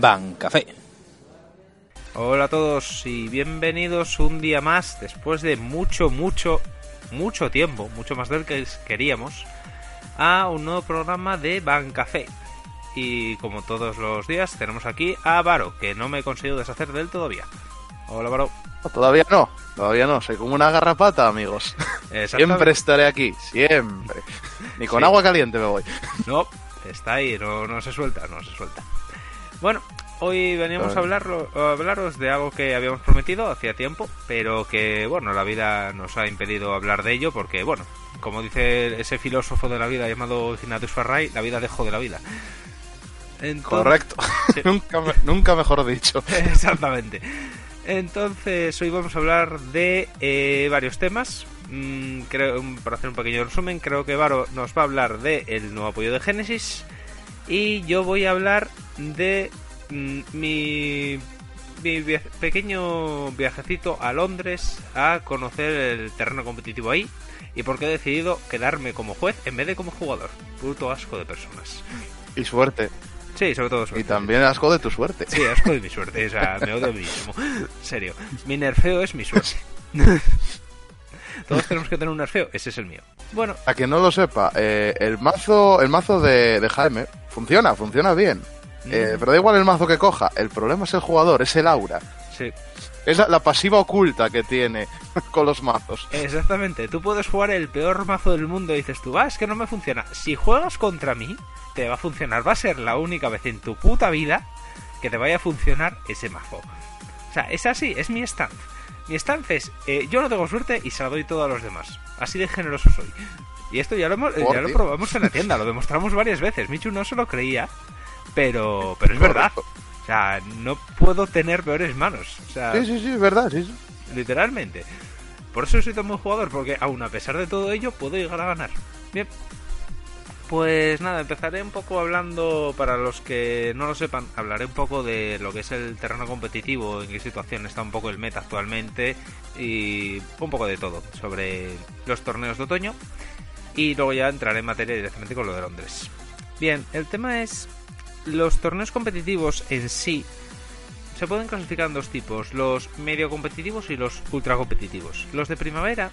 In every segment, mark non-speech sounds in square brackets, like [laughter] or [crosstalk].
Ban Café. Hola a todos y bienvenidos un día más, después de mucho, mucho, mucho tiempo, mucho más del que queríamos, a un nuevo programa de Ban Café. Y como todos los días, tenemos aquí a Varo, que no me he conseguido deshacer de él todavía. Hola, Varo. Todavía no, todavía no. Soy como una garrapata, amigos. Siempre estaré aquí, siempre. Ni con Sí. agua caliente me voy. No, está ahí, no, no se suelta, no se suelta. Bueno, hoy veníamos a, hablarlo, a hablaros de algo que habíamos prometido hacía tiempo, pero que, bueno, la vida nos ha impedido hablar de ello porque, bueno, como dice ese filósofo de la vida llamado Ignatius Farray, la vida dejó de la vida. Entonces- Correcto. [laughs] Sí. [laughs] nunca, me- nunca mejor dicho. [laughs] Exactamente. Entonces, hoy vamos a hablar de eh, varios temas. Mm, creo, para hacer un pequeño resumen, creo que Varo nos va a hablar de el nuevo apoyo de Genesis. Y yo voy a hablar de mi, mi via- pequeño viajecito a Londres a conocer el terreno competitivo ahí. Y por qué he decidido quedarme como juez en vez de como jugador. Puto asco de personas. Y suerte. Sí, sobre todo Y suerte. también asco de tu suerte. Sí, asco de mi suerte, o sea, me odio a mí mismo. En [laughs] serio, mi nerfeo es mi suerte. [laughs] Todos tenemos que tener un nerfeo, ese es el mío. Bueno, A quien no lo sepa, eh, el mazo, el mazo de, de Jaime funciona, funciona bien. Eh, pero da igual el mazo que coja, el problema es el jugador, es el aura. sí, Es la, la pasiva oculta que tiene [laughs] con los mazos. exactamente. Tú puedes jugar el peor mazo del mundo y dices tú, ah, es que no me funciona. Si juegas contra mí, te va a funcionar. Va a ser la única vez en tu puta vida que te vaya a funcionar ese mazo. O sea, es así, es mi stance. Mi stance es, eh, yo no tengo suerte y se la doy todo a los demás. Así de generoso soy. Y esto ya lo, hemos- Por ya lo probamos en la tienda, lo demostramos varias veces. Michu no se lo creía, pero, pero es verdad. O sea, no puedo tener peores manos. O sea, Sí, sí, sí, es verdad, sí, sí. literalmente. Por eso soy tan buen jugador, porque aún a pesar de todo ello, puedo llegar a ganar. Bien. Pues nada, empezaré un poco hablando, para los que no lo sepan, hablaré un poco de lo que es el terreno competitivo, en qué situación está un poco el meta actualmente y un poco de todo sobre los torneos de otoño y luego ya entraré en materia directamente con lo de Londres. Bien, el tema es los torneos competitivos en sí se pueden clasificar en dos tipos, los medio competitivos y los ultra competitivos. Los de primavera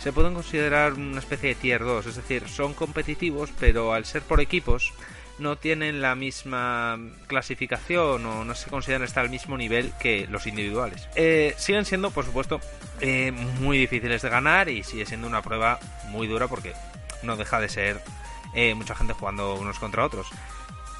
se pueden considerar una especie de tier 2, es decir, son competitivos, pero al ser por equipos no tienen la misma clasificación o no se consideran estar al mismo nivel que los individuales. Eh, siguen siendo, por supuesto, eh, muy difíciles de ganar y sigue siendo una prueba muy dura porque no deja de ser eh, mucha gente jugando unos contra otros.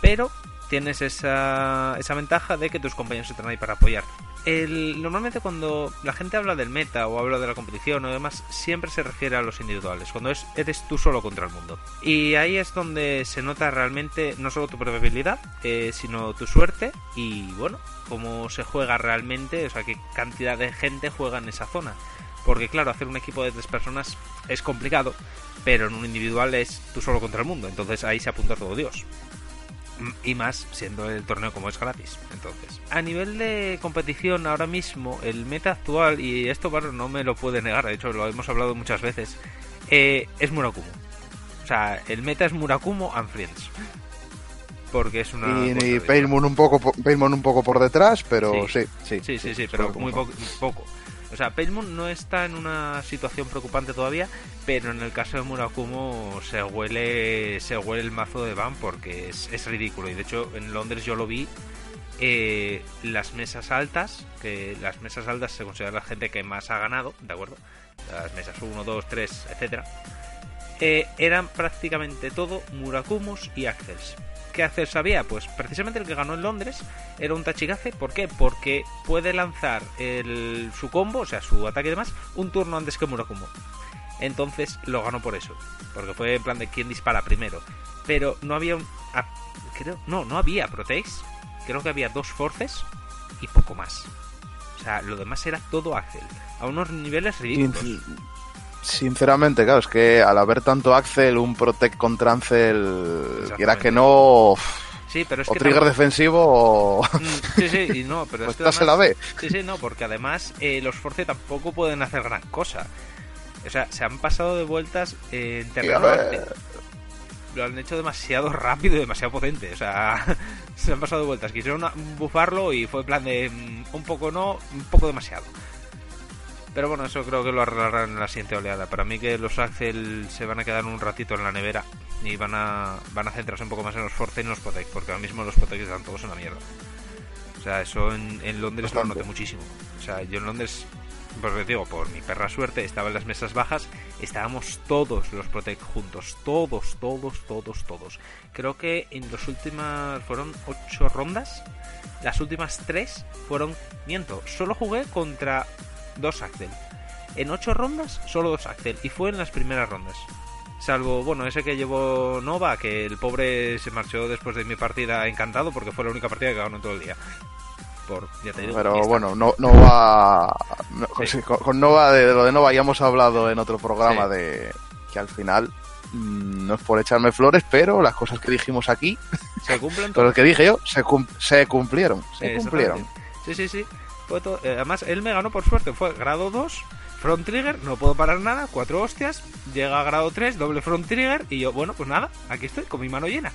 Pero tienes esa, esa ventaja de que tus compañeros están ahí para apoyarte. El, normalmente cuando la gente habla del meta o habla de la competición o demás, siempre se refiere a los individuales, cuando es, eres tú solo contra el mundo. Y ahí es donde se nota realmente no solo tu probabilidad, eh, sino tu suerte y bueno, cómo se juega realmente, o sea, qué cantidad de gente juega en esa zona. Porque claro, hacer un equipo de tres personas es complicado, pero en un individual es tú solo contra el mundo, entonces ahí se apunta todo Dios y más siendo el torneo como es gratis. Entonces, a nivel de competición ahora mismo, el meta actual, y esto Varo no me lo puede negar, de hecho lo hemos hablado muchas veces, eh, es Murakumo. O sea, el meta es Murakumo and Friends. Porque es una... y y. Paimon un poco, un poco por detrás, pero sí, sí. Sí, sí, sí, es pero como- muy poco, poco. O sea, Paimon no está en una situación preocupante todavía, pero en el caso de Murakumo se huele se huele el mazo de Ban porque es, es ridículo. Y de hecho, en Londres yo lo vi. eh, las mesas altas, que las mesas altas se considera la gente que más ha ganado, ¿de acuerdo? Las mesas 1, 2, 3, etcétera. eh, eran prácticamente todo Murakumos y Axels. ¿Qué Axels había? Pues precisamente el que ganó en Londres era un Tachikaze. ¿Por qué? Porque puede lanzar el, su combo, o sea, su ataque y demás, un turno antes que Murakumo. Entonces lo ganó por eso. Porque fue en plan de quién dispara primero. Pero no había un. ah, creo, no, no había Protex. Creo que había dos Forces y poco más. O sea, lo demás era todo Axel. A unos niveles ridículos. Sin- Sinceramente, claro, es que al haber tanto Axel, un Protect contra Ansel, quiera que no, Sí, pero es o que trigger defensivo o Mm, Sí, sí, y no, pero [laughs] pues es que se la ve. Sí, sí, no, porque además eh, los Force tampoco pueden hacer gran cosa. O sea, se han pasado de vueltas eh, en terreno ver. Lo han hecho demasiado rápido y demasiado potente. O sea, [laughs] se han pasado de vueltas. Quisieron bufarlo y fue en plan de mm, un poco no, un poco demasiado. Pero bueno, eso creo que lo arreglarán en la siguiente oleada. Para mí que los Axel se van a quedar un ratito en la nevera y van a, van a centrarse un poco más en los Force y en los Protect, porque ahora mismo los Protect están todos en la mierda. O sea, eso en, en Londres lo noté muchísimo. O sea, yo en Londres, pues digo, por mi perra suerte, estaba en las mesas bajas, estábamos todos los Protect juntos. Todos, todos, todos, todos. Creo que en las últimas, fueron ocho rondas. Las últimas tres fueron, miento, solo jugué contra dos Axel. En ocho rondas, solo dos Axel. Y fue en las primeras rondas. Salvo, bueno, ese que llevó Nova, que el pobre se marchó después de mi partida encantado porque fue la única partida que ganó en todo el día. Por, ya te digo, Pero bueno, no, Nova. con, Nova, de, lo de Nova ya hemos hablado en otro programa de que al final mm, no es por echarme flores, pero las cosas que dijimos aquí, se cumplen. [laughs] Todo lo que dije yo, se, se cumplieron. Se cumplieron. Sí, sí, sí. Eh, además, él me ganó por suerte. Fue grado 2, front trigger, no puedo parar nada, cuatro hostias. Llega a grado 3, doble front trigger. Y yo, bueno, pues nada, aquí estoy, con mi mano llena.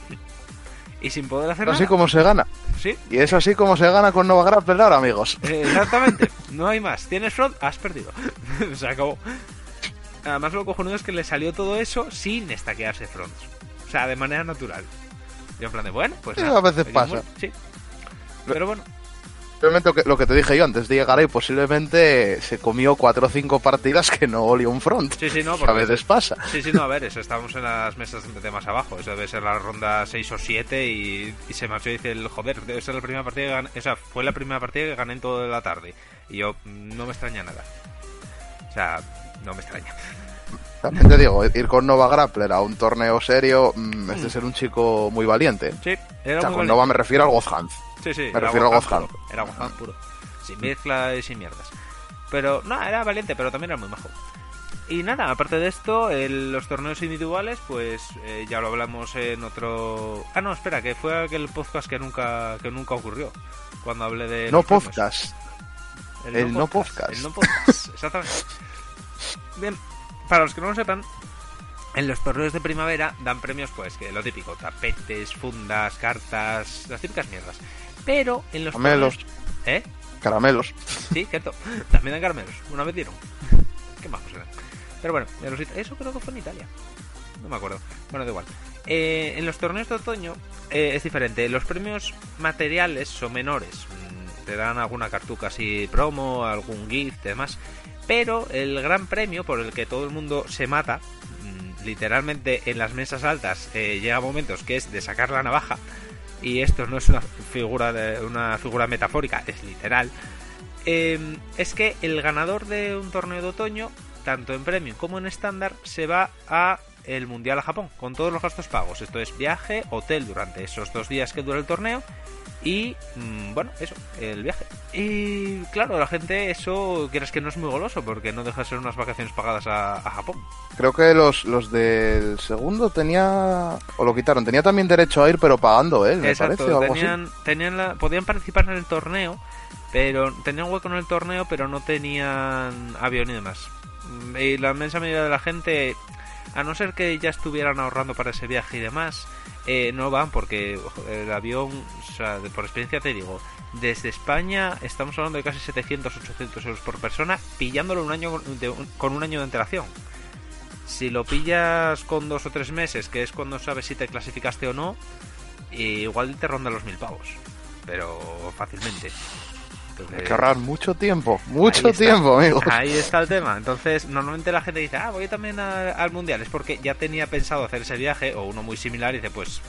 Y sin poder hacer así como se gana. Sí. Y es así como se gana con Nova Grappler ahora, amigos. Eh, exactamente. no hay más. Tienes front, has perdido. [laughs] se acabó. Además, lo cojonudo es que le salió todo eso sin estaquearse fronts. O sea, de manera natural. Yo en plan de, bueno, pues. a veces pasa. Sí. Pero bueno, lo que te dije yo antes de llegar ahí, posiblemente se comió cuatro o cinco partidas que no olió un front. Sí, sí, no, a veces pasa. Sí, sí, no, a ver, [laughs] eso estábamos en las mesas de más abajo. Eso debe ser la ronda 6 o 7 y, se marchó y dice el joder, debe ser la primera partida que gané, o sea, fue la primera partida que gané en toda la tarde. Y yo, no me extraña nada. O sea, no me extraña. [laughs] También te digo, ir con Nova Grappler a un torneo serio mm, es de mm. ser un chico muy valiente. Sí, era o sea, con Nova me refiero al Gozhans. Sí, sí. Me refiero a Gozhan. Era Gozhan puro. Sin mezcla y sin mierdas. Pero, no, era valiente, pero también era muy majo. Y nada, aparte de esto, los torneos individuales, pues eh, ya lo hablamos en otro. Ah, no, espera, que fue aquel podcast que nunca, que nunca ocurrió. Cuando hablé de. No podcast. El, no, podcast. El no podcast, exactamente. Bien, para los que no lo sepan, en los torneos de primavera dan premios, pues, que lo típico: tapetes, fundas, cartas, las típicas mierdas. Pero en los caramelos. ¿Eh? Caramelos. Sí, cierto. [laughs] También dan caramelos. Una vez dieron. Qué majos eran. Pero bueno, eso creo que fue en Italia. No me acuerdo. Bueno, da igual. Eh, en los torneos de otoño eh, es diferente. Los premios materiales son menores. Mm, te dan alguna cartuca así promo, algún gift demás. Pero el gran premio por el que todo el mundo se mata, mm, literalmente en las mesas altas, eh, llega momentos que es de sacar la navaja y esto no es una figura, de, una figura metafórica, es literal, em, es que el ganador de un torneo de otoño, tanto en premium como en estándar, se va a el Mundial a Japón, con todos los gastos pagos. Esto es viaje, hotel durante esos dos días que dura el torneo y mm, bueno, eso, el viaje. Y claro, la gente eso, quieres que no es muy goloso, porque no deja de ser unas vacaciones pagadas a, Japón. Creo que los, los del segundo tenía, o lo quitaron, tenía también derecho a ir, pero pagando, ¿eh? Me parece, tenían, tenían la, podían participar en el torneo, pero tenían hueco en el torneo, pero no tenían avión y demás. Y la inmensa mayoría de la gente, a no ser que ya estuvieran ahorrando para ese viaje y demás, eh, no van porque el avión, por experiencia te digo, desde España estamos hablando de casi 700-800 euros por persona, pillándolo un año con un año de antelación. Si lo pillas con dos o tres meses, que es cuando sabes si te clasificaste o no, igual te ronda los mil pavos, pero fácilmente. Hay que ahorrar mucho tiempo, mucho tiempo, amigo. [laughs] Ahí está el tema. Entonces, normalmente la gente dice, ah, voy también al mundial. Es porque ya tenía pensado hacer ese viaje o uno muy similar y dice, pues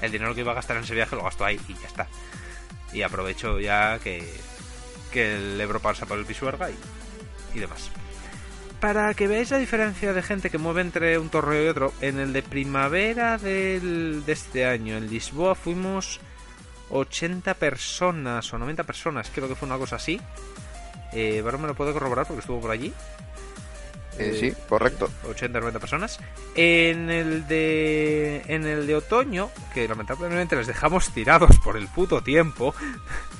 el dinero que iba a gastar en ese viaje lo gasto ahí y ya está. Y aprovecho ya que, que el Ebro pasa por el Pisuerga y, y demás. Para que veáis la diferencia de gente que mueve entre un torneo y otro, en el de primavera del, de este año, en Lisboa, fuimos 80 personas o 90 personas, creo que fue una cosa así. Eh, ahora me lo puedo corroborar porque estuvo por allí. Eh, sí, correcto. 80 90 personas. En el de en el de otoño, que lamentablemente les dejamos tirados por el puto tiempo,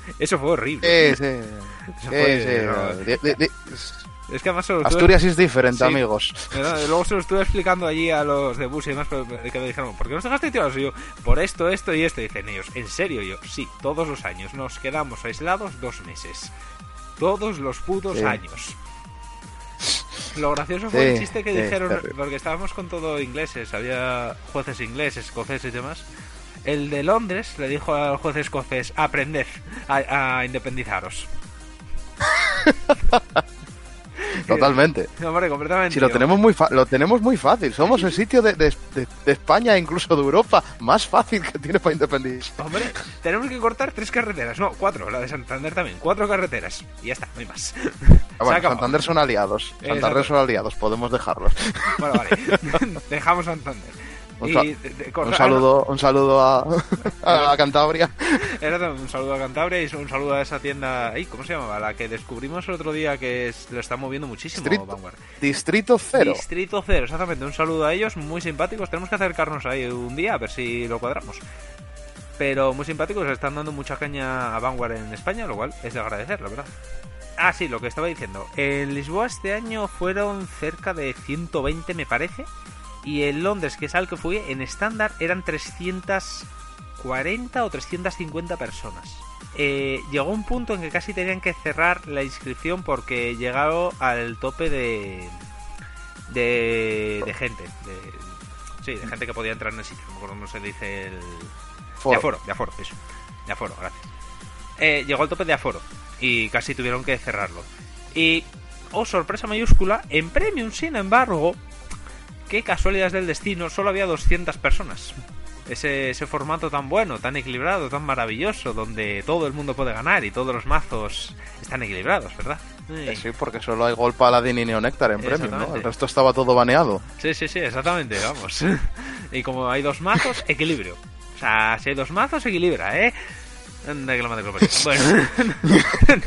[laughs] Eso fue horrible. Sí, sí. [laughs] Es que además Asturias es diferente, amigos. [laughs] Luego se lo estuve explicando allí a los de bus y demás, que me dijeron, ¿por qué nos dejaste tirados? Y yo, por esto, esto y esto. Y dicen ellos, ¿en serio? yo, sí, todos los años. Nos quedamos aislados dos meses. Todos los putos años. Lo gracioso fue el chiste que dijeron, porque estábamos con todo ingleses, había jueces ingleses, escoceses y demás. El de Londres le dijo al juez escocés, aprended a, a independizaros. [laughs] [laughs] Totalmente. [laughs] completamente. Si lo tenemos muy lo tenemos muy fácil. Somos el sitio de, de, España, incluso de Europa, más fácil que tiene para independizarse. Hombre, tenemos que cortar tres carreteras, no, cuatro, la de Santander también, cuatro carreteras. Y ya está, no hay más. [laughs] Ah, bueno, Santander son aliados. Santander son aliados, podemos dejarlos. Bueno, vale. Dejamos Santander. Un, saludo, un saludo a, [laughs] Cantabria. un saludo a Cantabria y un saludo a esa tienda. ¿Cómo se llamaba? La que descubrimos el otro día que lo está moviendo muchísimo. Distrito, Cero. Distrito Cero, exactamente. Un saludo a ellos, muy simpáticos. Tenemos que acercarnos ahí un día a ver si lo cuadramos. Pero muy simpáticos, están dando mucha caña a Vanguard en España, lo cual es de agradecer, la verdad. Ah, sí, lo que estaba diciendo. En Lisboa este año fueron cerca de 120, me parece. Y en Londres, que es al que fui, en estándar eran 340 o 350 personas. Eh, llegó un punto en que casi tenían que cerrar la inscripción porque llegaron al tope de, de, gente. De, sí, de gente que podía entrar en el sitio. No cómo se dice el. De aforo, de aforo, eso. De aforo, gracias. Eh, llegó al tope de aforo y casi tuvieron que cerrarlo. Y, oh sorpresa mayúscula, en Premium, sin embargo, qué casualidades del destino, solo había 200 personas. Ese, ese, formato tan bueno, tan equilibrado, tan maravilloso, donde todo el mundo puede ganar y todos los mazos están equilibrados, ¿verdad? Sí, porque solo hay Gol Paladín y Neonectar en premio, ¿no? El resto estaba todo baneado. Sí, sí, sí, exactamente, vamos. [laughs] y como hay dos mazos, equilibrio. O sea, si hay dos mazos, equilibra, ¿eh? Anda que lo Bueno. [laughs]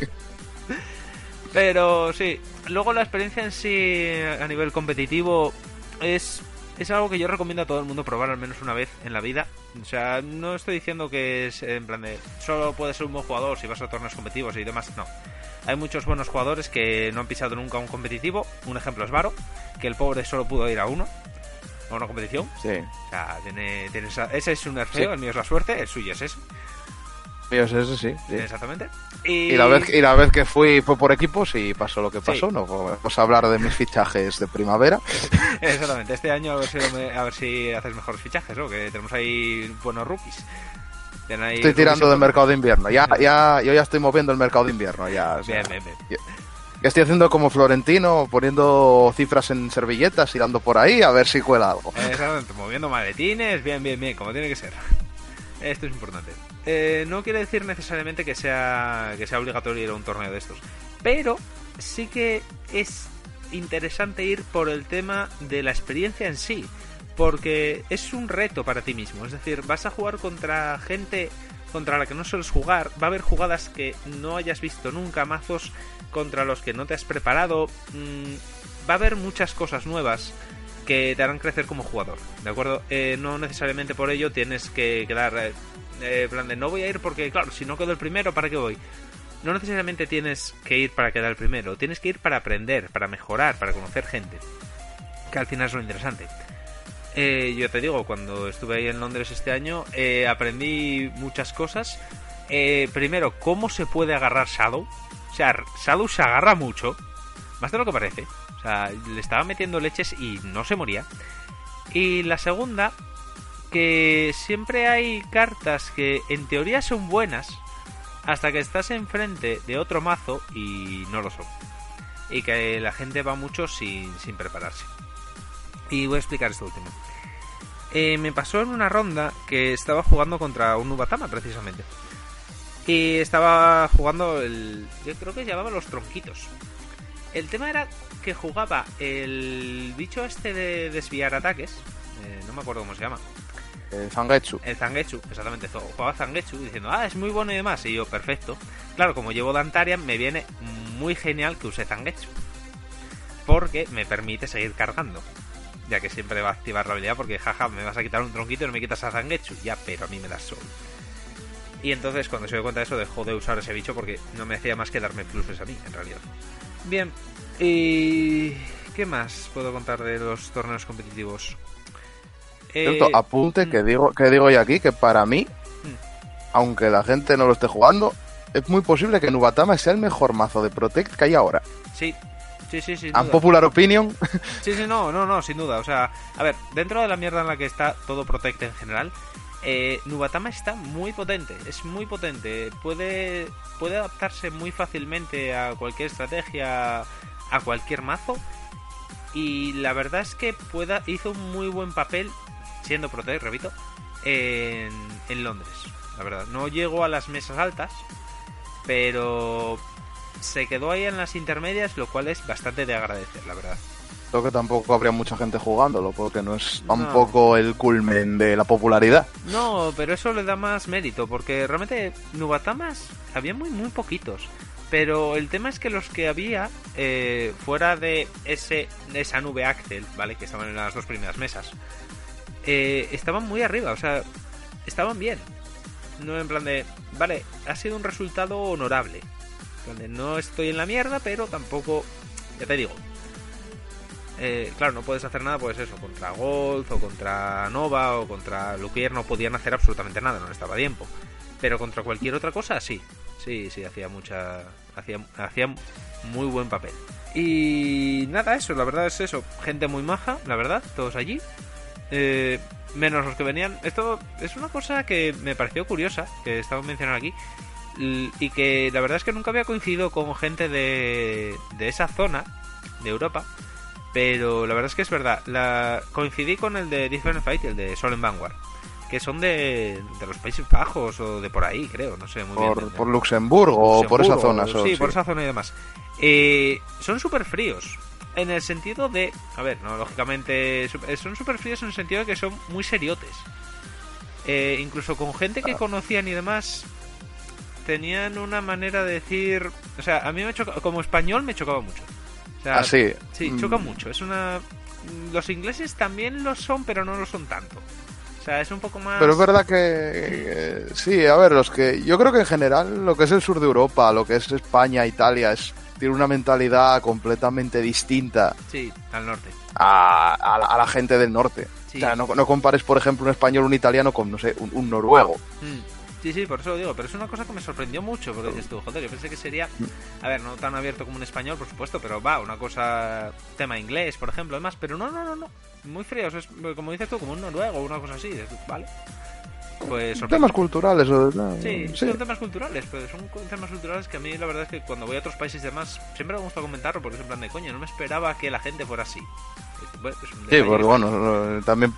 Pero sí, luego la experiencia en sí a nivel competitivo es, es algo que yo recomiendo a todo el mundo probar al menos una vez en la vida. O sea, no estoy diciendo que es en plan de solo puedes ser un buen jugador si vas a torneos competitivos y demás, no. Hay muchos buenos jugadores que no han pisado nunca un competitivo. Un ejemplo es Varo, que el pobre solo pudo ir a uno, a una competición. Sí. O sea, tiene, ese es un nerfeo, el mío es la suerte, el suyo es sí, sí. Exactamente. Y... la vez, y la vez que fui fue por equipos y pasó lo que pasó, no vamos a hablar de mis fichajes de primavera. [laughs] Exactamente, este año a ver si, a ver si haces mejores fichajes, ¿no? que tenemos ahí buenos rookies. estoy tirando del mercado de invierno, ya, ya, yo ya estoy moviendo el mercado de invierno, ya. bien, bien, bien. Ya, estoy haciendo como Florentino, poniendo cifras en servilletas y dando por ahí a ver si cuela algo. Exactamente, moviendo maletines, bien, bien, bien, como tiene que ser. Esto es importante. Eh, no quiere decir necesariamente que sea, que sea obligatorio ir a un torneo de estos. Pero sí que es interesante ir por el tema de la experiencia en sí. Porque es un reto para ti mismo. Es decir, vas a jugar contra gente contra la que no sueles jugar. Va a haber jugadas que no hayas visto nunca, mazos contra los que no te has preparado. Mm, va a haber muchas cosas nuevas que te harán crecer como jugador. ¿De acuerdo? Eh, no necesariamente por ello tienes que quedar eh, eh, plan de no voy a ir porque, claro, si no quedo el primero, ¿para qué voy? No necesariamente tienes que ir para quedar el primero, tienes que ir para aprender, para mejorar, para conocer gente. Que al final es lo interesante. Eh, yo te digo, cuando estuve ahí en Londres este año, eh, aprendí muchas cosas. primero, cómo se puede agarrar Shadow. O sea, Shadow se agarra mucho, más de lo que parece. O sea, le estaba metiendo leches y no se moría. Y la segunda, que siempre hay cartas que en teoría son buenas hasta que estás enfrente de otro mazo y no lo son. Y que la gente va mucho sin, prepararse. Y voy a explicar esto último. Eh, me pasó en una ronda que estaba jugando contra un Ubatama precisamente. Y estaba jugando el... Yo creo que llamaba los tronquitos. El tema era que jugaba el bicho este de desviar ataques. Eh, no me acuerdo cómo se llama. El Zangetsu. El Zangetsu, exactamente. Jugaba Zangetsu diciendo, ah, es muy bueno y demás. Y yo, perfecto. Claro, como llevo Dantarian, me viene muy genial que use Zangetsu. Porque me permite seguir cargando. Ya que siempre va a activar la habilidad porque, jaja, me vas a quitar un tronquito y no me quitas a Zangetsu. Ya, pero a mí me das solo. Y entonces cuando se dio cuenta de eso dejó de usar ese bicho porque no me hacía más que darme pluses a mí, en realidad. Bien, y... ¿Qué más puedo contar de los torneos competitivos? Cierto, apunte que digo, que digo yo aquí que para mí, aunque la gente no lo esté jugando, es muy posible que Nubatama sea el mejor mazo de Protect que hay ahora. Sí, sí, sí, sí. ¿Un popular opinion? [laughs] Sí, sí, no, no, no, sin duda. O sea, a ver, dentro de la mierda en la que está todo Protect en general, eh, Nubatama está muy potente, es muy potente. Puede, puede adaptarse muy fácilmente a cualquier estrategia, a cualquier mazo. Y la verdad es que pueda, hizo un muy buen papel siendo Protect, repito, en, en Londres. La verdad, no llegó a las mesas altas, pero se quedó ahí en las intermedias, lo cual es bastante de agradecer, la verdad. Creo que tampoco habría mucha gente jugándolo, porque no es tampoco el culmen de la popularidad. No, pero eso le da más mérito, porque realmente Nubatamas había muy, muy poquitos. Pero el tema es que los que había, eh, fuera de ese, esa nube Axel, ¿vale? Que estaban en las dos primeras mesas, eh, estaban muy arriba, o sea, estaban bien. No en plan de, vale, ha sido un resultado honorable. Donde no estoy en la mierda, pero tampoco, ya te digo. Eh, claro, no puedes hacer nada, pues eso, contra Golf o contra Nova o contra Luquier no podían hacer absolutamente nada, no estaba tiempo. Pero contra cualquier otra cosa, sí. Sí, sí, hacía mucha. Hacía, hacía muy buen papel. Y nada, eso, la verdad es eso. Gente muy maja, la verdad, todos allí. Eh, menos los que venían. Esto es una cosa que me pareció curiosa, que estaba mencionando aquí. Y que la verdad es que nunca había coincidido con gente de, de esa zona de Europa. Pero la verdad es que es verdad. La, coincidí con el de Different Fight y el de Solen Vanguard. Que son de, de los Países Bajos o de por ahí, creo. No sé muy por, bien. Por Luxemburgo, o por esa zona. Sí, sí, por esa zona y demás. Eh, son súper fríos. En el sentido de. A ver, no, lógicamente. Son súper fríos en el sentido de que son muy seriotes. Eh, incluso con gente que conocían y demás. Tenían una manera de decir. O sea, a mí me choca, como español me chocaba mucho. O sea, ¿Ah, sí? Sí, choca mucho. Es una. Los ingleses también lo son, pero no lo son tanto. O sea, es un poco más. Pero es verdad que. eh, sí, a ver, los que. Yo creo que en general lo que es el sur de Europa, lo que es España, Italia, es tiene una mentalidad completamente distinta Sí, al norte. a, a la, a la gente del norte. Sí. O sea, no, no compares, por ejemplo, un español o un italiano con, no sé, un, un noruego. Mm. Sí, sí, por eso lo digo, pero es una cosa que me sorprendió mucho, porque dices tú, joder, yo pensé que sería, a ver, no tan abierto como un español, por supuesto, pero va, una cosa, tema inglés, por ejemplo, además, pero no, no, no, no, muy fríos, es como dices tú, como un noruego, una cosa así, dices vale. Pues Temas culturales. o- no, Sí, sí. son temas culturales, pero son temas culturales que a mí la verdad es que cuando voy a otros países y demás, siempre me gusta comentarlo porque es en plan de coño, no me esperaba que la gente fuera así. Bueno, es un Sí, porque que- bueno, también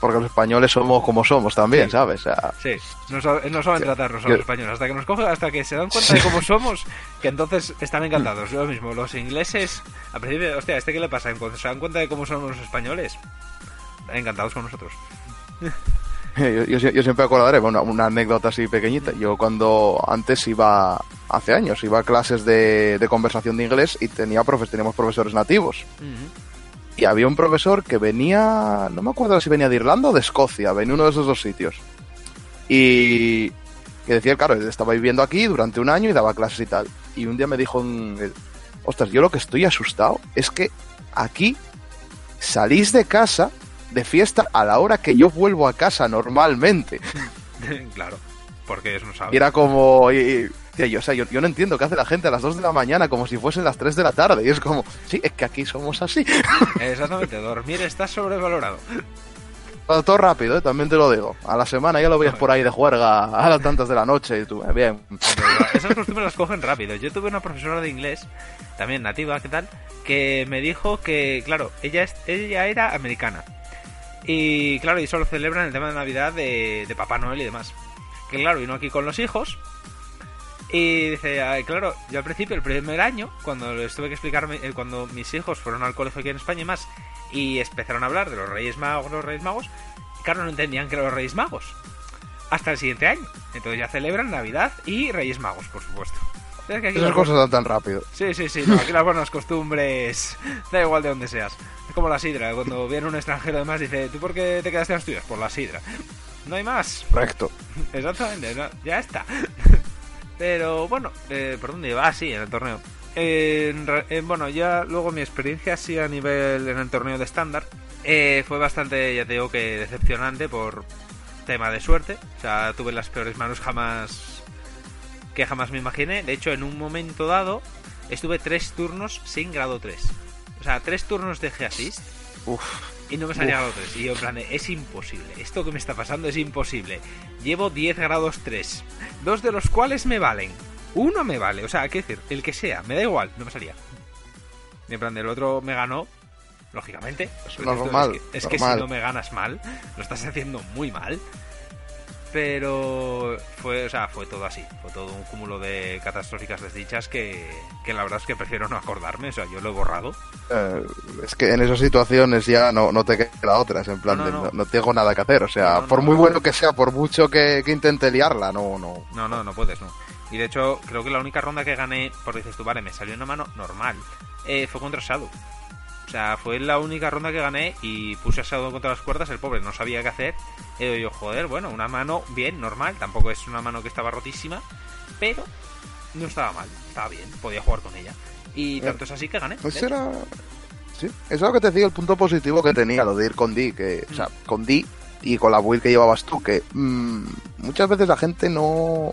porque los españoles somos como somos también, Sí. ¿sabes? O sea, Sí, no, sabe- no saben tratarnos a los españoles. Hasta que nos cogen, hasta que se dan cuenta de cómo somos, que entonces están [laughs] encantados. Lo mismo, los ingleses, a principio, hostia, ¿este qué le pasa? Cuando se dan cuenta de cómo somos los españoles, encantados con nosotros. [laughs] [laughs] yo, yo, yo siempre acordaré, bueno, una anécdota así pequeñita. Yo cuando antes iba, hace años, iba a clases de, de conversación de inglés y tenía profes, teníamos profesores nativos. Y había un profesor que venía, no me acuerdo si venía de Irlanda o de Escocia, venía uno de esos dos sitios. Y que decía, claro, estaba viviendo aquí durante un año y daba clases y tal. Y un día me dijo, ostras, yo lo que estoy asustado es que aquí salís de casa de fiesta a la hora que yo vuelvo a casa normalmente. [laughs] claro, porque eso no Y sabe. era como... y- y- tía, yo, o sea, yo, yo no entiendo qué hace la gente a las 2 de la mañana como si fuesen las 3 de la tarde. Y es como, sí, es que aquí somos así. [laughs] Exactamente, dormir está sobrevalorado. Todo, todo rápido, ¿eh? también te lo digo. A la semana ya lo veías por ahí de juerga a las tantas de la noche y tú, eh, bien. Esas costumbres las cogen rápido. Yo tuve una profesora de inglés, también nativa, ¿qué tal? Que me dijo que, claro, ella, es, ella era americana. Y claro, y solo celebran el tema de Navidad de, de Papá Noel y demás. Que claro, vino aquí con los hijos. Y dice, "Ay, claro, yo al principio, el primer año, cuando les tuve que explicarme, eh, cuando mis hijos fueron al colegio aquí en España y más, y empezaron a hablar de los Reyes Magos, los Reyes Magos, claro, no entendían que eran los Reyes Magos. Hasta el siguiente año. Entonces ya celebran Navidad y Reyes Magos, por supuesto. Es que aquí Esas cosas dan tan rápido. Sí, sí, sí, no, aquí las buenas costumbres, [laughs] da igual de donde seas. Como la sidra, cuando viene un extranjero además dice, ¿tú por qué te quedaste en Asturias? Por la sidra. no hay más. Correcto. Exactamente, ya está. Pero bueno, eh, ¿por dónde iba? Ah, sí, en el torneo. Eh, bueno, ya luego mi experiencia así a nivel en el torneo de estándar eh, fue bastante, ya te digo que decepcionante por tema de suerte. O sea, tuve las peores manos jamás que jamás me imaginé. De hecho, en un momento dado estuve tres turnos sin grado 3. O sea, tres turnos de G-Assist. Y no me salía grado 3. Y yo, en plan, es imposible. Esto que me está pasando es imposible. Llevo 10 grados 3. Dos de los cuales me valen. Uno me vale. O sea, qué decir, el que sea, me da igual, no me salía. Y en plan, el otro me ganó. Lógicamente. Es normal. Es que, si no me ganas mal, lo estás haciendo muy mal pero fue, o sea, fue todo así, fue todo un cúmulo de catastróficas desdichas que, que la verdad es que prefiero no acordarme, o sea, yo lo he borrado. Eh, es que en esas situaciones ya no, no te queda otra, es en plan, no, tengo nada que hacer, o sea, por muy bueno que sea, por mucho que, intente liarla, no, no. No, no, no puedes, no. Y de hecho, creo que la única ronda que gané, por dices tú, vale, me salió una mano normal, eh, fue contra Shadow. O sea, fue la única ronda que gané y puse a Shadow contra las cuerdas, el pobre no sabía qué hacer. Y yo, joder, bueno, una mano bien, normal, tampoco es una mano que estaba rotísima, pero no estaba mal, estaba bien, podía jugar con ella. Y eh, tanto es así que gané. Pues era... Sí, eso es lo que te decía, el punto positivo que tenía, lo de ir con Di, que, o sea, mm. con Di y con la build que llevabas tú, que mm, muchas veces la gente no,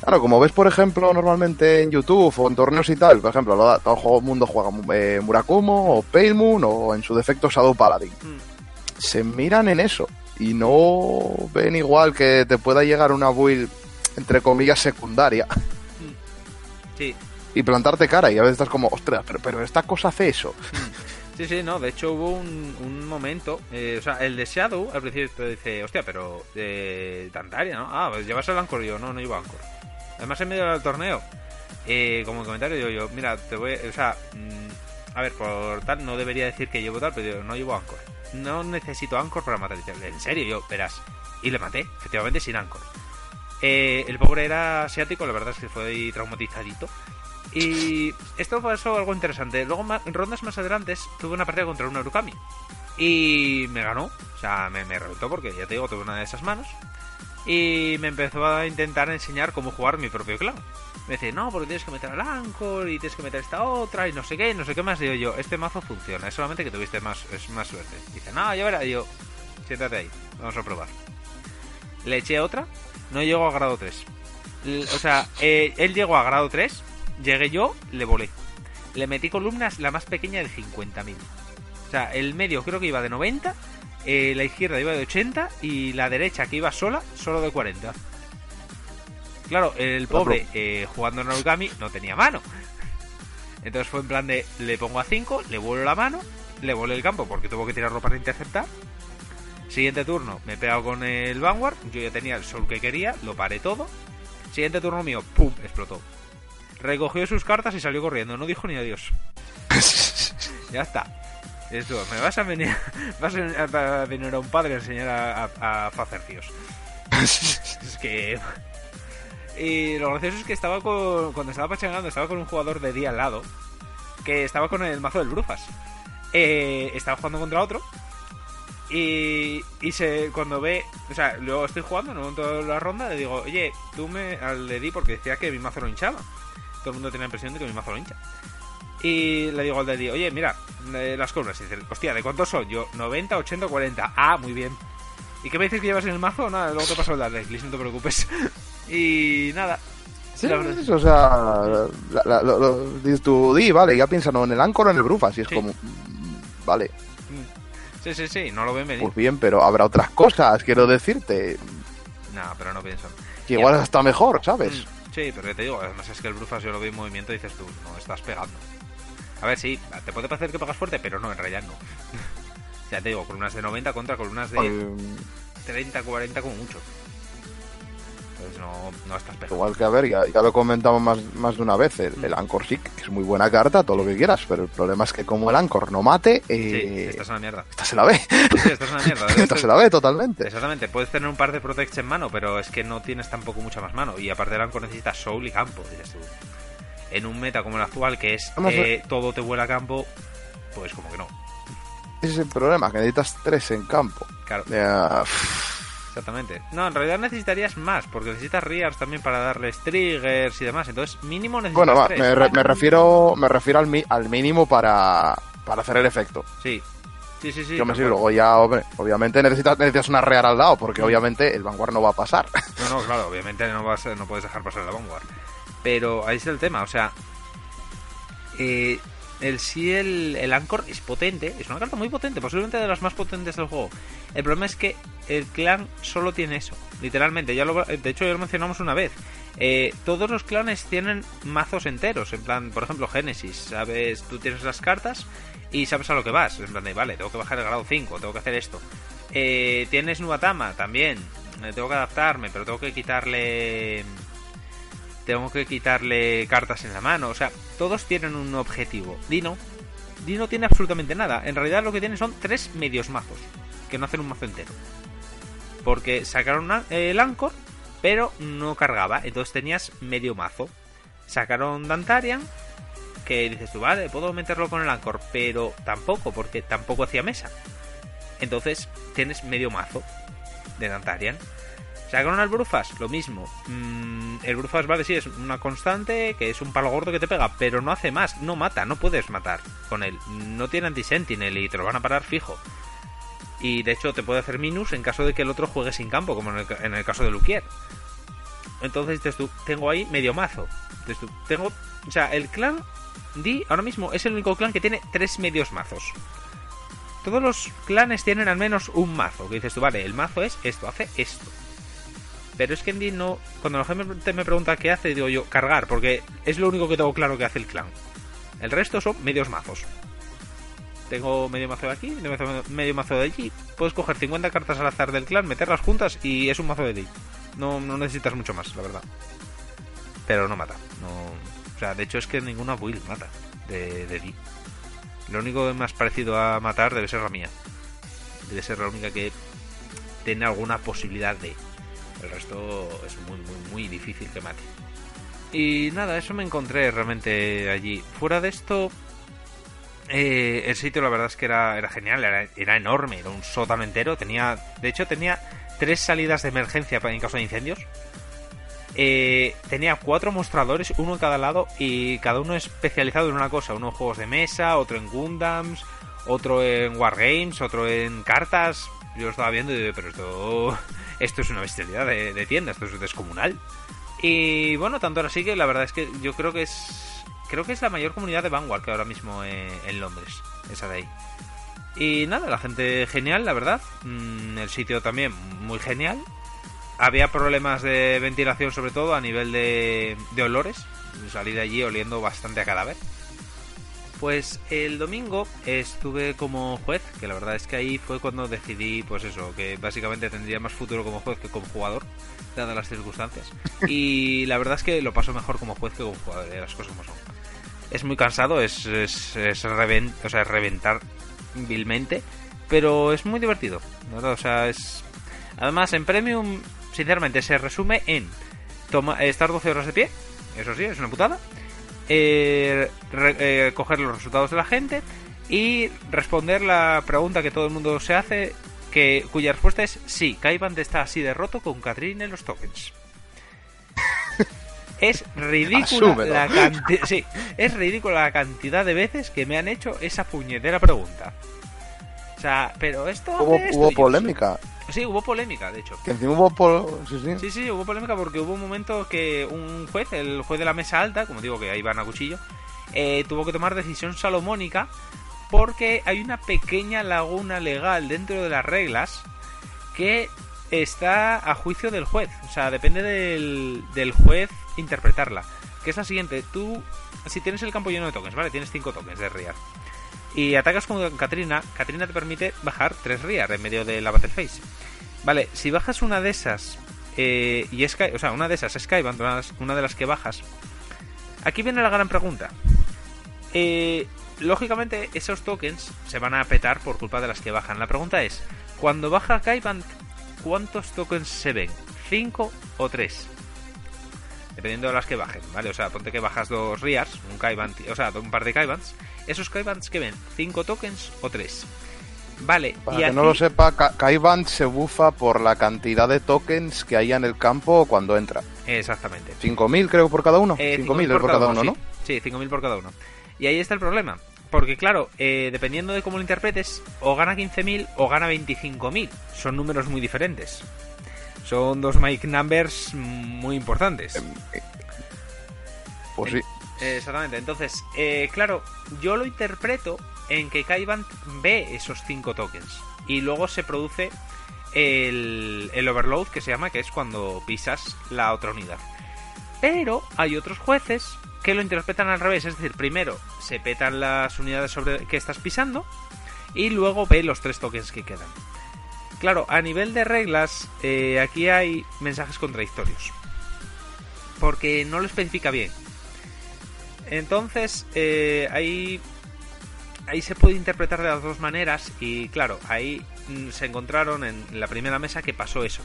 Claro, como ves, por ejemplo, normalmente en YouTube o en torneos y tal, por ejemplo, todo el mundo juega eh, Murakumo o Pale Moon o en su defecto Shadow Paladin. Mm. Se miran en eso y no ven igual que te pueda llegar una build, entre comillas, secundaria. Mm. Sí. Y plantarte cara y a veces estás como, ostras, pero, pero esta cosa hace eso. Mm. Sí, sí, no, de hecho hubo un, momento, eh, o sea, el de Shadow al principio te dice, hostia, pero eh, Tantaria, ¿no? Ah, pues llevas el Anchor yo, no, no llevo Anchor. Además, en medio del torneo, eh, como comentario, digo yo, mira, te voy. O sea, mm, a ver, por tal, no debería decir que llevo tal, pero no llevo Anchor. No necesito Anchor para matar. En serio, yo, verás. Y le maté, efectivamente, sin Anchor. Eh, el pobre era asiático, la verdad es que fue traumatizadito. Y esto pasó algo interesante. Luego, en rondas más adelante, tuve una partida contra un Urukami. Y me ganó. O sea, me, me reventó porque ya te digo, tuve una de esas manos y me empezó a intentar enseñar cómo jugar mi propio clan. Me dice, no, porque tienes que meter al Anchor y tienes que meter esta otra y no sé qué, no sé qué más. Digo yo, este mazo funciona, es solamente que tuviste más, es más suerte. Dice, no, ya verás, yo, siéntate ahí, vamos a probar. Le eché otra, no llegó a grado 3. o sea, eh, él llegó a grado 3, llegué yo, le volé. Le metí columnas la más pequeña de 50.000. O sea, el medio creo que iba de 90 eh, la izquierda iba de 80 y la derecha que iba sola, solo de 40. Claro, el pobre eh, jugando en Origami no tenía mano. Entonces fue en plan de le pongo a 5, le vuelo la mano, le vuelo el campo porque tuvo que tirarlo para interceptar. Siguiente turno, me he pegado con el Vanguard, yo ya tenía el sol que quería, lo paré todo. Siguiente turno mío, ¡pum! explotó. Recogió sus cartas y salió corriendo, no dijo ni adiós. [laughs] ya está. Eso, me vas a venir, [laughs] vas a venir a un padre a enseñar a, a, hacer tíos. [laughs] es que... Y lo gracioso es que estaba con, cuando estaba pachangando, estaba con un jugador de día al lado, que estaba con el mazo del Brufas. Eh, estaba jugando contra otro. Y, y se, cuando ve, o sea, luego estoy jugando, en toda la ronda, le digo, oye, tú me le di porque decía que mi mazo lo hinchaba. Todo el mundo tenía la impresión de que mi mazo lo hincha. Y le digo al Daddy, oye, mira, eh, las columnas. Y dice, hostia, ¿de cuántos son? Yo, 90, 80, 40. Ah, muy bien. ¿Y qué me dices que llevas en el mazo? Nada, luego te paso el Daddy, no te preocupes. [laughs] y nada. Sí, o sea, dices tú, di, vale, ya piensan en el Anchor o en el Brufa, así es como, mm, vale. Mm. Sí, sí, sí, no lo ven venir. Pues bien, pero habrá otras cosas, quiero decirte. No, pero no pienso. Que igual está mejor, ¿sabes? Mm, sí, pero te digo, además es que el Brufas yo lo veo en movimiento y dices tú, no, estás pegando. A ver, sí, te puede parecer que pagas fuerte, pero no, en realidad no. [laughs] ya te digo, columnas de 90 contra columnas de 30, 40 como mucho. Entonces no, no estás pegado. Igual que, a ver, ya, lo comentamos más, más de una vez, el, el, Anchor sí, que es muy buena carta, todo lo que quieras, pero el problema es que como el Anchor no mate... Eh, sí, estás en la mierda. Esta se la ve. Sí, estás en la [laughs] mierda. [laughs] esta se la ve totalmente. Exactamente, puedes tener un par de Protects en mano, pero es que no tienes tampoco mucha más mano. Y aparte del Anchor necesitas Soul y campo, dices tú en un meta como el actual, que es eh, todo te vuela a campo, pues como que no. Ese es el problema, que necesitas tres en campo. Claro. Exactamente. No, en realidad necesitarías más, porque necesitas Rears también para darles triggers y demás. Entonces, mínimo necesitas Bueno, tres. me, re- me refiero, me refiero al, mi- al mínimo para, para hacer el efecto. Sí. Sí, sí, sí. Yo me cual. luego ya, hombre, obviamente necesitas, necesitas una real al lado, porque obviamente el Vanguard no va a pasar. No, no, [laughs] claro, obviamente no, vas, no puedes dejar pasar la Vanguard. Pero ahí está el tema, o sea... eh, el sí, el, el Anchor es potente, es una carta muy potente, posiblemente de las más potentes del juego. El problema es que el clan solo tiene eso, literalmente. Ya de hecho, ya lo mencionamos una vez. Eh, todos los clanes tienen mazos enteros, en plan, por ejemplo, Genesis, sabes, tú tienes las cartas y sabes a lo que vas. En plan de, vale, tengo que bajar el grado 5, tengo que hacer esto. Eh, tienes Nubatama también, tengo que adaptarme, pero tengo que quitarle tengo que quitarle cartas en la mano. O sea, todos tienen un objetivo. Dino, Dino tiene absolutamente nada. En realidad lo que tiene son tres medios mazos, que no hacen un mazo entero. Porque sacaron el Anchor, pero no cargaba. Entonces tenías medio mazo. Sacaron Dantarian, que dices tú, vale, puedo meterlo con el Anchor, pero tampoco, porque tampoco hacía mesa. Entonces tienes medio mazo de Dantarian. Sacaron al Brufas, lo mismo. Mm, el Brufas, vale, sí, es una constante, que es un palo gordo que te pega, pero no hace más, no mata, no puedes matar con él. No tiene anti-sentinel y te lo van a parar fijo. Y de hecho te puede hacer minus en caso de que el otro juegue sin campo, como en el, caso de Luquier. Entonces tú, tengo ahí medio mazo. Tú, tengo. O sea, el clan D ahora mismo es el único clan que tiene tres medios mazos. Todos los clanes tienen al menos un mazo. Que dices tú, vale, el mazo es esto, hace esto. Pero es que en no. Cuando la gente me pregunta qué hace, digo yo, cargar, porque es lo único que tengo claro que hace el clan. El resto son medios mazos. Tengo medio mazo de aquí, medio mazo, de allí. Puedes coger 50 cartas al azar del clan, meterlas juntas y es un mazo de D. No, no necesitas mucho más, la verdad. Pero no mata. No, o sea, de hecho es que ninguna build mata de, de. Lo único más parecido a matar debe ser la mía. Debe ser la única que tiene alguna posibilidad de. El resto es muy, muy, muy difícil que mate. Y nada, eso me encontré realmente allí. Fuera de esto, eh, el sitio la verdad es que era, era genial, era, enorme, era un sótano entero. Tenía, de hecho, tenía tres salidas de emergencia en caso de incendios. Eh, tenía cuatro mostradores, uno en cada lado, y cada uno especializado en una cosa. Uno en juegos de mesa, otro en Gundams, otro en Wargames, otro en cartas. Yo lo estaba viendo y digo, pero esto, esto es una bestialidad de, de tienda, esto es descomunal. Y bueno, tanto ahora sí que la verdad es que yo creo que es creo que es la mayor comunidad de Vanguard que ahora mismo eh, en Londres, esa de ahí. Y nada, la gente genial, la verdad. Mm, el sitio también muy genial. Había problemas de ventilación sobre todo a nivel de, de olores. Salí de allí oliendo bastante a cadáver. Pues el domingo estuve como juez, que la verdad es que ahí fue cuando decidí, pues eso, que básicamente tendría más futuro como juez que como jugador, dadas las circunstancias. [laughs] Y la verdad es que lo paso mejor como juez que como jugador, eh, las cosas como son. Es muy cansado, es, es, es reven- o sea, es reventar vilmente, pero es muy divertido, ¿no? O sea, es... Además, en Premium, sinceramente, se resume en toma- estar 12 horas de pie, eso sí, es una putada, eh, re- eh, coger los resultados de la gente y responder la pregunta que todo el mundo se hace, que cuya respuesta es sí, Kaiband está así de roto con Catherine en los tokens. [laughs] Es ridícula Asúmelo. la cantidad. Sí, es ridícula la cantidad de veces que me han hecho esa puñetera pregunta. O sea, pero esto. Hubo, esto, polémica. Sí, hubo polémica, de hecho. Que encima hubo pol- sí, sí. Sí, sí, hubo polémica porque hubo un momento que un juez, el juez de la mesa alta, como digo que ahí van a cuchillo, eh, tuvo que tomar decisión salomónica porque hay una pequeña laguna legal dentro de las reglas que está a juicio del juez. O sea, depende del, del juez interpretarla. Que es la siguiente, tú, si tienes el campo lleno de tokens, ¿vale? Tienes 5 tokens de Riar. Y atacas con Katrina, Katrina te permite bajar 3 Riar en medio de la Battle Phase. Vale, si bajas una de esas, eh, y Sky- o sea, una de esas es Skyband, una, una de las que bajas, aquí viene la gran pregunta. Eh, lógicamente, esos tokens se van a petar por culpa de las que bajan. La pregunta es, cuando baja Kaiband, ¿cuántos tokens se ven? ¿5 o 3? Dependiendo de las que bajen, ¿vale? O sea, ponte que bajas dos Riars, un Kaiband, o sea, un par de Kaibans. ¿Esos Kaibans que ven? ¿5 tokens o 3? Vale, Para y que no lo sepa, Ka- Kaiban se bufa por la cantidad de tokens que haya en el campo cuando entra. Exactamente. 5.000 creo por cada uno. Eh, 5.000 por cada uno, sí. ¿no? Sí, 5.000 por cada uno. Y ahí está el problema. Porque claro, eh, dependiendo de cómo lo interpretes, o gana 15.000 o gana 25.000. Son números muy diferentes. Son dos Mike numbers muy importantes. Pues sí. Exactamente. Entonces, eh, claro, yo lo interpreto en que Kaiban ve esos 5 tokens. Y luego se produce el, el overload que se llama, que es cuando pisas la otra unidad. Pero hay otros jueces que lo interpretan al revés. Es decir, primero se petan las unidades sobre que estás pisando. Y luego ve los tres tokens que quedan. Claro, a nivel de reglas, eh, aquí hay mensajes contradictorios. Porque no lo especifica bien. Entonces, eh, ahí, ahí se puede interpretar de las dos maneras y claro, ahí mm, se encontraron en la primera mesa que pasó eso.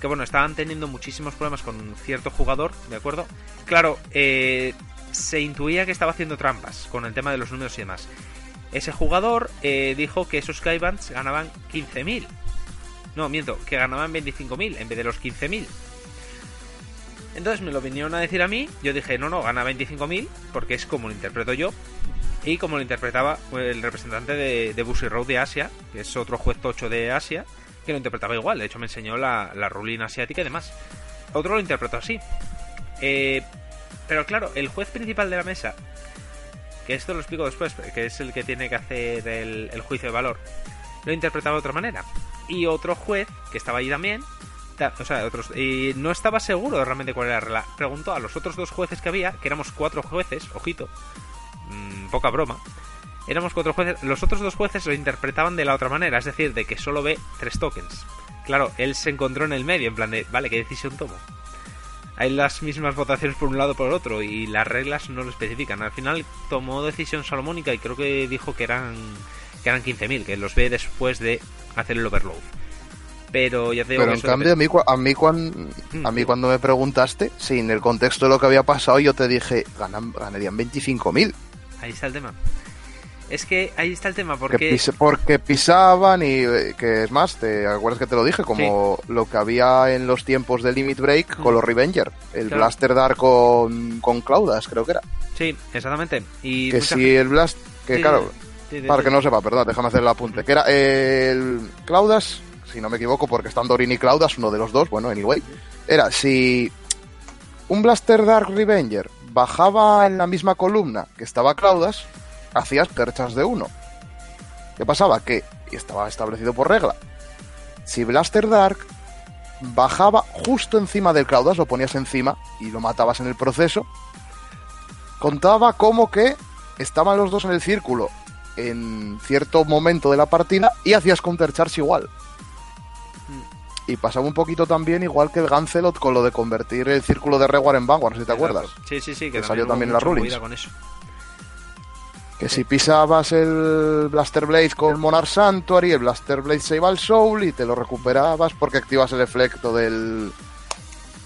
Que bueno, estaban teniendo muchísimos problemas con cierto jugador, ¿de acuerdo? Claro, eh, se intuía que estaba haciendo trampas con el tema de los números y demás. Ese jugador eh, dijo que esos Skybands ganaban 15.000. No, miento, que ganaban 25.000 en vez de los 15.000. Entonces me lo vinieron a decir a mí. Yo dije, no, no, gana 25.000 porque es como lo interpreto yo. Y como lo interpretaba el representante de, de Bushy Road de Asia, que es otro juez tocho de Asia, que lo interpretaba igual. De hecho, me enseñó la, la rulina asiática y demás. Otro lo interpretó así. Eh, pero claro, el juez principal de la mesa, que esto lo explico después, que es el que tiene que hacer el, el juicio de valor, lo interpretaba de otra manera. Y otro juez, que estaba ahí también, ta- o sea, otros, y no estaba seguro de realmente cuál era la regla. Preguntó a los otros dos jueces que había, que éramos cuatro jueces, ojito, mm, poca broma. Éramos cuatro jueces, los otros dos jueces lo interpretaban de la otra manera, es decir, de que solo ve tres tokens. Claro, él se encontró en el medio, en plan de, vale, ¿qué decisión tomo? Hay las mismas votaciones por un lado por otro, y las reglas no lo especifican. Al final tomó decisión salomónica y creo que dijo que eran, que eran 15.000, que los ve después de hacer el overload. Pero ya te digo Pero que en cambio, a mí, a, mí cuan- Mm, a mí cuando me preguntaste, sin el contexto de lo que había pasado, yo te dije, ganan, ganarían 25.000. Ahí está el tema. Es que ahí está el tema, Que porque... pise- porque pisaban y eh, que es más, ¿te acuerdas que te lo dije? Como lo que había en los tiempos de Limit Break con Mm. los Revenger. El Claro. Blaster Dark con, con Claudas, creo que era. Sí, exactamente. Y que si gente- el Blast... Que Sí, claro, sí, para que no sepa, perdón, déjame hacer el apunte. Que era el Claudas, si no me equivoco, porque están Dorin y Claudas, uno de los dos, bueno, anyway. Era si un Blaster Dark Revenger bajaba en la misma columna que estaba Claudas, hacías perchas de uno. ¿Qué pasaba? Que y estaba establecido por regla. Si Blaster Dark bajaba justo encima del Claudas, lo ponías encima y lo matabas en el proceso, contaba como que estaban los dos en el círculo en cierto momento de la partida y hacías countercharge igual. Y pasaba un poquito también igual que el Gancelot con lo de convertir el círculo de Reward en Vanguard, si te Exacto. acuerdas. Sí, sí, sí. Que Que salió también en mucha rulings. movida con eso. Que si pisabas el Blaster Blade con Monarch Sanctuary, el Blaster Blade se iba al Soul y te lo recuperabas porque activas el efecto del,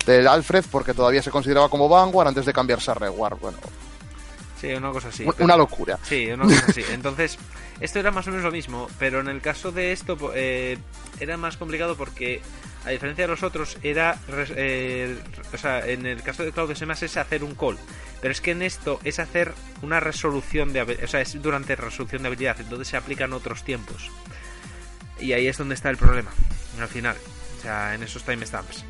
del Alfred porque todavía se consideraba como Vanguard antes de cambiarse a Reward. Bueno, Sí, una cosa así. pero- una locura. Sí, una cosa así. Entonces, esto era más o menos lo mismo, pero en el caso de esto eh, era más complicado porque, a diferencia de los otros, era. eh, o sea, en el caso de Claudio Semas es hacer un call, pero es que en esto es hacer una resolución de. habi- O sea, es durante resolución de habilidad, entonces se aplican otros tiempos. Y ahí es donde está el problema, al final. O sea, en esos timestamps.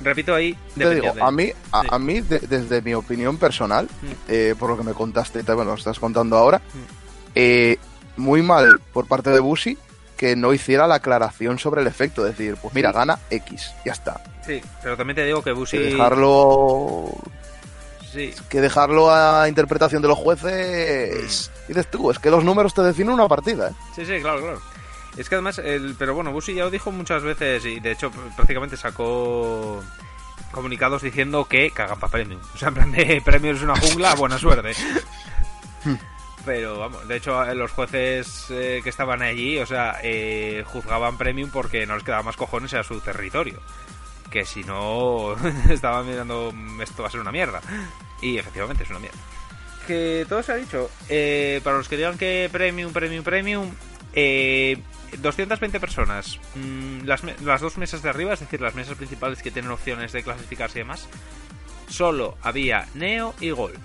Repito, ahí. Te digo, a mí, a, Sí. a mí de- desde mi opinión personal, Mm. eh, por lo que me contaste y también lo estás contando ahora, Mm. eh, muy mal por parte de Busi que no hiciera la aclaración sobre el efecto. Es decir, pues mira, Sí. gana X, ya está. Sí, pero también te digo que Que Busi. dejarlo Sí, que dejarlo a interpretación de los jueces. Mm. Dices tú, es que los números te definen una partida. ¿eh? Sí, sí, claro, claro. Es que además, el, pero bueno, Busi ya lo dijo muchas veces y de hecho pr- prácticamente sacó comunicados diciendo que cagan para premium. O sea, en plan de [laughs] premium es una jungla, buena suerte. [laughs] Pero vamos, de hecho eh, los jueces eh, que estaban allí, o sea, eh, juzgaban premium porque no les quedaba más cojones a su territorio. Que si no, [laughs] estaban mirando, "Mm, esto va a ser una mierda. Y efectivamente es una mierda. Que todo se ha dicho. Eh, para los que digan que premium, premium, premium, Eh, 220 personas. Mm, las, las dos mesas de arriba, es decir, las mesas principales que tienen opciones de clasificarse y demás, solo había Neo y Golf.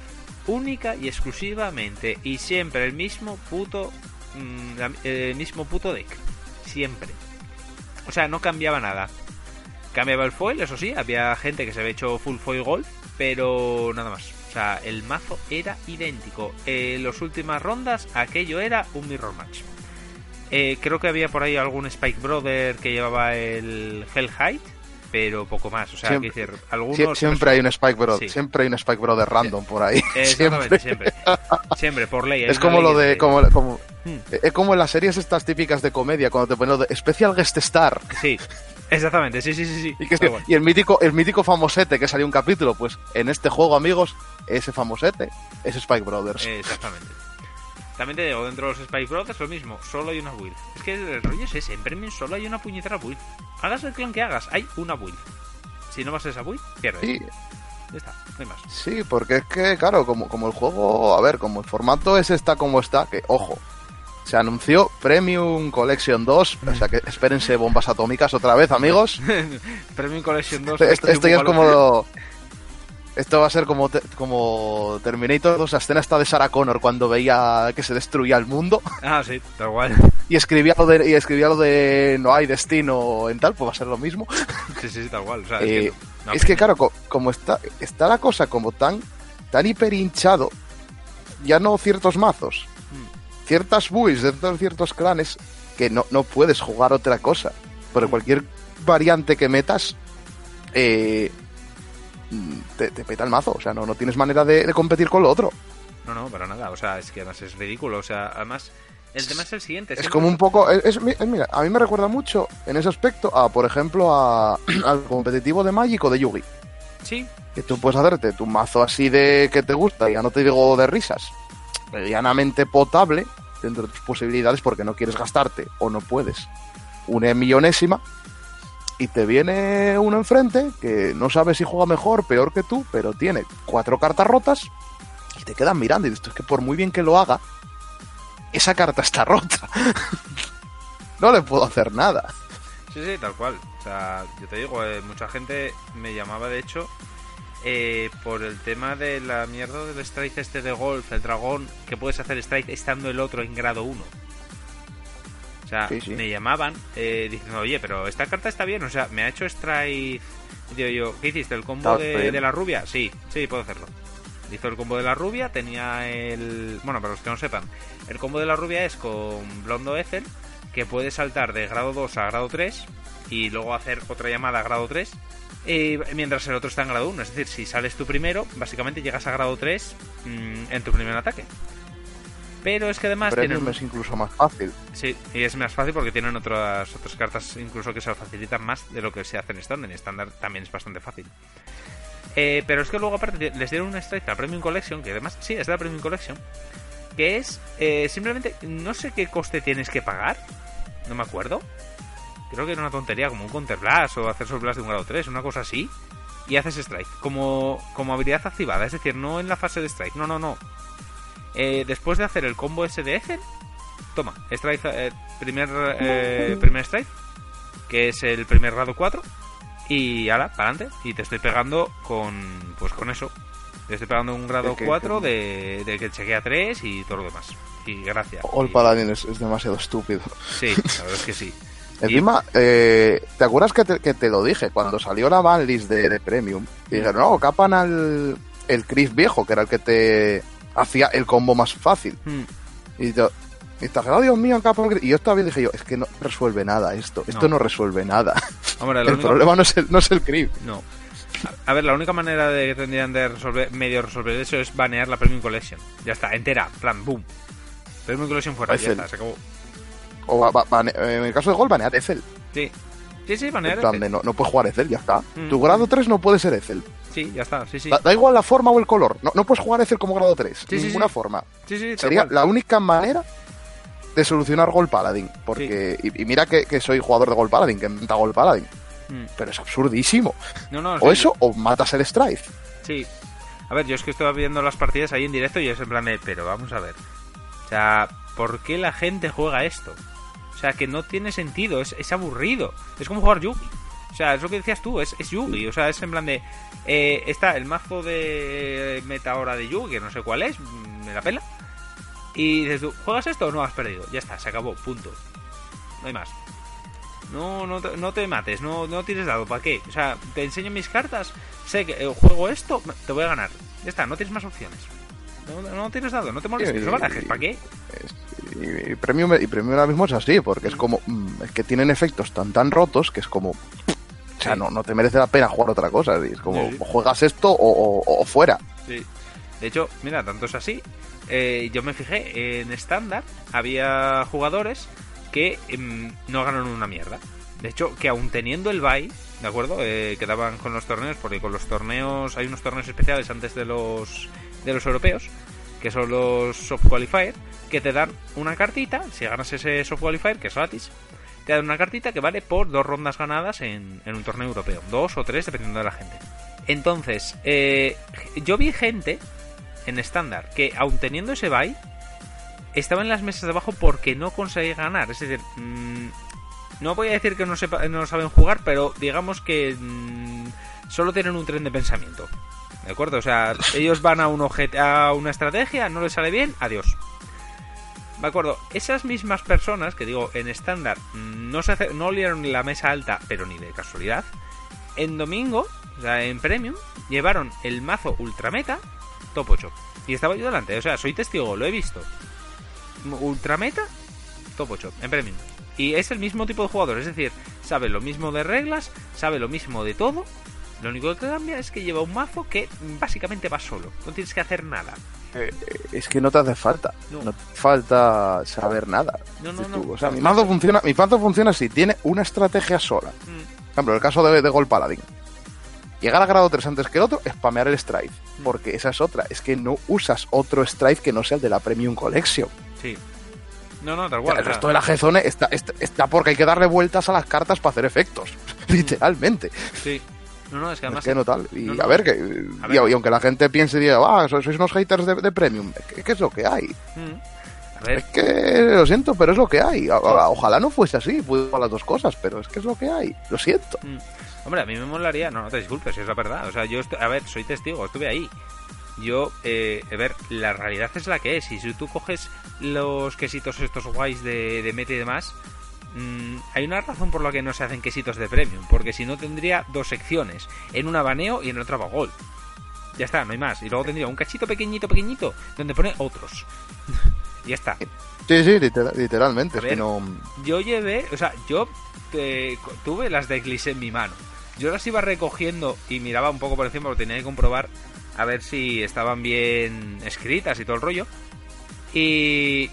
Única y exclusivamente. Y siempre el mismo puto. mm, el mismo puto deck. Siempre. O sea, no cambiaba nada. Cambiaba el foil, eso sí, había gente que se había hecho full foil golf, pero nada más. O sea, el mazo era idéntico. En las últimas rondas, aquello era un mirror match. Eh, creo que había por ahí algún Spike Brother que llevaba el Hell Height, pero poco más. O sea, Siempre- decir, algunos. Sie- siempre hay un Spike Brother, Sí. siempre hay un Spike Brother random por ahí. Exactamente, [laughs] Siempre. siempre. Siempre, por ley. Es como lo de como, como Hmm, es como en las series estas típicas de comedia cuando te ponen lo de Special Guest Star Sí, exactamente, sí, sí, sí. sí. y, que- cual. y el mítico el mítico famosete que salió un capítulo, pues en este juego, amigos, ese famosete es Spike Brothers. Eh, Exactamente. También te digo, dentro de los Spike Brothers lo mismo, solo hay una build. Es que el rollo es ese, en Premium solo hay una puñetera build. Hagas el clan que hagas, hay una build. Si no vas a esa build, pierdes. Sí, Ya está, no hay más. sí, porque es que claro, como como el juego, a ver, como el formato es está como está, que ojo, se anunció Premium Collection 2, o sea que espérense bombas atómicas otra vez, amigos. [laughs] Premium Collection 2. Esto, esto ya es como. [laughs] Esto va a ser como, te- como Terminator 2, la escena esta de Sarah Connor cuando veía que se destruía el mundo Ah, sí, tal cual. y escribía lo de, y escribía lo de no hay destino en tal, pues va a ser lo mismo. Sí, sí, sí, tal cual. O sea, [laughs] Eh, es que, no, es que claro, co- como está, está la cosa como tan, tan hiper hinchado, ya no ciertos mazos, Mm. ciertas builds de ciertos- ciertos clanes que no, no puedes jugar otra cosa. Porque cualquier variante que metas, eh, te, te peta el mazo. O sea, no, no tienes manera de, de competir con lo otro. No, no, para nada. O sea, es que además es ridículo. O sea, además, el tema es el siguiente. Es como un poco. Es, es- mira, a mí me recuerda mucho en ese aspecto a, por ejemplo, a, [clears throat] al competitivo de Magic o de Yugi. Sí, que tú puedes hacerte tu mazo así de que te gusta, ya no te digo de risas, medianamente potable dentro de tus posibilidades porque no quieres gastarte o no puedes una millonésima y te viene uno enfrente que no sabe si juega mejor, peor que tú, pero tiene cuatro cartas rotas y te quedan mirando y dices, "Esto es que por muy bien que lo haga, esa carta está rota. [laughs] no le puedo hacer nada. Sí, sí, tal cual. O sea, yo te digo, eh, mucha gente me llamaba, de hecho, eh, por el tema de la mierda del strike este de golf, el dragón, que puedes hacer strike estando el otro en grado 1. O sea, Sí, sí. me llamaban eh, diciendo, oye, pero esta carta está bien, o sea, me ha hecho strike. Y digo yo, ¿qué hiciste? ¿El combo de, la rubia? Sí, sí, puedo hacerlo. Hizo el combo de la rubia, tenía el. Bueno, para los que no sepan, el combo de la rubia es con Blondo Ethel, que puede saltar de grado 2 a grado 3 y luego hacer otra llamada a grado 3 eh, mientras el otro está en grado 1. Es decir, si sales tú primero, básicamente llegas a grado 3 mm, en tu primer ataque. Pero es que además Premium tienen... es incluso más fácil. Sí, y es más fácil porque tienen otras otras cartas incluso que se lo facilitan más de lo que se hace en estándar. En estándar también es bastante fácil. Eh, pero es que luego aparte les dieron una strike a la Premium Collection, que además sí, es de la Premium Collection, que es eh, simplemente, no sé qué coste tienes que pagar, no me acuerdo. Creo que era una tontería como un Counter Blast o hacer Soul Blast de un grado 3, una cosa así. Y haces strike, como, como habilidad activada, es decir, no en la fase de strike, no, no, no. Eh, después de hacer el combo ese de toma, strike, eh, primer, eh, [laughs] primer strike, que es el primer grado 4, y ala, para adelante, y te estoy pegando con, pues con eso. Te estoy pegando un grado que- 4 de, de que chequea 3 y todo lo demás. Y gracias. All Y- Paladin es, es demasiado estúpido. Sí, la [laughs] verdad es que sí. Encima, eh, ¿te acuerdas que te, que te lo dije? Cuando salió la banlist de, de Premium, y dijeron, no, capan al el Chris viejo, que era el que te hacía el combo más fácil. Mm, Y yo, y te oh Dios mío, al Chris". Y yo estaba bien, dije yo, es que no resuelve nada esto, esto No. no, resuelve nada. Hombre, [laughs] el problema no es el, no es el Chris. No. A ver, la única manera de que tendrían de resolver, medio resolver eso es banear la Premium Collection. Ya está, entera, plan, boom. Premium Collection fuera, Es ya está, se acabó. O ba- ba- bane- en el caso de Gol, banear Ethel. Sí, sí, sí, banear. de no, no puedes jugar Ethel, ya está. Mm. Tu grado 3 no puede ser Ethel. Sí, ya está, sí, sí. Da, da igual la forma o el color. No, no puedes jugar Ethel como grado 3. Sí, ninguna sí. forma. Sí, Sería la única manera de solucionar Gol Paladin. Porque, y, y mira que, que soy jugador de Gol Paladin, que encanta Gol Paladin. Mm. Pero es absurdísimo. No, no, O eso, o matas el Strife. Sí. A ver, yo es que estoy viendo las partidas ahí en directo y es en plan de, pero vamos a ver. O sea, ¿por qué la gente juega esto? O sea, que no tiene sentido, es, es aburrido. Es como jugar Yugi. O sea, es lo que decías tú, es, es Yugi. O sea, es en plan de. Eh, está el mazo de meta hora de Yugi, que no sé cuál es, me la pela. Y dices tú, ¿juegas esto o no has perdido? Ya está, se acabó, punto. No hay más. No, no, te, no te mates, no, no tires dado, ¿para qué? O sea, te enseño mis cartas, sé que eh, juego esto, te voy a ganar. Ya está, no tienes más opciones. No, no tienes dado, no te molestes, no barajes, ¿para qué? Y, y, premium, y Premium ahora mismo es así, porque es como. mm, Es que tienen efectos tan tan rotos que es como. O sea, Sí. no, no te merece la pena jugar otra cosa. Es como, Sí, sí. o juegas esto o, o- o fuera. Sí. De hecho, mira, tanto es así. eh, yo me fijé en estándar, había jugadores que em, no ganaron una mierda. De hecho, que aún teniendo el bye, ¿de acuerdo? Eh, quedaban con los torneos, porque con los torneos hay unos torneos especiales antes de los de los europeos, que son los soft qualifier, que te dan una cartita, si ganas ese soft qualifier, que es gratis, te dan una cartita que vale por dos rondas ganadas en, un torneo europeo, dos o tres dependiendo de la gente. Entonces, eh, yo vi gente en estándar que, aun teniendo ese bye, estaba en las mesas de abajo porque no conseguía ganar. Es decir, mm, no voy a decir que no, sepa, no saben jugar, pero digamos que mm, solo tienen un tren de pensamiento. ¿De acuerdo? O sea, ellos van a, un objet- a una estrategia, no les sale bien, adiós. ¿De acuerdo? Esas mismas personas, que digo, en estándar no, se hace- no olieron la mesa alta, pero ni de casualidad, en domingo, o sea, en Premium, llevaron el mazo Ultrameta top 8. Y estaba yo delante, o sea, soy testigo, lo he visto. Ultrameta, top 8, en Premium. Y es el mismo tipo de jugador, es decir, sabe lo mismo de reglas, sabe lo mismo de todo. Lo único que cambia es que lleva un mazo que básicamente va solo, no tienes que hacer nada. Eh, eh, es que no te hace falta. No. No, te falta saber nada. No, no, no. O sea, mi mazo funciona, mi mazo funciona así, tiene una estrategia sola. Mm, Por ejemplo, el caso de, de Gol Paladin. Llegar a grado 3 antes que el otro, spamear el Strife. Mm. Porque esa es otra. Es que no usas otro Strife que no sea el de la Premium Collection. Sí. No, no, tal O sea, cual. el resto de la G-Zone está, está, está porque hay que darle vueltas a las cartas para hacer efectos. [laughs] Literalmente. Sí. No, no, es que además. es que no tal. Y no, no. a ver, que, A y, ver. y aunque la gente piense y diga, ah, sois unos haters de, de Premium. ¿Qué, qué es lo que hay? Mm. A ver, Es que lo siento, pero es lo que hay. Ojalá no fuese así, puedo las dos cosas, pero es que es lo que hay. Lo siento. Mm. Hombre, a mí me molaría, no, no te disculpes, es la verdad. O sea, yo, a ver, soy testigo, estuve ahí. Yo, eh, a ver, la realidad es la que es. Y si tú coges los quesitos estos guays de, de meta y demás, mm, hay una razón por la que no se hacen quesitos de premium. Porque si no tendría dos secciones. En una baneo y en otra va gol. Ya está, no hay más. Y luego tendría un cachito pequeñito, pequeñito, donde pone otros. y [laughs] ya está. Sí, sí, literal- literalmente. Es que ver. no. yo llevé, o sea, yo eh, tuve las de Eclipse en mi mano. Yo las iba recogiendo y miraba un poco por encima porque tenía que comprobar a ver si estaban bien escritas y todo el rollo. Y,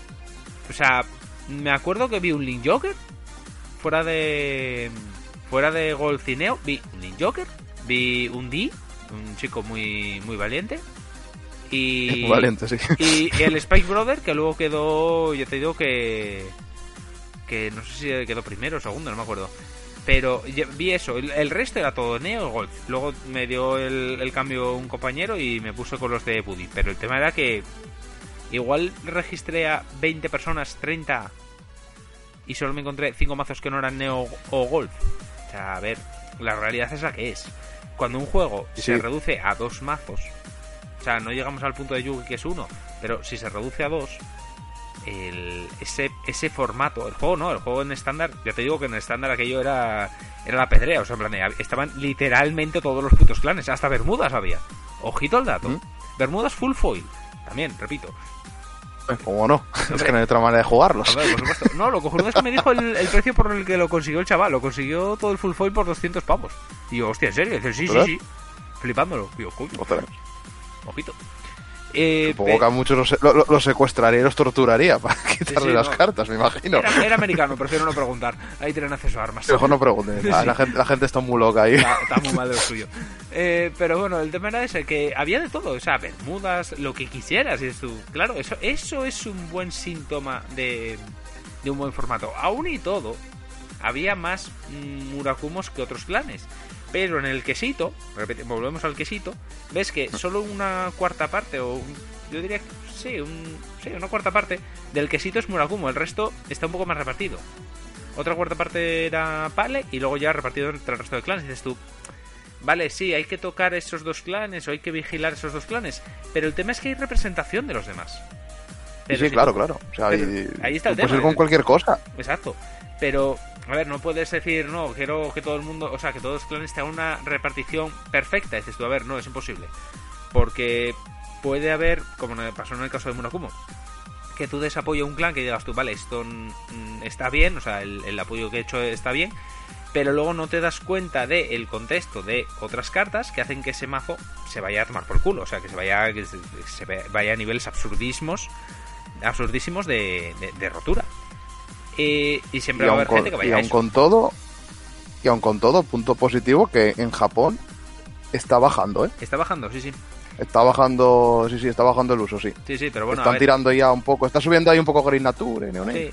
o sea, me acuerdo que vi un Link Joker fuera de fuera de Golcineo, vi un Joker, vi un D, un chico muy muy valiente y [laughs] Valiente, sí. y el Spike Brother, que luego quedó, yo te digo que. que no sé si quedó primero o segundo, no me acuerdo. Pero vi eso, el, el resto era todo Neo Golf. Luego me dio el, el cambio un compañero y me puse con los de Buddy. Pero el tema era que igual registré a 20 personas, 30, y solo me encontré 5 mazos que no eran Neo o Golf. O sea, a ver, la realidad es la que es. Cuando un juego se reduce a dos mazos, o sea, no llegamos al punto de Yugi que es uno, pero si se reduce a dos, el, ese, ese formato, el juego no, el juego en estándar, ya te digo que en estándar aquello era, era la pedrea, o sea, en plan, estaban literalmente todos los putos clanes, hasta Bermudas había. Ojito al dato. ¿Mm? Bermudas full foil, también, repito. ¿Cómo no? [laughs] Es que no hay otra manera de jugarlos. A ver, por supuesto. No, lo cojonudo es que me dijo el, el precio por el que lo consiguió el chaval. Lo consiguió todo el full foil por 200 pavos. Y yo, hostia, ¿en serio? Y dice, sí, sí, sí. Flipándolo. Yo, coño, ojito. Eh, Supongo muchos los, lo- lo- los secuestraría y los torturaría [laughs] para quitarle sí, las no. cartas, me imagino. era, era [laughs] americano, prefiero no preguntar. Ahí tienen acceso a armas. Mejor no pregunten. La, Sí. la gente, la gente está muy loca ahí. Está, está muy mal de lo [laughs] suyo. Eh, pero bueno, el tema era ese, que había de todo, o sea, bermudas, lo que quisieras, y tú. Claro, eso, eso es un buen síntoma de, de un buen formato. Aún y todo, había más mm, Murakumos que otros clanes. Pero en el quesito, volvemos al quesito, ves que solo una cuarta parte o un yo diría que sí, un, sí, una cuarta parte del quesito es Murakumo, el resto está un poco más repartido. Otra cuarta parte era Pale y luego ya repartido entre el resto de clanes. dices tú, vale, sí, hay que tocar esos dos clanes o hay que vigilar esos dos clanes, pero el tema es que hay representación de los demás. Sí, claro, claro. O sea, ahí, está el tema. Puedes ir con cualquier cosa. Exacto. Pero, a ver, no puedes decir, no, quiero que todo el mundo, o sea, que todos los clanes tengan una repartición perfecta. Dices tú, a ver, no, es imposible. Porque puede haber, como pasó en el caso de Munakumo, que tú des apoyo a un clan que digas tú, vale, esto está bien, o sea, el, apoyo que he hecho está bien, pero luego no te das cuenta del el contexto de otras cartas que hacen que ese mazo se vaya a tomar por culo, o sea, que se vaya, que se, vaya a niveles absurdismos, absurdísimos de, rotura. y siempre va a haber gente que vaya y aun con todo y aun con todo punto positivo que en Japón está bajando, ¿eh? Está bajando, sí, sí. Está bajando, sí, sí, está bajando el uso, sí. Sí, sí, pero bueno. Están tirando ya un poco, está subiendo ahí un poco Green Nature, sí,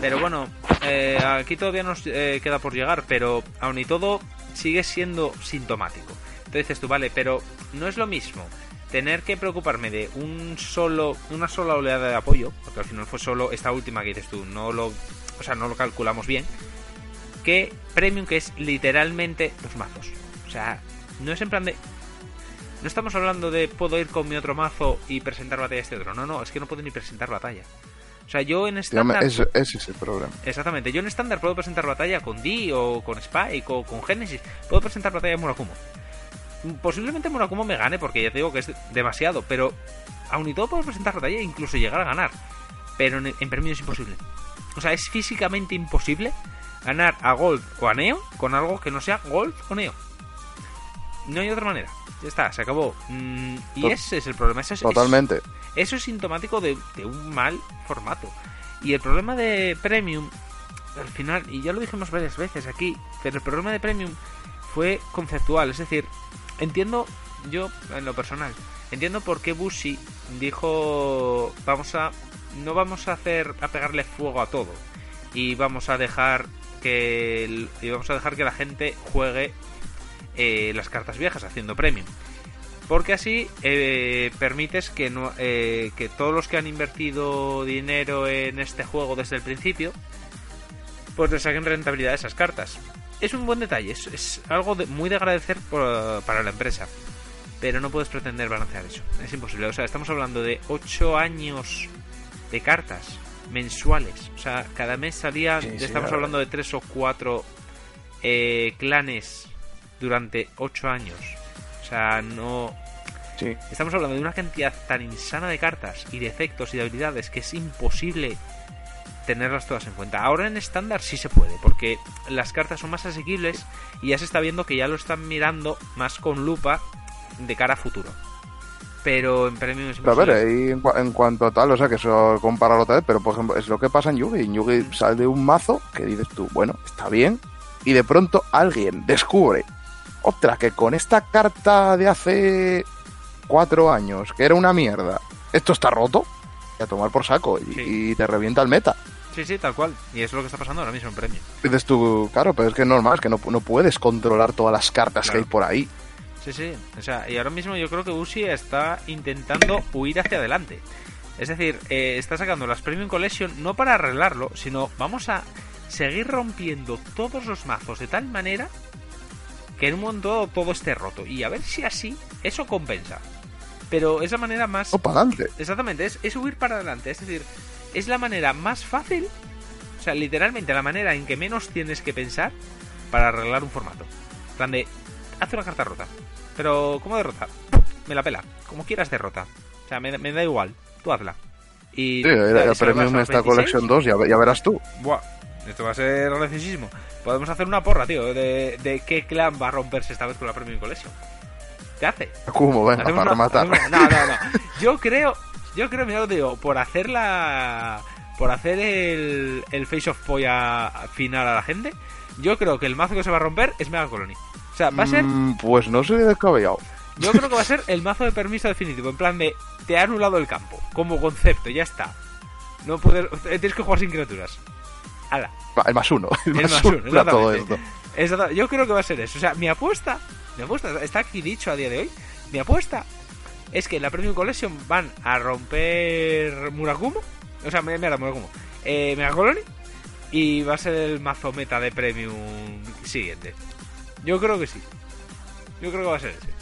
Pero bueno, eh, aquí todavía nos eh, queda por llegar, pero aún y todo sigue siendo sintomático. Entonces tú, vale, pero no es lo mismo tener que preocuparme de un solo, una sola oleada de apoyo, porque al final fue solo esta última que dices tú, no lo, o sea, no lo calculamos bien, que Premium, que es literalmente los mazos. O sea, no es en plan de no estamos hablando de puedo ir con mi otro mazo y presentar batalla a este otro. No, no, es que no puedo ni presentar batalla. O sea, yo en estándar... Ese, es el problema. Exactamente. Yo en estándar puedo presentar batalla con D o con Spike o con Genesis. Puedo presentar batalla en Murakumo. Posiblemente Murakumo me gane porque ya te digo que es demasiado. Pero aún y todo puedo presentar batalla e incluso llegar a ganar. Pero en, en premio es imposible. O sea, es físicamente imposible ganar a Gold o a Neo con algo que no sea Gold o Neo. No hay otra manera. Ya está, se acabó. Mm, y ese es el problema. Eso es, Totalmente. eso es sintomático de, un mal formato. Y el problema de Premium, al final, y ya lo dijimos varias veces aquí, pero el problema de Premium fue conceptual. Es decir, entiendo, yo en lo personal, entiendo por qué Bushi dijo, vamos a, no vamos a hacer, a pegarle fuego a todo. Y vamos a dejar que, y vamos a dejar que la gente juegue eh, las cartas viejas haciendo premium. Porque así eh, permites que, no, eh, que todos los que han invertido dinero en este juego desde el principio, pues les saquen rentabilidad de esas cartas. Es un buen detalle, es, algo muy de agradecer para la empresa. Pero no puedes pretender balancear eso. Es imposible. O sea, estamos hablando de 8 años de cartas mensuales. O sea, cada mes salían, estamos hablando de 3 o 4 clanes durante 8 años. O sea, no... Estamos hablando de una cantidad tan insana de cartas y de efectos y de habilidades que es imposible tenerlas todas en cuenta. Ahora en estándar sí se puede, porque las cartas son más asequibles y ya se está viendo que ya lo están mirando más con lupa de cara a futuro. Pero en premium es Pero a ver, en, cuanto a tal, o sea, que eso compararlo otra vez, pero por ejemplo, es lo que pasa en Yugi. En Yugi sale un mazo que dices tú, bueno, está bien, y de pronto alguien descubre otra, que con esta carta de hace cuatro años, que era una mierda, esto está roto, y a tomar por saco, y, te revienta el meta. Sí, sí, tal cual. Y eso es lo que está pasando ahora mismo en premio. Dices tú, claro, pero es que es normal, es que no, no puedes controlar todas las cartas que hay por ahí. Sí, sí. O sea, y ahora mismo yo creo que Uzi está intentando huir hacia adelante. Es decir, eh, está sacando las Premium Collection no para arreglarlo, sino vamos a seguir rompiendo todos los mazos de tal manera que en un momento todo esté roto. Y a ver si así eso compensa. Pero es la manera más... O para adelante. Exactamente, es, es huir para adelante. Es decir, es la manera más fácil, o sea, literalmente la manera en que menos tienes que pensar para arreglar un formato. plan de, haz una carta rota. Pero, ¿cómo derrota? Me la pela. Como quieras derrota. O sea, me, da igual. Tú hazla. Y sí, el, premium esta colección 2, ya, ya verás tú. Buah, esto va a ser graciosísimo. Podemos hacer una porra, tío, de, de qué clan va a romperse esta vez con la Premium Collection. ¿Qué hace? ¿Cómo? Venga, para matar. No, no, no. Yo creo, yo creo, mira lo digo, por hacer la... Por hacer el, el face of polla final a la gente, yo creo que el mazo que se va a romper es Mega Colony. O sea, va a ser... Mm, pues no soy descabellado. Yo creo que va a ser el mazo de permiso definitivo, en plan de te ha anulado el campo, como concepto, ya está. No poder, tienes que jugar sin criaturas. El más uno. [laughs] El, más, uno, todo esto. Yo creo que va a ser eso. O sea, mi apuesta, mi apuesta, está aquí dicho a día de hoy, mi apuesta es que en la Premium Collection van a romper Murakumo, o sea, mira, Murakumo, eh, Mega Colony, y va a ser el mazo meta de Premium siguiente. Yo creo que sí. Yo creo que va a ser ese.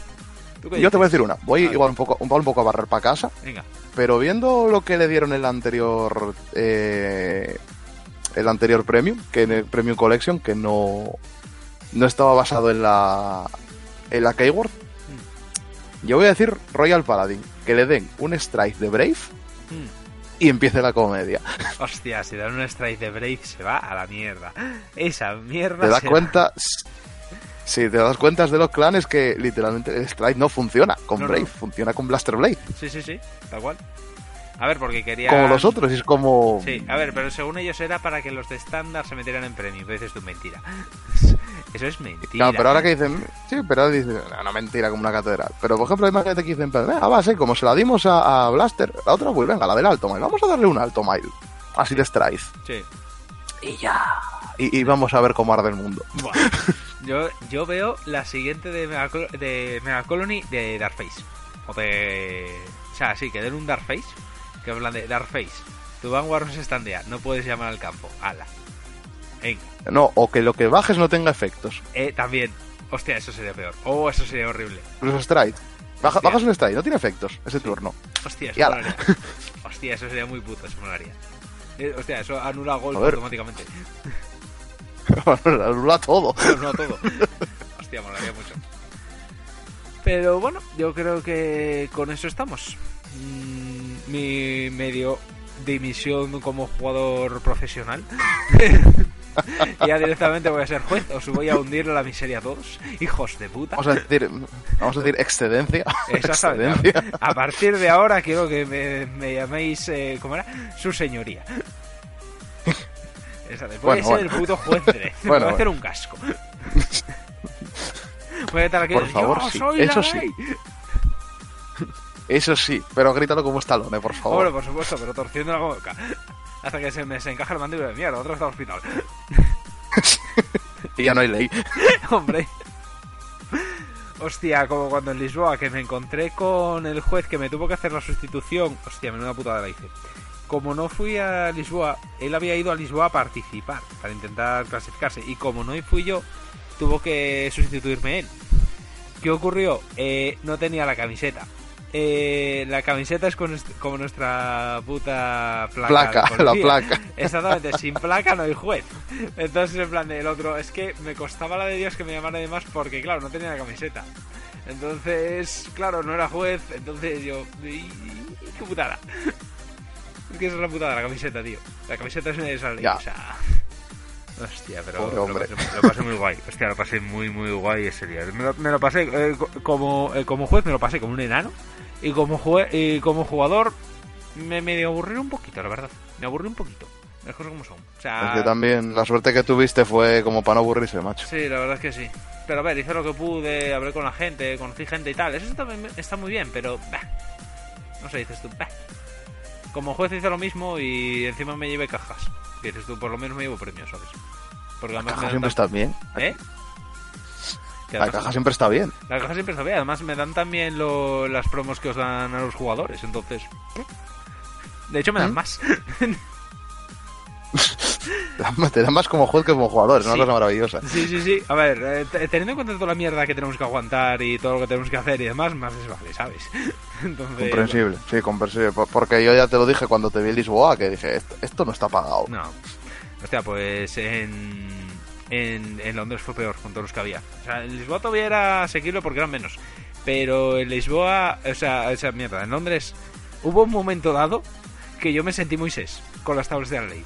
Yo te voy a decir una. Voy igual un poco, un poco a barrer para casa. Venga. Pero viendo lo que le dieron el anterior. Eh, el anterior Premium, que en el Premium Collection, que no. No estaba basado en la. En la Keyworth. Yo voy a decir Royal Paladin. Que le den un strike de Brave. Mm. Y empiece la comedia. Hostia, si dan un strike de Brave se va a la mierda. Esa mierda. ¿Te das cuenta? Si te das cuenta de los clanes que literalmente el Strike no funciona con Brave, funciona con Blaster Blade. Sí, sí, sí, tal cual. A ver, porque quería. Como los otros, es como. Sí, a ver, pero según ellos era para que los de estándar se metieran en premium. Dices tú, mentira. [laughs] Eso es mentira. No, pero ahora que dicen. Sí, pero ahora dicen. No, mentira, como una catedral. Pero por ejemplo, hay más gente que dicen. Ah, va, sí, como se la dimos a, Blaster, la otra, pues venga, la del alto mile. Vamos a darle un alto mile. Así de Strike. Sí. Y ya. Y, vamos a ver cómo arde el mundo. [laughs] Yo, yo veo la siguiente de Mega, de Mega Colony de Darkface. O de. O sea, sí, que den un Darkface. Que hablan de Darkface. Tu Vanguard no se estandea, no puedes llamar al campo. Ala. Venga. No, o que lo que bajes no tenga efectos. Eh, también. Hostia, eso sería peor. Oh, eso sería horrible. Los stride. bajas un stride, no tiene efectos ese turno. Hostia, eso [laughs] Hostia, eso sería muy puto, eso molaría. Eh, hostia, eso anula gol automáticamente. [laughs] anula todo. [laughs] Anula todo. Hostia, molaría mucho. Pero bueno, yo creo que con eso estamos. Mm, mi medio dimisión como jugador profesional. [laughs] ya directamente voy a ser juez, os voy a hundir la miseria a todos, hijos de puta. Vamos a decir, vamos a decir excedencia. Exactamente. A partir de ahora quiero que me, llaméis, eh, ¿cómo era? Su señoría. [laughs] Voy a ser el puto juez [laughs] voy a hacer un casco. voy a estar aquí. Por favor, sí. Eso sí. Eso sí, pero grítalo como Stallone, por favor. Bueno, por supuesto, pero torciendo la boca. [laughs] Hasta que se me se encaja el mandíbula de mierda, otro está al hospital. [laughs] y ya no hay ley. [laughs] Hombre. Hostia, como cuando en Lisboa, que me encontré con el juez que me tuvo que hacer la sustitución. Hostia, menuda putada la hice como no fui a Lisboa, él había ido a Lisboa a participar, para intentar clasificarse. Y como no fui yo, tuvo que sustituirme él. ¿Qué ocurrió? Eh, no tenía la camiseta. Eh, la camiseta es como nuestra puta placa. Placa, la placa. [laughs] Exactamente, sin placa no hay juez. Entonces, en plan, el otro, es que me costaba la de Dios que me llamara de más porque, claro, no tenía la camiseta. Entonces, claro, no era juez. Entonces yo, qué putada [laughs] que es la putada la camiseta, tío. La camiseta es de esas o sea... Hostia, pero lo pasé, muy guay. Hostia, lo pasé muy, muy guay ese día. Me lo, pasé eh, como, eh, como juez, me lo pasé como un enano. Y como, y como jugador, me medio aburrí un poquito, la verdad. Me aburrí un poquito. Las cosas como son. O sea, es que también la suerte que tuviste fue como para no aburrirse, macho. Sí, la verdad es que sí. Pero a ver, hice lo que pude, hablé con la gente, conocí gente y tal. Eso también está muy bien, pero. No sé, dices tú. Bah como juez hice lo mismo y encima me llevé cajas. Dices tú, por lo menos me llevo premios, ¿sabes? Porque la caja siempre está bien. ¿Eh? La caja siempre está bien. La caja siempre está bien. Además, me dan también lo, las promos que os dan a los jugadores. Entonces. De hecho, me dan ¿Mm? más. [laughs] te dan más como juez que como jugador, es una cosa maravillosa. Sí, sí, sí. A ver, eh, teniendo en cuenta toda la mierda que tenemos que aguantar y todo lo que tenemos que hacer y demás, más les vale, ¿sabes? [laughs] comprensible, sí, comprensible. Porque yo ya te lo dije cuando te vi en Lisboa, que dije, esto, no está pagado. No. Hostia, pues en, en, Londres fue peor con todos los que había. O sea, en Lisboa todavía era asequible porque eran menos. Pero en Lisboa, o sea, esa mierda, en Londres hubo un momento dado que yo me sentí muy ses con las tablas de la ley.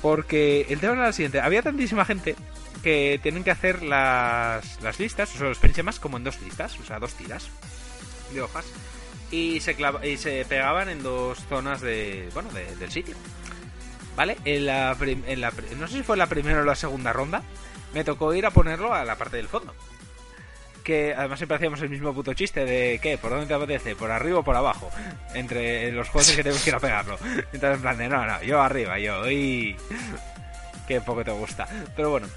Porque el tema era el siguiente: había tantísima gente que tienen que hacer las, las listas, o sea, los más como en dos listas, o sea, dos tiras de hojas, y se, y se pegaban en dos zonas de, bueno, del sitio. ¿Vale? En la, en la, no sé si fue la primera o la segunda ronda, me tocó ir a ponerlo a la parte del fondo que además siempre hacíamos el mismo puto chiste de ¿qué? ¿Por dónde te apetece? ¿Por arriba o por abajo? Entre los jueces que tenemos que ir a pegarlo. [laughs] Entonces en plan de no, no, yo arriba, yo y qué poco te gusta. Pero bueno.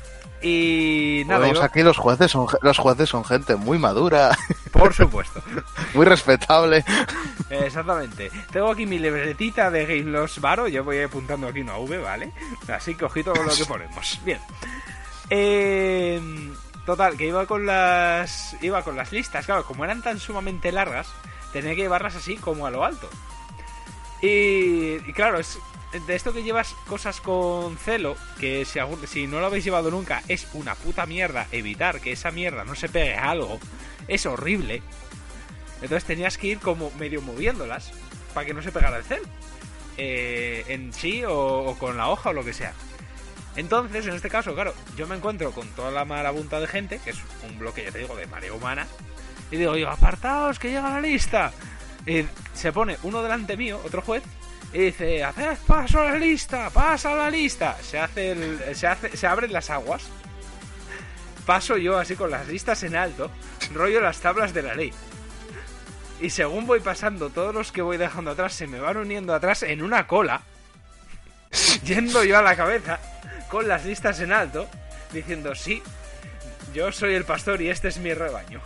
Y nada, aquí los jueces son los jueces son gente muy madura. [laughs] Por supuesto. [laughs] Muy respetable. [laughs] Exactamente. Tengo aquí mi libretita de Game Loss Varo. Yo voy apuntando aquí una V, ¿vale? Así que ojito con lo que ponemos. Bien. Eh, total, que iba con las. Iba con las listas. Claro, como eran tan sumamente largas, tenía que llevarlas así como a lo alto. Y, y claro, es de esto que llevas cosas con celo, que si, si no lo habéis llevado nunca, es una puta mierda evitar que esa mierda no se pegue a algo. Es horrible. Entonces tenías que ir como medio moviéndolas para que no se pegara el cel. eh, en sí o, con la hoja o lo que sea. Entonces, en este caso, claro, yo me encuentro con toda la marabunta de gente, que es un bloque, ya te digo, de marea humana, y digo, yo, apartaos, que llega la lista. Y se pone uno delante mío, otro juez, y dice, haced paso a la lista, pasa a la lista. Se hace el- se hace, se abren las aguas. Paso yo así con las listas en alto, rollo las tablas de la ley. Y según voy pasando, todos los que voy dejando atrás se me van uniendo atrás en una cola, [laughs] yendo yo a la cabeza, con las listas en alto, diciendo, sí, yo soy el pastor y este es mi rebaño.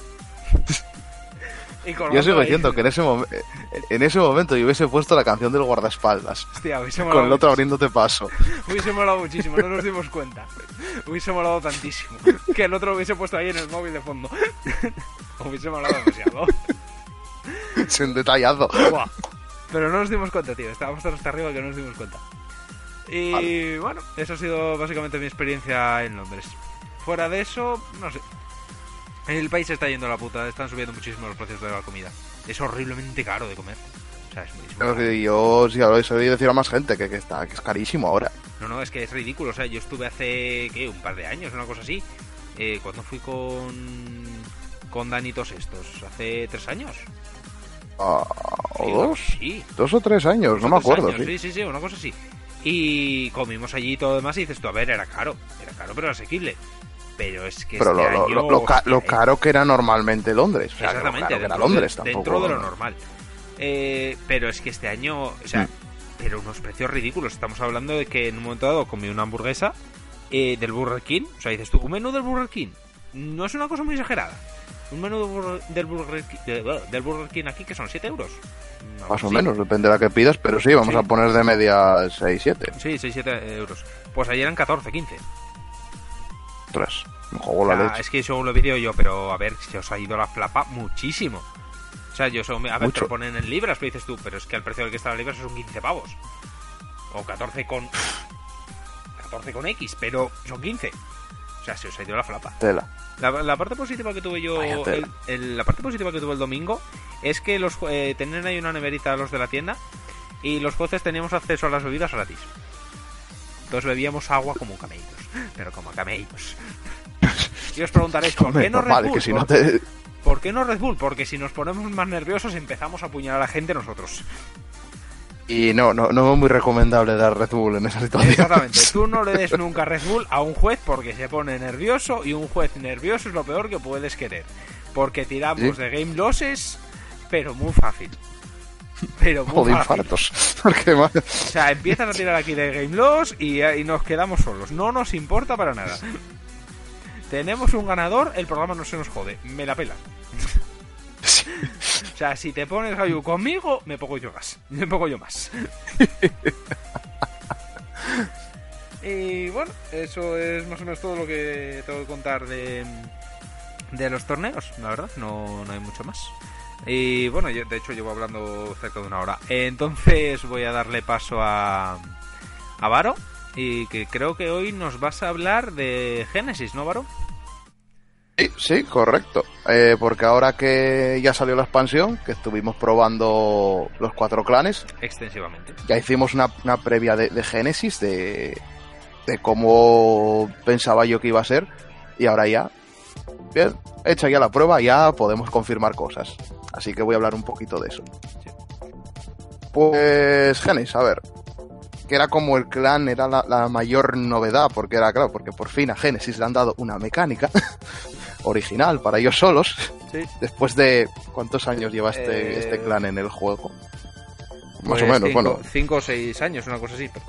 [laughs] Yo sigo ahí. diciendo que en ese, en ese momento yo hubiese puesto la canción del guardaespaldas. Hostia, hubiese Con molado el otro abriéndote paso. [laughs] Hubiese molado muchísimo, no nos dimos cuenta. Hubiese molado tantísimo. Que el otro lo hubiese puesto ahí en el móvil de fondo. [laughs] Hubiese molado demasiado. [laughs] Sin detallazo. Buah. Pero no nos dimos cuenta, tío. Estábamos tan hasta arriba que no nos dimos cuenta. Y bueno, eso ha sido básicamente mi experiencia en Londres. Fuera de eso, no sé. El país está yendo a la puta. Están subiendo muchísimo los precios de la comida. Es horriblemente caro de comer. O sea, es muy, es muy Pero caro. que yo sí lo he oído decir a más gente que, que está que es carísimo ahora. No, no, es que es ridículo. O sea, yo estuve hace, ¿qué? Un par de años, una cosa así. Eh, cuando fui con. con Danitos estos? ¿Hace tres años? Ah, Sí, ¿O dos? Sí. Dos o tres años, no me acuerdo. años, sí. sí, sí, una cosa así. Y comimos allí y todo lo demás y dices tú, a ver, era caro. Era caro, pero asequible. Pero es que Pero este lo, año, lo- lo ca- lo caro que era normalmente Londres. O sea, Exactamente, dentro, Londres de, tampoco. dentro de lo normal. Eh, pero es que este año, o sea, Mm. pero unos precios ridículos. Estamos hablando de que en un momento dado comí una hamburguesa eh, del Burger King. O sea, dices tú, un menú del Burger King. No es una cosa muy exagerada. Un menú del Burger, del Burger, Ki- de- del Burger King aquí que son 7 euros. No, Más o sí. menos, depende de la que pidas, pero sí, vamos Sí. a poner de media 6, 7. Sí, 6-7 euros. Pues ayer eran 14, 15. 3. Me juego O la sea, leche. es que según lo he visto yo, pero a ver, se os ha ido la flapa muchísimo. O sea, yo según, a ver, te Mucho. lo ponen en libras, pero dices tú, pero es que al precio del que está la libras son 15 pavos. O 14 con... 14 con X, pero son 15. O sea, se os ha ido la flapa. Tela. La, la parte positiva que tuve yo, el- la parte positiva que tuve el domingo es que los eh, tenían ahí una neverita los de la tienda y los jueces teníamos acceso a las bebidas gratis. Entonces bebíamos agua como camellos, pero como camellos. [laughs] Y os preguntaréis, ¿por qué no Red Bull? que si no ¿Por- te... ¿Por qué no Red Bull? Porque si nos ponemos más nerviosos empezamos a apuñalar a la gente nosotros. Y no, no, no es muy recomendable dar Red Bull en esa situación. Exactamente. [laughs] Tú no le des nunca Red Bull a un juez porque se pone nervioso y un juez nervioso es lo peor que puedes querer. Porque tiramos Sí. de game losses, pero muy fácil. [laughs] Pero O de infartos. [laughs] Porque O sea, empiezas a tirar aquí de game loss y, y nos quedamos solos. No nos importa para nada. Tenemos un ganador, el programa no se nos jode. Me la pela. [laughs] O sea, si te pones Gayu conmigo, me pongo yo más. Me pongo yo más. y bueno, eso es más o menos todo lo que tengo que contar de, de los torneos, la verdad. No, no hay mucho más. Y bueno, yo de hecho llevo hablando cerca de una hora. Entonces voy a darle paso a, a Varo. Y que creo que hoy nos vas a hablar de Génesis, ¿no, Varo? Sí, sí, correcto. Eh, porque ahora que ya salió la expansión, que estuvimos probando los cuatro clanes, Extensivamente. ya hicimos una, una previa de, de Génesis, de, de cómo pensaba yo que iba a ser, y ahora ya, bien, hecha ya la prueba, ya podemos confirmar cosas. Así que voy a hablar un poquito de eso. Pues Génesis, a ver, que era como el clan, era la, la mayor novedad, porque era claro, porque por fin a Génesis le han dado una mecánica [laughs] original para ellos solos, Sí. después de cuántos años lleva este, Eh, este clan en el juego. Más Pues o menos, cinco- bueno, Cinco o seis años, una cosa así. pero-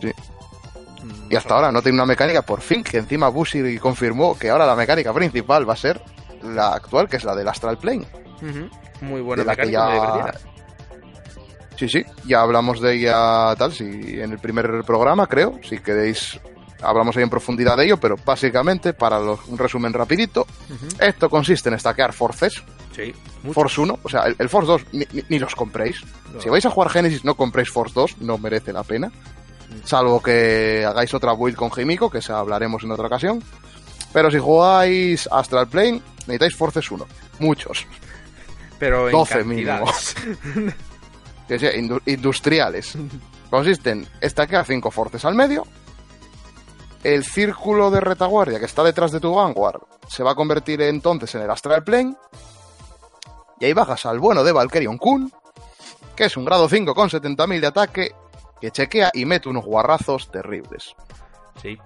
Sí. Y hasta ahora no tiene una mecánica, por fin, que encima Bushi confirmó que ahora la mecánica principal va a ser la actual, que es la del Astral Plane. Muy buena de la que ya... Sí, sí, ya hablamos de ella tal, si en el primer programa, creo, si queréis hablamos ahí en profundidad de ello, pero básicamente, para un resumen rapidito, esto consiste en stackear forces. Sí, Force 1, o sea, el, Force 2 ni, los compréis. Si vais a jugar Genesis no compréis Force 2, no merece la pena. Salvo que hagáis otra build con Jimiko, que se hablaremos en otra ocasión. Pero si jugáis Astral Plane, necesitáis Forces 1. Muchos. Pero en 12 mínimo. que [laughs] sea, industriales. Consisten en stackear 5 forces al medio, el círculo de retaguardia que está detrás de tu Vanguard se va a convertir entonces en el Astral Plane. Y ahí bajas al bueno de Valkyrion Kun, que es un grado 5 con 70.000 de ataque, que chequea y mete unos guarrazos terribles. Sí.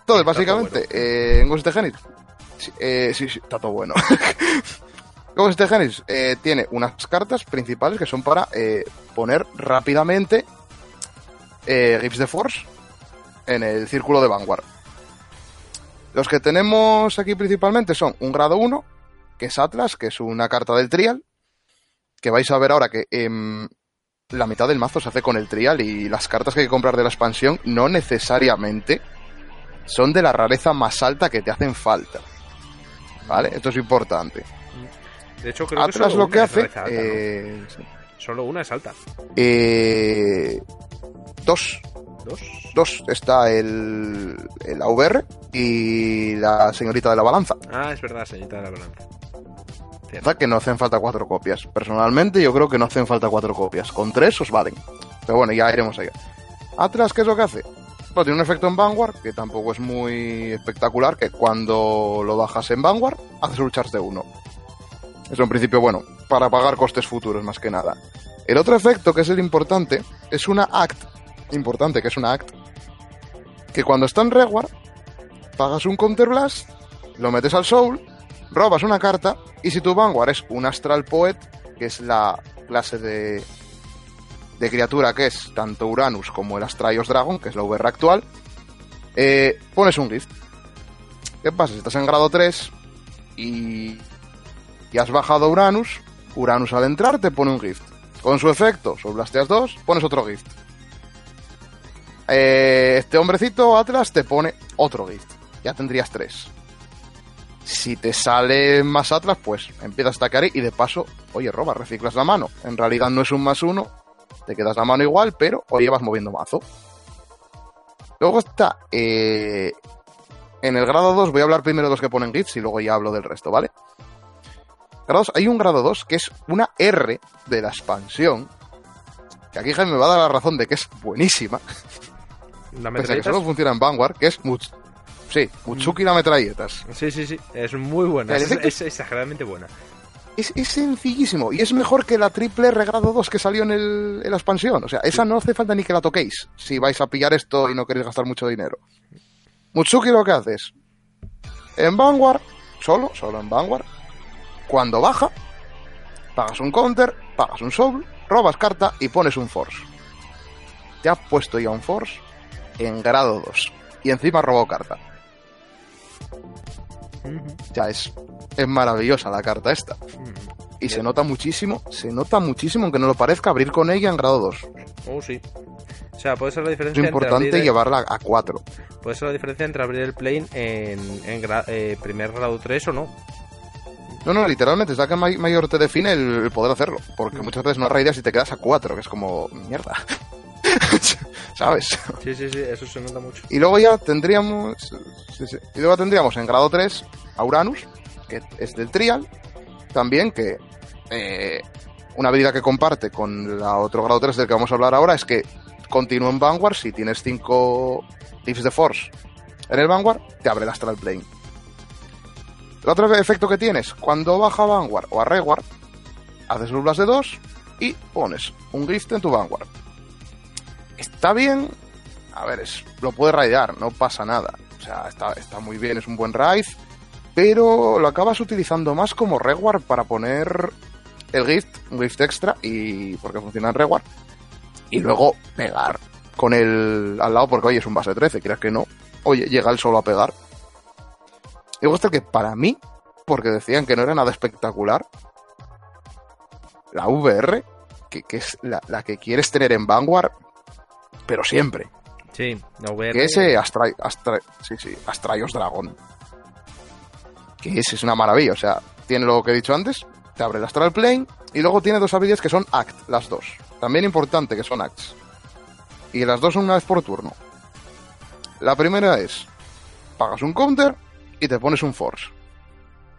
Entonces, básicamente, eh, en Ghost Genesis. Eh, sí, sí, está todo bueno. [laughs] Ghost Genesis eh, tiene unas cartas principales que son para poner rápidamente Gifts de Force en el círculo de Vanguard. Los que tenemos aquí principalmente son un grado 1, que es Atlas, que es una carta del trial, que vais a ver ahora que em, la mitad del mazo se hace con el trial y las cartas que hay que comprar de la expansión no necesariamente son de la rareza más alta que te hacen falta. ¿Vale? Esto es importante. De hecho, creo Atlas que lo que hace... Eh, solo una es alta. Eh, dos. ¿Dos? Está el, el AVR y la señorita de la balanza. Ah, es verdad, señorita de la balanza. Que no hacen falta cuatro copias. Personalmente, yo creo que no hacen falta cuatro copias. Con tres os valen. Pero bueno, ya iremos allá. Atlas, ¿qué es lo que hace? Pues tiene un efecto en Vanguard, que tampoco es muy espectacular, que cuando lo bajas en Vanguard, haces un charge de uno. Eso en principio, bueno, para pagar costes futuros más que nada. El otro efecto, que es el importante, es una act importante, que es una act, que cuando está en Reward, pagas un Counter Blast, lo metes al Soul, robas una carta, y si tu Vanguard es un Astral Poet, que es la clase de, de criatura que es tanto Uranus como el Astraios Dragon, que es la VR actual, eh, pones un gift. ¿Qué pasa? Si estás en grado 3 y, y has bajado Uranus, Uranus al entrar te pone un gift. Con su efecto, blasteas 2, pones otro gift. Eh, este hombrecito Atlas te pone otro gift. Ya tendrías tres. Si te sale más Atlas, pues empiezas a atacar y de paso, oye, roba, reciclas la mano. En realidad no es un más uno, te quedas la mano igual, pero hoy vas moviendo mazo. Luego está eh, en el grado 2, voy a hablar primero de los que ponen gifts y luego ya hablo del resto, ¿vale? Grados, hay un grado 2 que es una R de la expansión. Que aquí Jaime me va a dar la razón de que es buenísima. La Pese que solo funciona en Vanguard, que es Much sí, Mutsuki la metralletas. Sí, sí, sí, es muy buena, es, exageradamente buena. Es, sencillísimo y es mejor que la triple regrado 2 que salió en, el, en la expansión. O sea, esa no hace falta ni que la toquéis si vais a pillar esto y no queréis gastar mucho dinero. Mutsuki lo que haces en Vanguard, solo, solo en Vanguard, cuando baja, pagas un counter, pagas un soul, robas carta y pones un force. Te has puesto ya un force en grado 2. Y encima robó carta. Ya es, es maravillosa la carta esta. Y se nota muchísimo, se nota muchísimo, aunque no lo parezca, abrir con ella en grado 2. Oh, sí. O sea, puede ser la diferencia. Es importante llevarla a 4. Puede ser la diferencia entre abrir el plane en, en eh, primer grado 3 o no. No, no, literalmente, es la que mayor te define el, poder hacerlo. Porque muchas veces no hay idea si te quedas a 4, que es como mierda. [laughs] ¿Sabes? Sí, sí, sí, eso se nota mucho. Y luego ya tendríamos. Y luego tendríamos en grado 3 a Uranus, que es del Trial, también, que eh, una habilidad que comparte con la otro grado 3 del que vamos a hablar ahora es que continúa en Vanguard. Si tienes 5 Tips de Force en el Vanguard, te abre el Astral Plane. El otro efecto que tienes, cuando baja a Vanguard o a Reward, haces un blast de 2 y pones un gift en tu Vanguard está bien. A ver, es, lo puede raidear, no pasa nada. O sea, está, está muy bien, es un buen raid. Pero lo acabas utilizando más como reward para poner el gift, un gift extra, y porque funciona en reward. Y luego pegar con el al lado, porque oye, es un base 13, creas que no. Oye, llega el solo a pegar. Y gusta que para mí porque decían que no era nada espectacular. La VR, que, que es la, la, que quieres tener en Vanguard, pero siempre. Sí, la VR. Que ese Astra, Astra, sí, sí, Astraios Dragon. Que ese es una maravilla, o sea, tiene lo que he dicho antes, te abre el Astral Plane y luego tiene dos habilidades que son Act, las dos. También importante que son Acts. Y las dos son una vez por turno. La primera es, pagas un counter y te pones un force.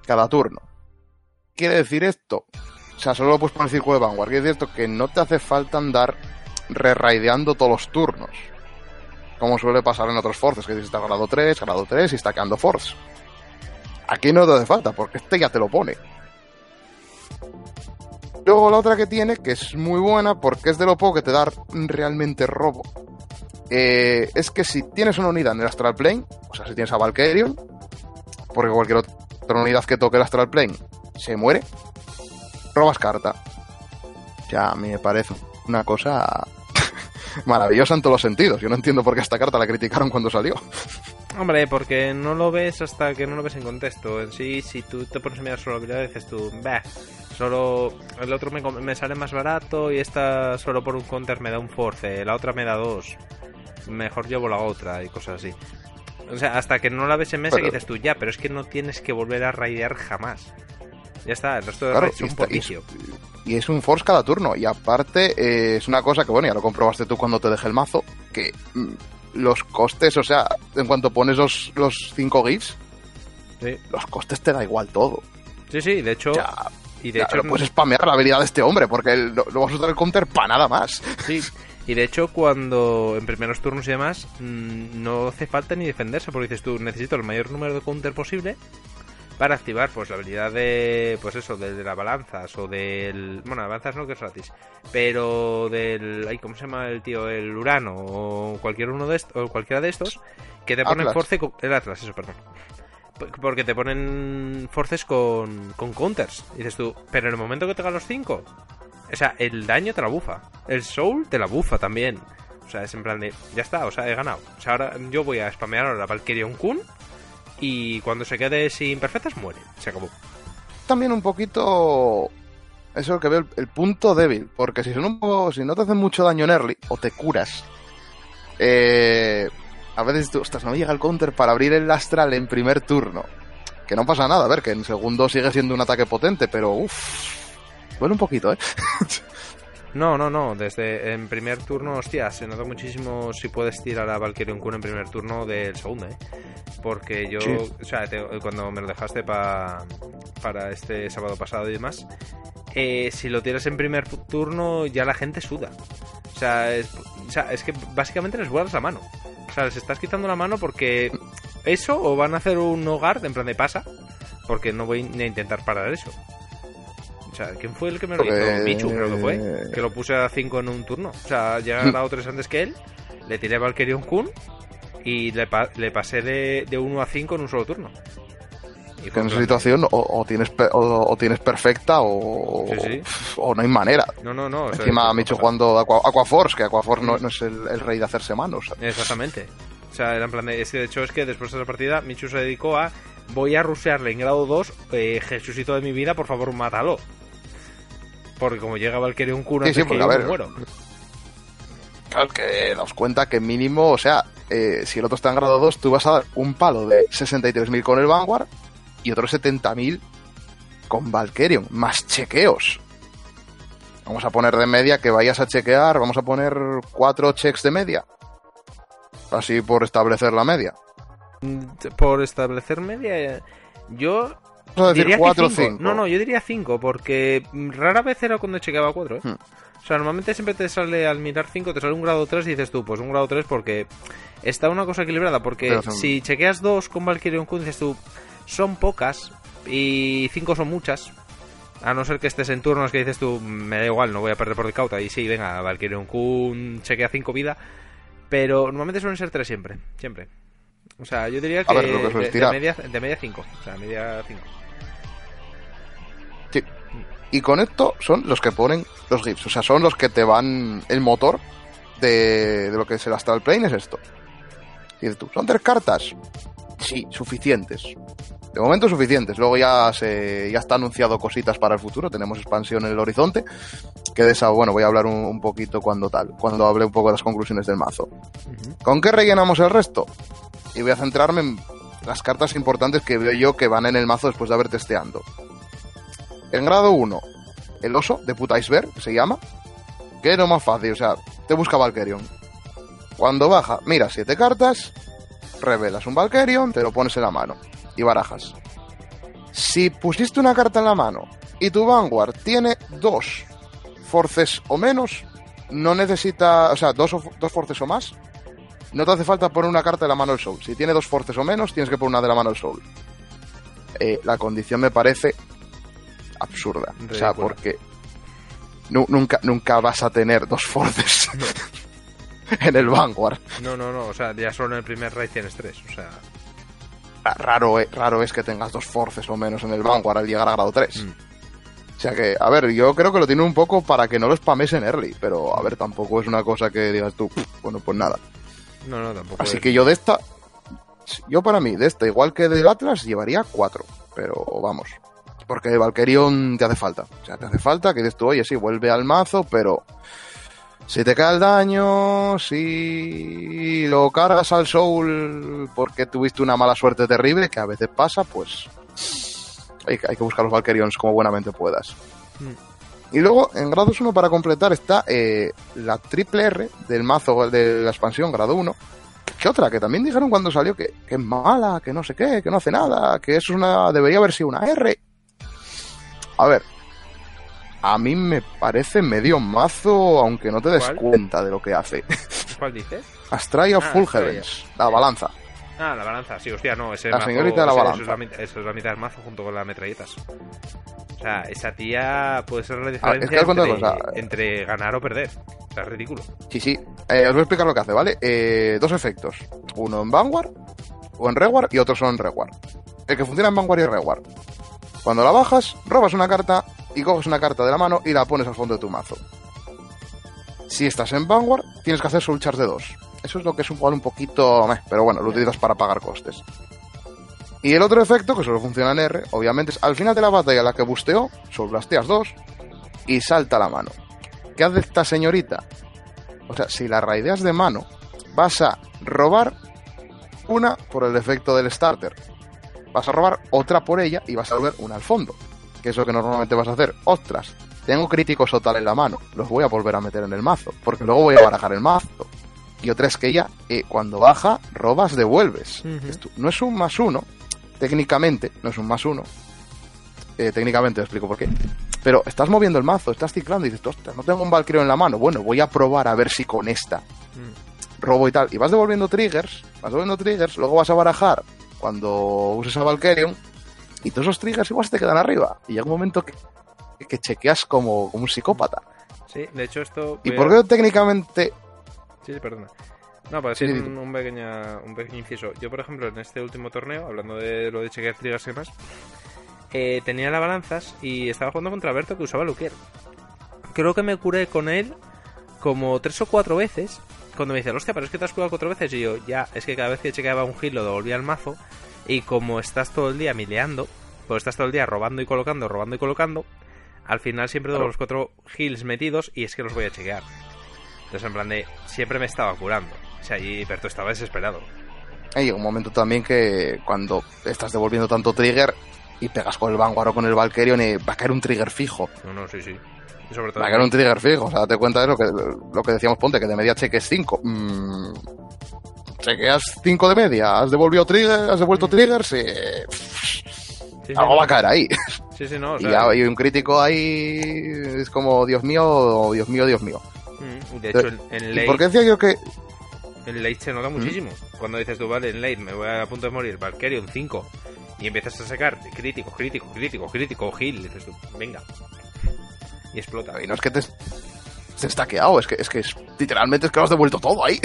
Cada turno. Quiere decir esto, o sea, solo lo puedes poner círculo de Vanguard. Quiere decir esto que no te hace falta andar re-raideando todos los turnos. Como suele pasar en otros forces, que está grado 3, grado 3 y está quedando force. Aquí no te hace falta, porque este ya te lo pone. Luego la otra que tiene, que es muy buena porque es de lo poco que te da realmente robo, eh, es que si tienes una unidad en el Astral Plane, o sea, si tienes a Valkyrion, porque cualquier otra unidad que toque el Astral Plane se muere, robas carta. Ya, a mí me parece una cosa maravillosa en todos los sentidos. Yo no entiendo por qué esta carta la criticaron cuando salió. Hombre, porque no lo ves hasta que no lo ves en contexto. En sí, si tú te pones a mirar solo habilidad, dices tú, bah, solo el otro me, me, sale más barato y esta solo por un counter me da un force, la otra me da dos. Mejor llevo la otra y cosas así. O sea, hasta que no la ves en mesa pero, dices tú, ya, pero es que no tienes que volver a raidear jamás. Ya está, el resto de claro, es un porticio. Y, y, es un force cada turno. Y aparte, eh, es una cosa que, bueno, ya lo comprobaste tú cuando te dejé el mazo, que mm, los costes, o sea, en cuanto pones los, los cinco GIFs, sí. los costes te da igual todo. Sí, sí, de hecho. Ya, y de ya, hecho, puedes spamear la habilidad de este hombre, porque no, no vas a usar el counter para nada más. Sí, y de hecho, cuando en primeros turnos y demás, mmm, no hace falta ni defenderse, porque dices tú, necesito el mayor número de counter posible para activar pues la habilidad de pues eso de, de las balanzas o del bueno balanzas no que es gratis pero del ay cómo se llama el tío el urano o cualquier uno de estos o cualquiera de estos que te ponen Atlas. force con, el atlas eso perdón. Porque te ponen forces con, con counters. Y dices tú pero en el momento que te los 5 o sea el daño te la bufa. El soul te la bufa también. O sea es en plan de ya está o sea he ganado. O sea ahora yo voy a spamear ahora Valkyrion Kun y cuando se quede sin perfectas muere. Se acabó. También un poquito eso es lo que veo el, punto débil, porque si son un poco, si no te hacen mucho daño en early o te curas, eh, a veces tú, ostras, no llega el counter para abrir el astral en primer turno. Que no pasa nada, a ver, que en segundo sigue siendo un ataque potente, pero uff, duele un poquito, ¿eh? [laughs] No, no, no. Desde en primer turno, hostia, se nota muchísimo si puedes tirar a Valkyrie Kun en primer turno del segundo, ¿eh? Porque yo, Sí. o sea, te- cuando me lo dejaste pa- para este sábado pasado y demás, eh, si lo tiras en primer turno ya la gente suda. O sea, es, o sea, es que básicamente les vuelas la mano. O sea, les estás quitando la mano porque eso o van a hacer un hogar en plan de pasa, porque no voy ni a intentar parar eso. Sea, ¿quién fue el que me lo hizo? Michu, creo que fue. Que lo puse a 5 en un turno. O sea, ya he ganado 3 antes que él. Le tiré Valkyrion Kun y le, pa- le pasé de, de 1 a 5 en un solo turno. Y en esa situación o, o tienes o, o tienes perfecta o, Sí, sí. o no hay manera. No, no, no. sea, Encima no Micho jugando Aqua, Aquaforce, que Aquaforce no, no es el, el rey de hacerse manos. Exactamente. O sea, era en plan de, es que de hecho es que después de esa partida Michu se dedicó a voy a rushearle en grado 2, eh, Jesucito de mi vida, por favor, mátalo. Porque como llega Valkyrion Kun Sí, antes sí, que porque, a ver, muero. Claro, que nos cuenta que mínimo, o sea, eh, si el otro está en grado 2, tú vas a dar un palo de 63.000 con el Vanguard y otros 70.000 con Valkyrion, más chequeos. Vamos a poner de media que vayas a chequear, vamos a poner cuatro checks de media. Así por establecer la media. Por establecer media, yo Vamos a decir diría 4 o que 5. 5. No, no, yo diría 5, porque rara vez era cuando chequeaba 4, ¿eh? Hmm. O sea, normalmente siempre te sale al mirar 5, te sale un grado 3 y dices tú, pues un grado 3 porque está una cosa equilibrada. Porque Pero son- si chequeas 2 con Valkyrion Kun, dices tú, son pocas y 5 son muchas. A no ser que estés en turnos que dices tú, me da igual, no voy a perder por decauta. Y sí, venga, Valkyrion Kun chequea 5 vida. Pero normalmente suelen ser 3 siempre, siempre. O sea, yo diría que, A ver, lo que de, de media 5. O sea, media 5. Y con esto son los que ponen los GIFs. O sea, son los que te van. El motor de, de lo que es el Astral Plane es esto. Y dices tú, ¿son tres cartas? Sí, suficientes. De momento suficientes. Luego ya se ya está anunciado cositas para el futuro. Tenemos expansión en el horizonte. Que de esa, bueno, voy a hablar un, un poquito cuando tal, cuando hable un poco de las conclusiones del mazo. ¿Con qué rellenamos el resto? Y voy a centrarme en las cartas importantes que veo yo que van en el mazo después de haber testeando. En grado 1, el oso de puta iceberg, se llama. Que es más fácil, o sea, te busca Valkyrion. Cuando baja, mira siete cartas, revelas un Valkyrion, te lo pones en la mano y barajas. Si pusiste una carta en la mano y tu Vanguard tiene dos forces o menos, no necesita, o sea, dos, dos forces o más, no te hace falta poner una carta de la mano del Soul. Si tiene dos forces o menos, tienes que poner una de la mano del Soul. Eh, la condición me parece absurda. O sea, porque nu- nunca, nunca vas a tener dos forces [laughs] en el Vanguard. No, no, no, o sea, ya solo en el primer raid tienes tres, o sea... Ah, Raro, eh, raro es que tengas dos forces o menos en el Vanguard al llegar a grado 3. Mm. O sea que, a ver, yo creo que lo tiene un poco para que no lo spames en early, pero a ver, tampoco es una cosa que digas tú, "Pff, bueno, pues nada. No, no, tampoco Así es- que yo de esta, yo para mí, de esta, igual que del Atlas, llevaría cuatro, pero vamos. Porque de Valkyrion te hace falta. O sea, te hace falta que dices tú, oye, sí, vuelve al mazo, pero si te cae el daño, si lo cargas al Soul porque tuviste una mala suerte terrible, que a veces pasa, pues hay, que- hay que buscar los Valkyrions como buenamente puedas. Mm. Y luego, en grados 1 para completar está eh, la triple R del mazo de la expansión, grado 1. ¿Qué otra? Que también dijeron cuando salió que, que es mala, que no sé qué, que no hace nada, que eso es una, debería haber sido una R. A ver, a mí me parece medio mazo, aunque no te des ¿Cuál? cuenta de lo que hace. [laughs] ¿Cuál dices? Astray of Ah, Full. Heavens, la balanza. Ah, la balanza, sí, hostia, no, ese La mazo- señorita de la balanza. Eso es la, mitad, eso es la mitad del mazo junto con las metralletas. O sea, esa tía puede ser la Ah, diferencia es que entre ganar o perder. O sea, es ridículo. Sí, sí. Eh, os voy a explicar lo que hace, ¿vale? Eh, dos efectos. Uno en Vanguard o en Reward y otro solo en Reward. El que funciona en Vanguard y Reward. Cuando la bajas, robas una carta y coges una carta de la mano y la pones al fondo de tu mazo. Si estás en Vanguard, tienes que hacer Soul Charge de 2. Eso es lo que es un igual un poquito... meh, pero bueno, lo utilizas para pagar costes. Y el otro efecto, que solo funciona en R, obviamente es al final de la batalla la que busteó, Soul Blasteas 2 y salta la mano. ¿Qué hace esta señorita? O sea, si la raideas de mano, vas a robar una por el efecto del starter. Vas a robar otra por ella y vas a volver una al fondo. Que es lo que normalmente vas a hacer. Ostras, tengo críticos total en la mano. Los voy a volver a meter en el mazo. Porque luego voy a barajar el mazo. Y otra es que ya, eh, cuando baja, robas, devuelves. Esto no es un más uno. Técnicamente, no es un más uno. Eh, técnicamente te explico por qué. Pero estás moviendo el mazo, estás ciclando y dices, ostras, no tengo un Valkyrie en la mano. Bueno, voy a probar a ver si con esta Mm. robo y tal. Y vas devolviendo triggers, vas devolviendo triggers, luego vas a barajar cuando uses a Valkyrion y todos esos triggers igual se te quedan arriba. Y llega un momento que, que chequeas como, como un psicópata. Sí, de hecho esto... ¿Y por a- qué técnicamente... Sí, sí, perdona. No, para decir Sí, un, un pequeña, un pequeño inciso. Yo, por ejemplo, en este último torneo, hablando de lo de chequear triggers y demás, eh, tenía la balanzas y estaba jugando contra Alberto que usaba Luquier. Creo que me curé con él como tres o cuatro veces. Cuando me dice, hostia, pero es que te has curado cuatro veces. Y yo, ya, es que cada vez que chequeaba un heal lo devolvía al mazo. Y como estás todo el día mileando, pues estás todo el día robando y colocando, robando y colocando, al final siempre tengo Claro. los cuatro heals metidos y es que los voy a chequear. Entonces, en plan de, siempre me estaba curando. O sea, y Berto estaba desesperado. Hay un momento también que cuando estás devolviendo tanto trigger y pegas con el Vanguard o con el Valkyrion y va a caer un trigger fijo. No, no, sí, sí. Y sobre todo... Va a caer un trigger fijo. O sea, date cuenta de lo que, lo que decíamos, ponte, que de media cheques 5. chequeas 5 de media, has devolvido trigger, has devuelto triggers y... sí, sí, algo no. va a caer ahí. Sí, sí, no, o y, sea, ya- y un crítico ahí es como, Dios mío, Dios mío, Dios mío. mm, de hecho, en, en ¿Y late, por qué decía yo que en late se nota muchísimo. Cuando dices tú, vale, en late me voy a punto de morir, Valkyrion 5, y empiezas a sacar crítico, crítico, crítico, crítico, heal, y dices tú, venga. Y explota. Y no es que te se está quedado, es que es que es, literalmente es que lo has devuelto todo ahí.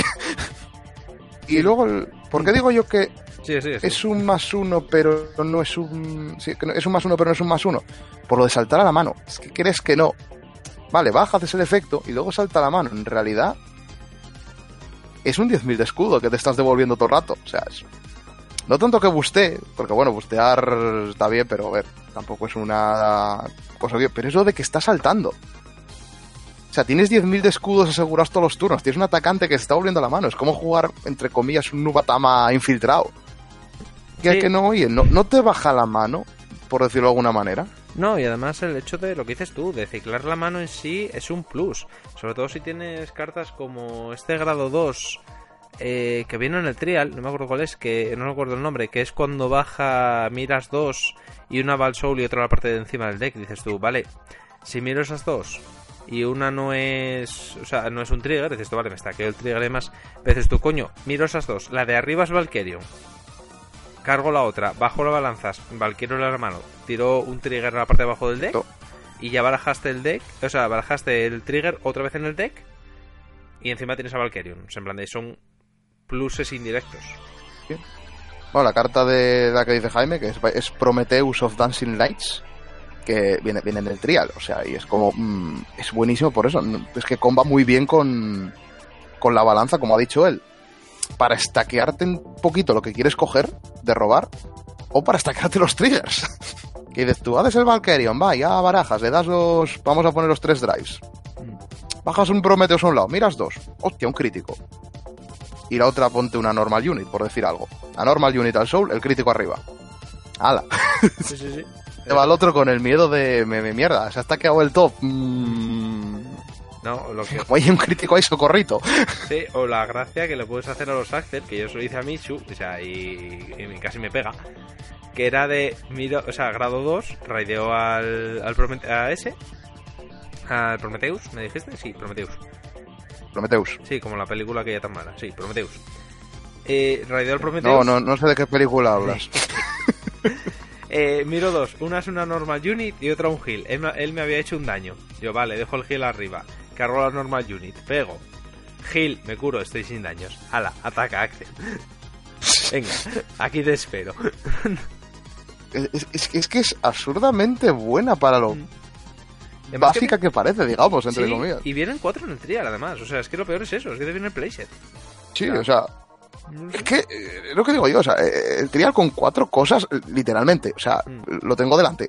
[laughs] y luego, ¿por qué digo yo que Sí, sí, sí. es un más uno, pero no es un. es un más uno, pero no es un más uno? Por lo de saltar a la mano. Es que crees que no. Vale, baja, haces el efecto y luego salta a la mano. En realidad, es un 10.000 de escudo que te estás devolviendo todo el rato. O sea, es, No tanto que buste, porque bueno, bustear está bien, pero a ver, tampoco es una cosa bien. Pero eso de que está saltando. O sea, tienes 10.000 de escudos asegurados todos los turnos. Tienes un atacante que se está volviendo la mano. Es como jugar, entre comillas, un Nubatama infiltrado. Que, Sí. que no, oye, no, no te baja la mano, por decirlo de alguna manera. No, y además el hecho de lo que dices tú, de ciclar la mano en sí es un plus. Sobre todo si tienes cartas como este grado 2 eh, que viene en el trial, no me acuerdo cuál es, que no me acuerdo el nombre, que es cuando baja, miras dos y una va al soul y otra a la parte de encima del deck. Dices tú, vale, si miro esas dos y una no es, o sea, no es un trigger, dices tú, vale, me stackeo el trigger y demás. Dices tú, coño, miro esas dos, la de arriba es Valkyrion. Cargo la otra, bajo las balanzas, Valkyrio el hermano, tiro un trigger en la parte de abajo del deck y ya barajaste el deck, o sea, barajaste el trigger otra vez en el deck y encima tienes a Valkyrion. En plan de son pluses indirectos. Bueno, la carta de la que dice Jaime, que es, es Prometheus of Dancing Lights, que viene, viene en el trial, o sea, y es como, mm, es buenísimo por eso, es que comba muy bien con, con la balanza, como ha dicho él, para estaquearte un poquito lo que quieres coger, de robar, o para estaquearte los triggers. [laughs] que dices tú, haces el Valkyrion, va, ya barajas, le das los, vamos a poner los tres drives. Bajas un Prometheus a un lado, miras dos, hostia, un crítico. Y la otra ponte una normal unit, por decir algo. La normal unit al soul, el crítico arriba. ¡Hala! Sí, sí, sí. Te va el otro con el miedo de me, me mierda, se ha estaqueado el top. Mm, No, lo que como hay un crítico ahí socorrito. sí, o la gracia que le puedes hacer a los Axel, que yo se lo hice a Michu, o sea, y, y casi me pega. Que era de, miro, o sea, grado 2, raideó al, al Promete- a ese, al Prometheus, ¿me dijiste? Sí, Prometheus. Prometheus. Sí, como la película que ya tan mala, sí, Prometheus. Eh, raideó al No, Prometheus. no, no sé de qué película hablas. [laughs] Eh, miro dos, una es una normal unit y otra un heal. Él, me- él me había hecho un daño. Yo, vale, dejo el heal arriba. Cargo la normal unit, pego. Heal, me curo, estoy sin daños. Ala, ataca, Axel. [laughs] Venga, aquí te espero. [laughs] Es, que- es que es absurdamente buena para lo Mm. Básica que, parece, digamos, entre sí, comillas. y vienen cuatro en el trial, además. O sea, es que lo peor es eso, es que te viene el playset. Sí, claro. o sea, es que eh, es lo que digo yo, o sea, eh, el trial con cuatro cosas, eh, literalmente, o sea, Mm. lo tengo delante.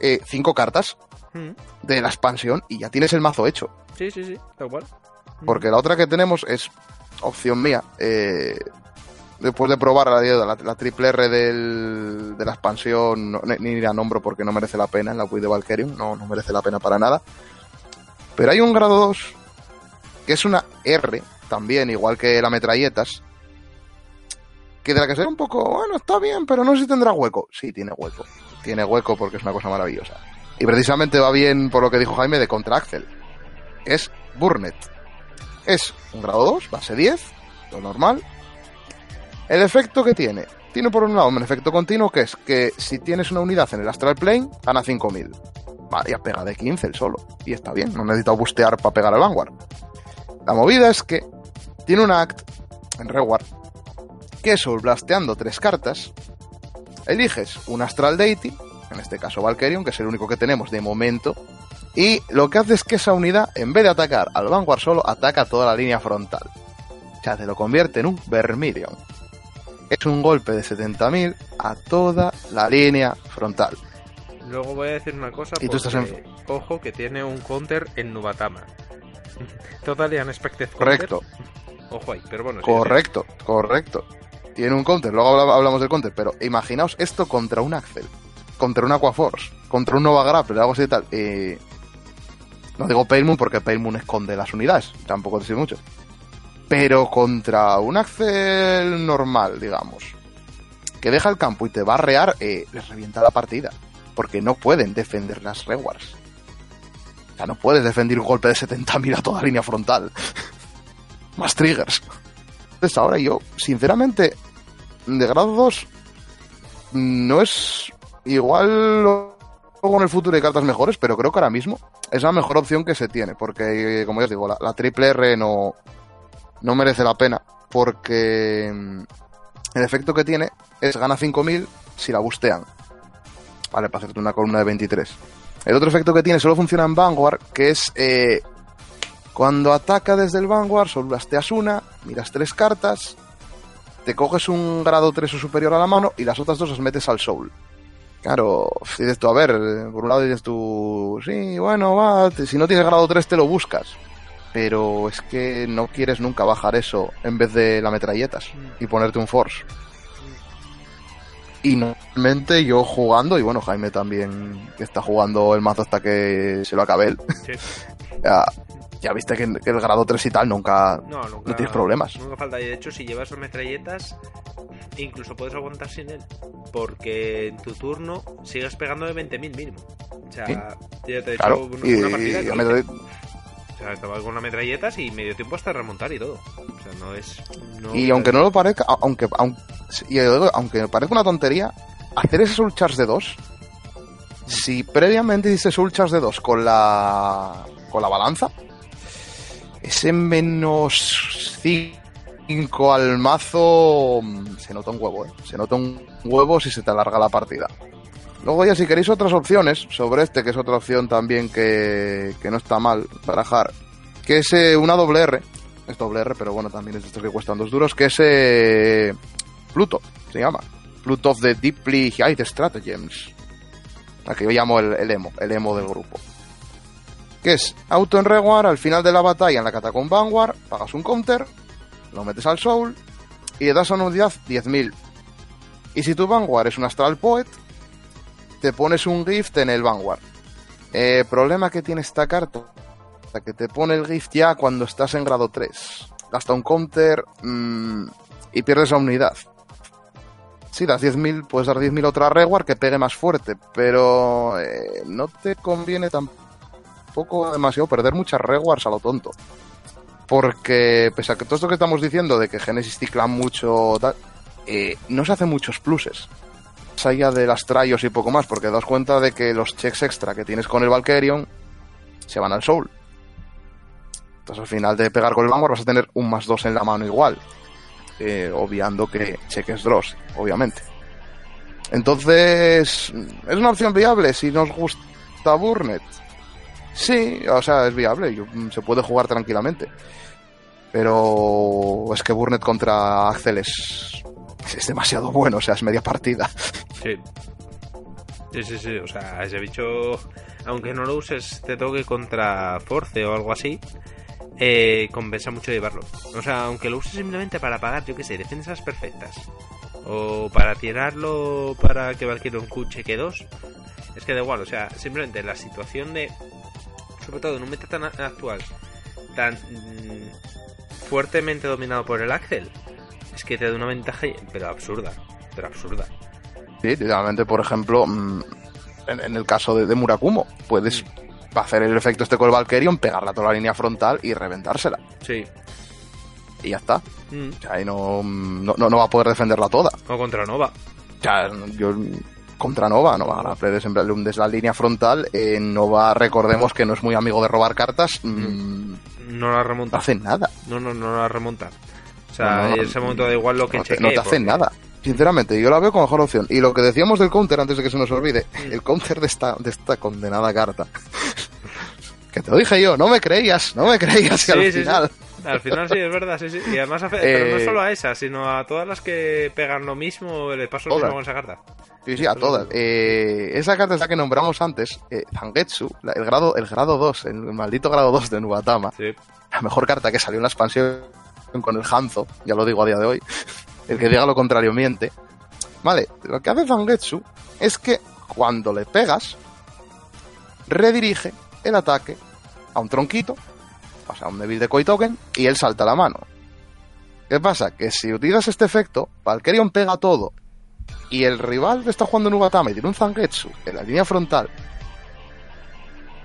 Eh, cinco cartas Mm, de la expansión y ya tienes el mazo hecho. Sí, sí, sí, tal cual. Mm. Porque la otra que tenemos es opción mía. eh, después de probar la, la, la triple R del- de la expansión, ni, ni la nombro porque no merece la pena en la Wii de Valkyrion, no, no merece la pena para nada. Pero hay un grado 2 que es una R también, igual que la metralletas. Que de la que será un poco, bueno, está bien, pero no sé si tendrá hueco. Sí, tiene hueco. Tiene hueco porque es una cosa maravillosa. Y precisamente va bien por lo que dijo Jaime de contra Axel. Es Burnet. Es un grado 2, base 10, lo normal. El efecto que tiene. Tiene por un lado un efecto continuo que es que si tienes una unidad en el Astral Plane, gana 5000. Vale, ya pega de 15 el solo. Y está bien, no necesita bustear para pegar al Vanguard. La movida es que tiene un act en Reward que es blasteando tres cartas. Eliges un Astral Deity, en este caso Valkyrion, que es el único que tenemos de momento. Y lo que hace es que esa unidad, en vez de atacar al Vanguard solo, ataca toda la línea frontal. O sea, te lo convierte en un Vermilion. Es un golpe de 70.000 a toda la línea frontal. Luego voy a decir una cosa. Y tú estás porque, Ojo, que tiene un counter en Nubatama. [laughs] Totally unexpected counter. Correcto, Ojo ahí, pero bueno. sí, correcto, correcto. Tiene un counter, luego habla- hablamos del counter, pero imaginaos esto contra un Axel, contra un Aquaforce, contra un Nova Grapple, algo así y tal. Eh, no digo Pale Moon porque Pale Moon esconde las unidades, tampoco te mucho. Pero contra un Axel normal, digamos, que deja el campo y te va a rear, eh, les revienta la partida. Porque no pueden defender las rewards. O sea, no puedes defender un golpe de 70.000 a toda línea frontal. [laughs] Más triggers. Entonces ahora yo, sinceramente, de grado 2, no es igual en el futuro hay cartas mejores, pero creo que ahora mismo es la mejor opción que se tiene, porque como ya os digo, la triple R no, no merece la pena, porque mm, el efecto que tiene es gana 5000 si la bustean. Vale, para hacerte una columna de 23. El otro efecto que tiene solo funciona en Vanguard, que es eh, cuando ataca desde el Vanguard, solo blasteas una, miras tres cartas te coges un grado 3 o superior a la mano y las otras dos las metes al soul. Claro, dices tú, a ver, por un lado dices tú, sí, bueno, va, si no tienes grado 3 te lo buscas. Pero es que no quieres nunca bajar eso en vez de la metralletas y ponerte un force. Y normalmente yo jugando, y bueno, Jaime también que está jugando el mazo hasta que se lo acabe él. [laughs] ya, ya, viste que, el grado 3 y tal nunca, no, nunca, no tienes problemas. Nunca falta. Y de hecho, si llevas las metralletas, incluso puedes aguantar sin él. Porque en tu turno sigues pegando de 20.000 mínimo. O sea, ya te he hecho una, partida. O sea, estaba con las metralletas y medio tiempo hasta remontar y todo. O sea, no es. y aunque no lo parezca, aunque, aunque, aunque parezca una tontería, hacer ese soul charge de 2, si previamente hiciste soul charge de 2 con la, con la balanza, ese menos 5 al mazo mm, se nota un huevo, ¿eh? Se nota un huevo si se te alarga la partida. Luego ya si queréis otras opciones sobre este, que es otra opción también que, que no está mal barajar, que es eh, una doble R, es doble R, pero bueno, también es de estos que cuestan dos duros, que es eh, Pluto, se llama. Pluto of the Deeply High Stratagems. Aquí yo llamo el, emo, el emo del grupo. Que es auto en Reward, al final de la batalla en la Catacomb Vanguard, pagas un counter, lo metes al Soul y le das a una unidad 10.000. Y si tu Vanguard es un Astral Poet, te pones un gift en el Vanguard. Eh, problema que tiene esta carta, que te pone el gift ya cuando estás en grado 3. Gasta un counter mm, y pierdes la unidad. Sí, das 10.000, puedes dar 10.000 otra reward que pegue más fuerte, pero eh, no te conviene tampoco demasiado perder muchas rewards a lo tonto. Porque, pese a que todo esto que estamos diciendo de que Genesis cicla mucho, eh, no se hacen muchos pluses allá de las trayos y poco más, porque das cuenta de que los checks extra que tienes con el Valkyrion se van al Soul. Entonces al final de pegar con el Vanguard vas a tener un más 2 en la mano igual. Eh, obviando que cheques draws, obviamente. Entonces, ¿es una opción viable si nos gusta Burnet? Sí, o sea, es viable, se puede jugar tranquilamente. Pero es que Burnet contra Axel es es demasiado bueno, o sea, es media partida. Sí. Sí, sí, sí, o sea, ese bicho, aunque no lo uses, te toque contra Force o algo así, eh, compensa mucho llevarlo. O sea, aunque lo uses simplemente para pagar, yo que sé, defensas perfectas, o para tirarlo para que Valkyrie un cuche que dos, es que da igual, o sea, simplemente la situación de, sobre todo en un meta tan actual, tan mm, fuertemente dominado por el Axel, es que te da una ventaja, pero absurda, pero absurda. Sí, literalmente, por ejemplo, mm, en, el caso de, Murakumo, puedes mm. hacer el efecto este con el Valkyrion, pegarla toda la línea frontal y reventársela. Sí. Y ya está. Mm. O sea, ahí no, no, va a poder defenderla toda. O contra Nova. O sea, yo contra Nova, Nova la desde, desde la línea frontal, eh, Nova recordemos que no es muy amigo de robar cartas. no la remonta. No hace nada. No, no, no la remonta. En ese momento da igual lo que no te, no te hacen nada. Sinceramente, yo la veo como mejor opción. Y lo que decíamos del counter, antes de que se nos olvide, mm. el counter de esta, de esta condenada carta. [laughs] que te lo dije yo, no me creías, no me creías al final. Al final sí, es verdad, sí, sí. Y además, pero no eh, solo a esa, sino a todas las que pegan lo mismo, le paso lo mismo con esa carta. Sí, sí, a todas. Eh, esa carta es la que nombramos antes, eh, Zangetsu, el grado, el grado 2, el maldito grado 2 de Nubatama. Sí. La mejor carta que salió en la expansión con el Hanzo, ya lo digo a día de hoy, [laughs] el que diga lo contrario miente. Vale, lo que hace Zangetsu es que cuando le pegas, redirige el ataque a un tronquito, pasa a un débil de Koi Token y él salta la mano. ¿Qué pasa? Que si utilizas este efecto, Valkyrion pega todo y el rival que está jugando en y tiene un Zangetsu en la línea frontal,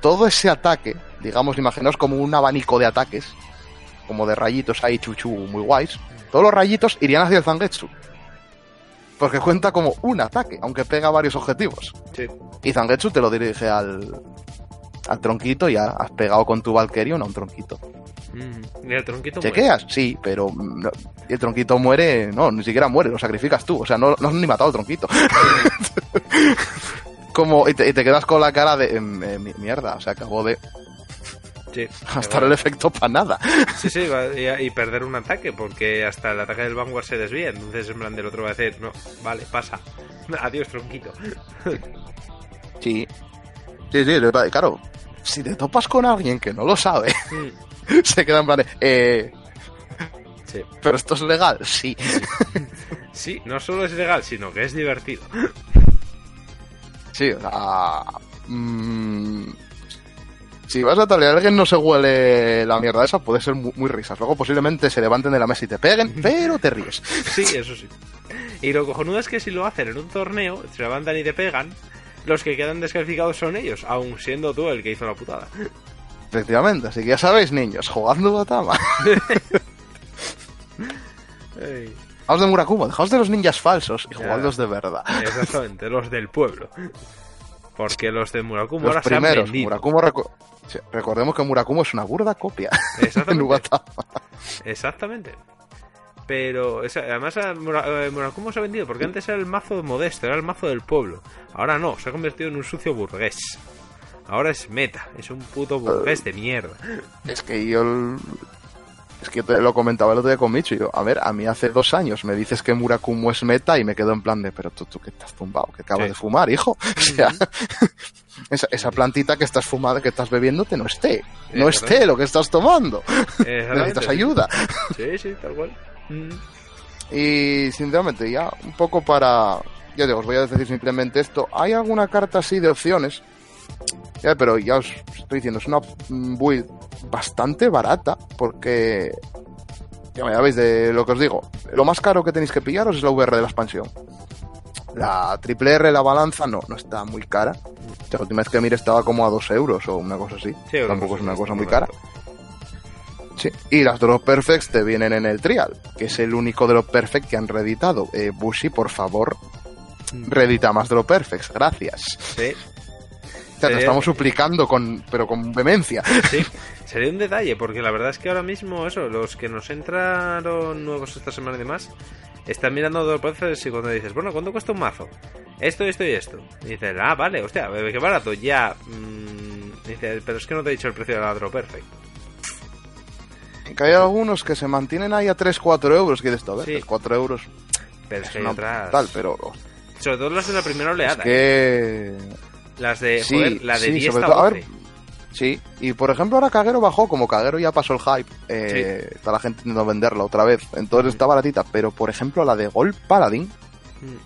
todo ese ataque, digamos, imaginaos como un abanico de ataques, como de rayitos ahí chuchu muy guays, todos los rayitos irían hacia el Zangetsu. Porque cuenta como un ataque, aunque pega varios objetivos. Y Zangetsu te lo dirige al, al tronquito y has pegado con tu Valkyrion a un tronquito. Mm, ¿Y el tronquito ¿Chequeas? Sí, pero el tronquito muere, no, ni siquiera muere, lo sacrificas tú. O sea, no, no has ni matado al tronquito. [laughs] como, y te, quedas con la cara de em, eh, mierda, o sea, acabo de Sí, [laughs] Gastar el efecto para nada. Sí, sí, y, [laughs] perder un ataque, porque hasta el ataque del Vanguard se desvía. Entonces, en plan, del otro va a decir, no, vale, pasa. [laughs] Adiós, tronquito. Sí. Sí, sí, claro. Si te topas con alguien que no lo sabe, Mm, se queda en plan eh, Sí. pero esto es legal, sí. Sí, no solo es legal, sino que es divertido. Sí, o sea, mm, si vas a talear a alguien no se huele la mierda esa, puede ser muy, muy risas. Luego posiblemente se levanten de la mesa y te peguen, [laughs] pero te ríes. Sí, eso sí. Y lo cojonudo es que si lo hacen en un torneo, se levantan y te pegan, los que quedan descalificados son ellos, aun siendo tú el que hizo la putada. Efectivamente, así que ya sabéis, niños, jugando Batama. [laughs] Ey, Dejaos de Murakumo, dejaos de los ninjas falsos y jugadlos de verdad. exactamente, los del pueblo. Porque los de Murakumo Los ahora se han primeros, vendido. Murakumo, recordemos que Murakumo es una burda copia [laughs] de Exactamente. Nubatama. Exactamente. Pero esa- además Mura- eh, Murakumo se ha vendido porque antes era el mazo modesto, era el mazo del pueblo. Ahora no, se ha convertido en un sucio burgués. Ahora es meta, es un puto burgués de mierda. Es que yo. el- Es que te lo comentaba el otro día con Micho. y yo, a ver, a mí hace dos años me dices que Murakumo es meta y me quedo en plan de, pero tú, tú que estás zumbado, que acabas Sí. de fumar, hijo. [laughs] O sea, esa, esa plantita que estás fumada, que estás bebiéndote, no esté. No Es esté lo que estás tomando. Necesitas ayuda. Sí, sí, tal cual. Mm. Y sinceramente, ya un poco para. Ya digo, os voy a decir simplemente esto. ¿Hay alguna carta así de opciones? Ya, pero ya os estoy diciendo, es una mm, build bastante barata, porque. Ya, ya veis de lo que os digo. Lo más caro que tenéis que pillaros es la VR de la expansión. La triple R, la balanza, no, no está muy cara. La última vez que miré estaba como a 2 euros o una cosa así. Sí, Tampoco es una cosa muy cara. Sí. Y las Drop Perfects te vienen en el Trial, que es el único Drop Perfect que han reeditado. Eh, Bushi, por favor, Mm. reedita más Drop Perfects, gracias. Sí, O sea, te estamos suplicando, con, pero con vehemencia. sí. Sería un detalle, porque la verdad es que ahora mismo, eso, los que nos entraron nuevos esta semana y demás, están mirando dos veces y cuando dices, bueno, ¿cuánto cuesta un mazo? Esto, esto y esto. Y dices, ah, vale, hostia, qué barato, ya. Mm, dice, pero es que no te he dicho el precio de la Drop Perfect. Que hay algunos que se mantienen ahí a 3-4 euros, que dices, a ver, Sí. 4 euros Pero es es que hay otras. tal, pero Sobre todo las de la primera es oleada. ¿eh? que... Las de, Sí, joder, la de sí, 10 sobre todo- a 12. ver, Sí, y por ejemplo ahora Kagero bajó, como Kagero ya pasó el hype, eh, está la gente intentando venderla otra vez, entonces está baratita, pero por ejemplo la de Gold Paladin Mm.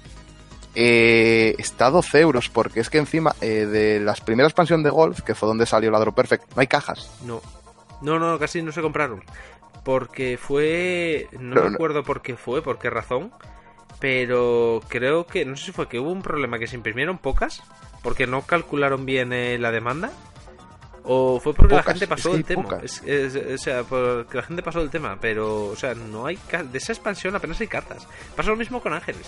eh, está a 12 euros, porque es que encima eh, de las primeras expansión de Golf, que fue donde salió la Drop Perfect, no hay cajas. No. No, no, casi no se compraron. Porque fue. No Pero me acuerdo por qué fue, por qué razón. Pero creo que. No sé si fue que hubo un problema que se imprimieron pocas. Porque no calcularon bien eh, la demanda. O fue porque la gente pasó es que del hay tema. Es- es- o sea, porque la gente pasó del tema. Pero, o sea, no hay. De esa expansión apenas hay cartas. Pasa lo mismo con Ángeles.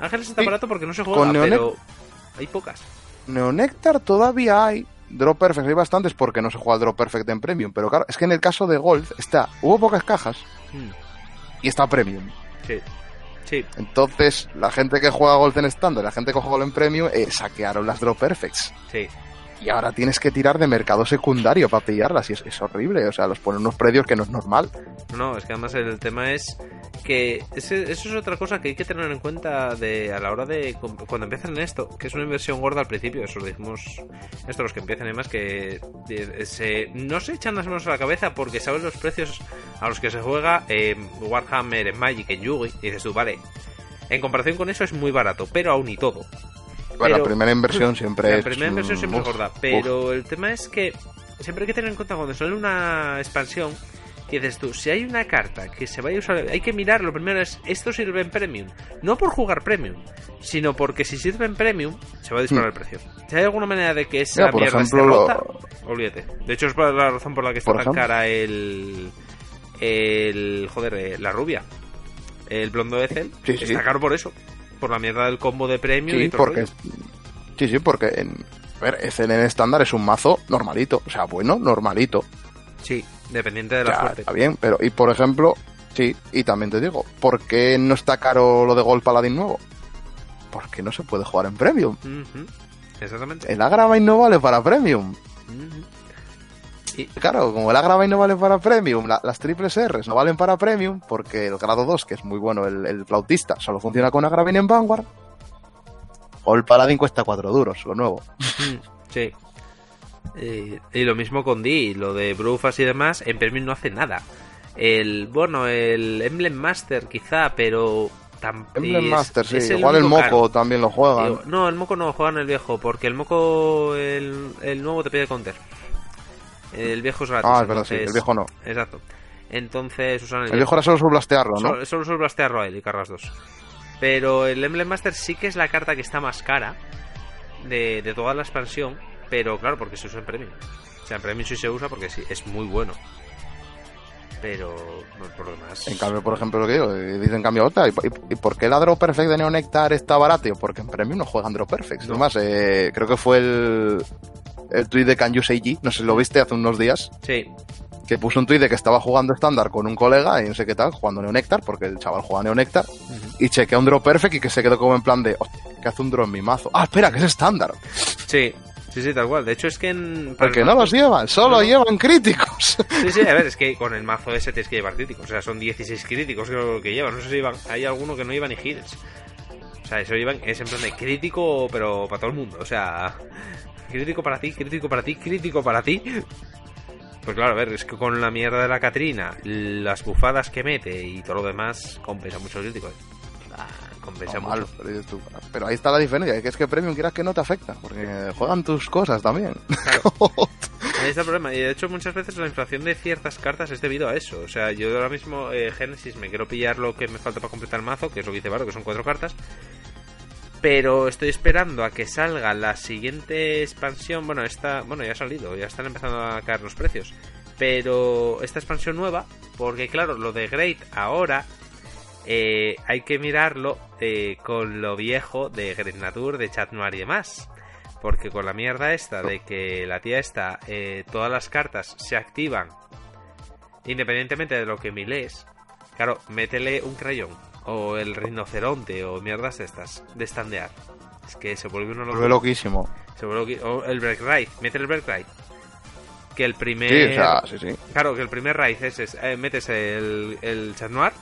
Ángeles está Sí. barato porque no se juega, pero. Hay pocas. Neonectar todavía hay. Drop Perfect hay bastantes porque no se juega el Drop Perfect en Premium, pero claro, es que en el caso de Gold está, hubo pocas cajas Mm, y está Premium. Sí. Sí. Entonces, la gente que juega Gold en estándar, la gente que juega Gold en Premium, eh, saquearon las Drop Perfects. Sí. Y ahora tienes que tirar de mercado secundario para pillarlas. Y es, es horrible. O sea, los ponen unos precios que no es normal. No, es que además el tema es que ese- eso es otra cosa que hay que tener en cuenta de a la hora de cuando empiezan esto, que es una inversión gorda al principio, eso lo dijimos esto los que empiezan y demás que eh, se, no se echan las manos a la cabeza porque saben los precios a los que se juega en Warhammer, en Magic, en Yugi, y dices tú, vale, en comparación con eso es muy barato, pero aún y todo. Bueno, la primera inversión [laughs] siempre La es. primera inversión siempre es gorda, uf. pero el tema es que siempre hay que tener en cuenta cuando sale una expansión que dices tú, si hay una carta que se vaya a usar, hay que mirar, lo primero es, esto sirve en Premium, no por jugar Premium, sino porque si sirve en Premium, se va a disparar el precio. Si hay alguna manera de que esa Hmm. Por mierda ejemplo, esté lo- rota, olvídate. De hecho es la razón por la que está tan ejemplo. cara el... el... joder, eh, la rubia. El blondo Ethel, Sí, sí. está caro por eso. Por la mierda del combo de Premium y Sí, el porque. rollo. Sí, sí, porque. En, a ver, en estándar es un mazo normalito. O sea, bueno, normalito. Sí, dependiente de la Ya, suerte. está bien, pero. Y por ejemplo. Sí, y también te digo, ¿por qué no está caro lo de Gold Paladin nuevo? Porque no se puede jugar en Premium. Ujú, Exactamente. El Agravine no vale para Premium. Ujú. claro, como el Agravine no vale para Premium, las triples R's no valen para Premium, porque el grado 2, que es muy bueno, el, el flautista, solo funciona con Agravine en Vanguard. O el Paladin cuesta 4 duros, lo nuevo. Sí. y lo mismo con D, lo de Brufas y demás, en Premium no hace nada. El, bueno, el Emblem Master quizá, pero Emblem Master, sí. Igual el Moco también lo juegan. no, el Moco no lo juegan el viejo, porque el Moco, el, el nuevo te pide counter. El viejo es gratis. Ah, es verdad, sí, el viejo no. Exacto. Entonces usan el, el viejo era solo sobre blastearlo, ¿no? Solo, solo sobre blastearlo a él y cargas dos. Pero el Emblem Master sí que es la carta que está más cara de, de toda la expansión, pero claro, porque se usa en Premium. O sea, en Premium sí se usa porque sí, es muy bueno pero por lo demás. En cambio, por ejemplo, lo que digo, dicen cambio otra. ¿Y, por qué la Draw Perfect de Neonectar está barato? Porque en Premium no juegan Draw Perfect. No. Además, eh, creo que fue el, el tweet de Can You Say G, no sé si lo viste hace unos días. Sí. Que puso un tweet de que estaba jugando estándar con un colega y no sé qué tal, jugando Neonectar, porque el chaval juega Neonectar, y chequea un Draw Perfect y que se quedó como en plan de, hostia, ¿qué hace un draw en mi mazo? Ah, espera, que es estándar. Sí, Sí, sí, tal cual. De hecho, es que en. Porque no los llevan, solo llevan críticos. Sí, sí, a ver, es que con el mazo ese tienes que llevar críticos. O sea, son 16 críticos que, que llevan. No sé si llevan. Hay alguno que no lleva ni heals. O sea, eso llevan. Es en plan de crítico, pero para todo el mundo. O sea, crítico para ti, crítico para ti, crítico para ti. Pues claro, a ver, es que con la mierda de la Catrina, las bufadas que mete y todo lo demás, compensa mucho el crítico. Ah, compensa mucho. pero, ahí está la diferencia, que es que Premium quieras que no te afecta, porque juegan tus cosas también. [laughs] ahí está el problema. Y de hecho, muchas veces la inflación de ciertas cartas es debido a eso. O sea, yo ahora mismo, eh, Genesis, me quiero pillar lo que me falta para completar el mazo, que es lo que dice Baro, que son cuatro cartas. Pero estoy esperando a que salga la siguiente expansión. Bueno, esta, bueno, ya ha salido, ya están empezando a caer los precios. Pero esta expansión nueva, porque claro, lo de Great ahora eh, hay que mirarlo eh, con lo viejo de Great Nature, de Chat Noir y demás. Porque con la mierda esta de que la tía esta, eh, todas las cartas se activan independientemente de lo que miles. Claro, métele un crayón o el rinoceronte o mierdas estas de standear. Es que se vuelve uno loco. loquísimo. Se vuelve o el break ride, mete el break ride. Que el primer sí, o sea, sí, sí. Claro, que el primer raid es, eh, metes el el chat noir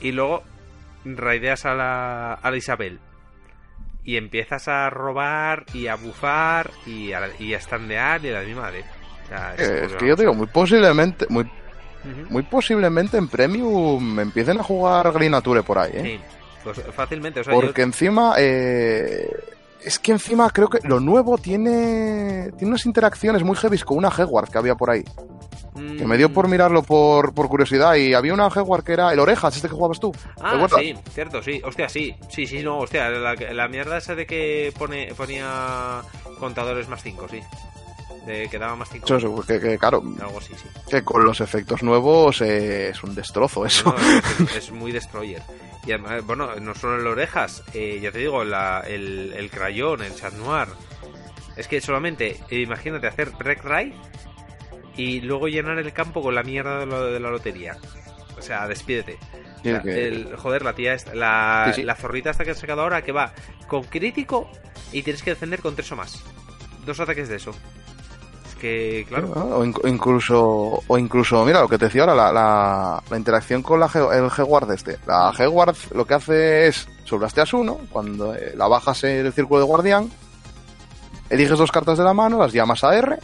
y luego raideas a la a la Isabel y empiezas a robar y a bufar y a, y a standear y a la misma de. es que yo digo, muy posiblemente, muy muy posiblemente en Premium empiecen a jugar Grinature por ahí, ¿eh? Sí, pues fácilmente. Porque encima, eh, es que encima creo que lo nuevo tiene, tiene unas interacciones muy heavy con una Heward que había por ahí. Que me dio por mm. mirarlo por, por curiosidad y había una Heward que era el Orejas, este que jugabas tú. Ah, sí, cierto, sí. Hostia, sí. Sí, sí, no, hostia, la, la mierda esa de que pone, ponía contadores más 5, sí de que daba más 5 que, claro que con los efectos nuevos eh, es un destrozo eso. [laughs] Es, muy destroyer. Y además, bueno no solo en las orejas eh, ya te digo el, el crayón el chat noir es que solamente imagínate hacer rec ride y luego llenar el campo con la mierda de, la lotería. O sea despídete. El, joder, la tía, esta, la, la zorrita esta que has sacado ahora que va con crítico y tienes que defender con tres o más. Dos ataques de eso que, claro. O incluso, o incluso, mira, lo que te decía ahora, la, la, interacción con la el G-Guard este. La G-Guard lo que hace es, soblasteas uno, cuando eh, la bajas en el círculo de guardián, eliges dos cartas de la mano, las llamas a R,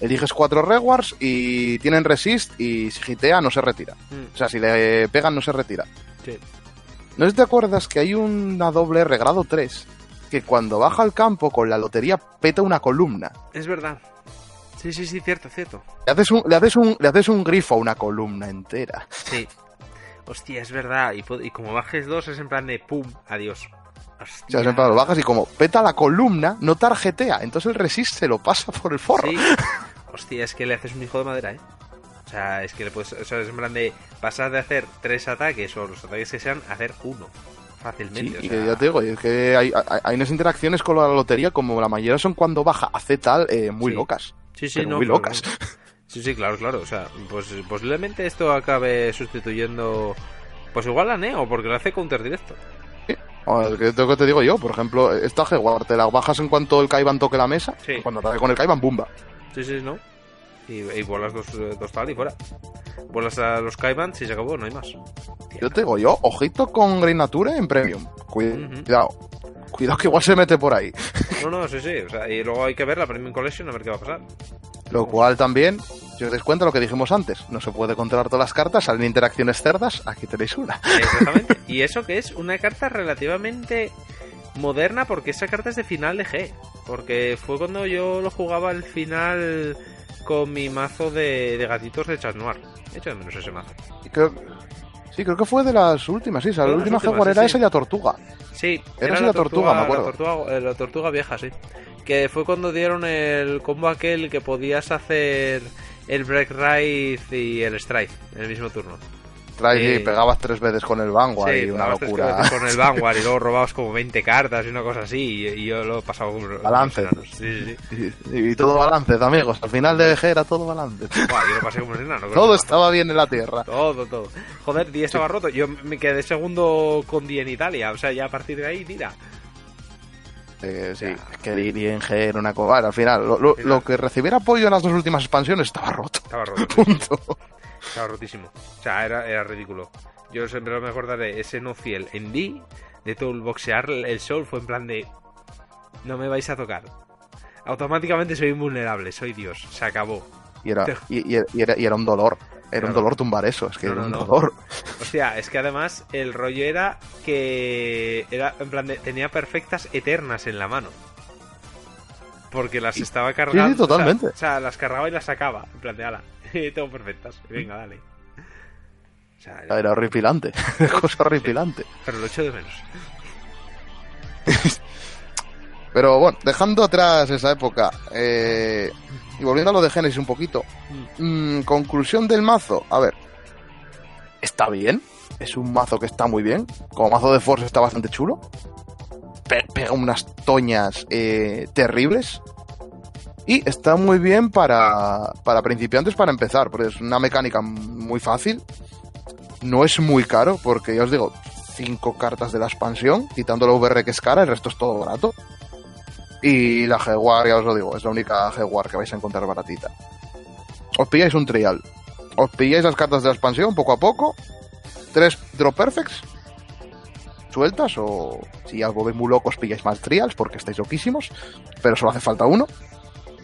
eliges cuatro Rewards y tienen resist y si gitea no se retira. Mm. O sea, si le pegan no se retira. Sí. ¿No sé si te acuerdas que hay una doble R grado 3 que cuando baja al campo con la lotería peta una columna? Es verdad. Sí, sí, sí, cierto, cierto. Le haces un, le haces un, le haces un grifo a una columna entera. Sí. Hostia, es verdad. Y, y como bajes dos es en plan de pum, adiós. Hostia. O sea, en plan, lo bajas y como peta la columna, no tarjetea. Entonces el resist se lo pasa por el forro. Sí. [laughs] Hostia, es que le haces un hijo de madera, ¿eh? O sea, es que le puedes. O sea, es en plan de pasar de hacer tres ataques o los ataques que sean a hacer uno fácilmente. Sí, y ya te digo, es que hay, hay, unas interacciones con la lotería, como la mayoría son cuando baja, hace tal, eh, muy locas. Sí, sí, no, muy locas. Sí, sí, claro, claro. O sea, pues posiblemente esto acabe sustituyendo. Pues igual a Neo, porque lo hace counter directo. Sí. que que te digo yo, por ejemplo, esta G-Guard te la bajas en cuanto el Kaiban toque la mesa. Cuando ataque con el Kaiban, ¡bumba! Sí, sí, ¿no? Y, y vuelas dos, dos tal y fuera. Vuelas a los Kaibans y se acabó, no hay más. Yo te digo, yo, ojito con Green Nature en Premium. Cuidado. Cuidado que igual se mete por ahí. No, no, sí, sí. O sea, y luego hay que ver la Premium Collection a ver qué va a pasar. Lo cual también, si os dais cuenta lo que dijimos antes, no se puede controlar todas las cartas, salen interacciones cerdas, aquí tenéis una. Exactamente. [laughs] y eso que es una carta relativamente moderna porque esa carta es de final de G. Porque fue cuando yo lo jugaba al final con mi mazo de, de gatitos de Chat Noir. He hecho de menos ese mazo. Creo, sí, creo que fue de las últimas, sí. O sea, la última Jaguar era sí, esa y la Tortuga. Sí, era, era la, tortuga, me acuerdo. La tortuga, eh, la tortuga vieja, sí. Que fue cuando dieron el combo aquel que podías hacer el Break Ride y el Strike en el mismo turno. Strike, sí, pegabas tres veces con el Vanguard sí, y una locura. con el [laughs] Vanguard y luego robabas como 20 cartas y una cosa así. Y, y yo lo he pasado con Balance. Sí, sí, y, y, todo balances, amigos. Al final de VG era todo balance. Buah, yo lo pasé como un enano. [laughs] todo estaba bien en la tierra. Todo, todo. Joder, Di estaba roto. Yo me quedé segundo con Di en Italia. O sea, ya a partir de ahí, tira. Eh, sí, es que ING era una cosa. al final, lo, lo, lo, que recibiera apoyo en las dos últimas expansiones estaba roto. Estaba roto. [laughs] Punto. Estaba rotísimo. O sea, era, era ridículo. Yo siempre lo mejor daré ese no fiel en D de todo el boxear el sol fue en plan de no me vais a tocar. Automáticamente soy invulnerable, soy Dios, se acabó. Y era, y, y, y era, y era un dolor. Era claro. un dolor tumbar eso, es que no, era un no, dolor. O sea, es que además el rollo era que era en plan de, tenía perfectas eternas en la mano. Porque las estaba cargando. Sí, sí totalmente. O sea, o sea, las cargaba y las sacaba. En plan de ala. [laughs] Tengo perfectas. Venga, dale. O sea, era... era horripilante. [laughs] [laughs] Cosa horripilante. Pero lo echo de menos. Pero bueno, dejando atrás esa época eh, y volviendo a lo de Genesis un poquito. Mmm, conclusión del mazo. A ver. Está bien. Es un mazo que está muy bien. Como mazo de Force está bastante chulo. Pe pega unas toñas eh, terribles. Y está muy bien para, para principiantes para empezar. Porque es una mecánica muy fácil. No es muy caro. Porque ya os digo, cinco cartas de la expansión. Quitando la VR que es cara, el resto es todo barato. Y la Jaguar, ya os lo digo, es la única Jaguar que vais a encontrar baratita. Os pilláis un trial. Os pilláis las cartas de la expansión poco a poco. Tres Drop Perfects. Sueltas o si ya os volvéis muy locos pilláis más trials porque estáis loquísimos. Pero solo hace falta uno.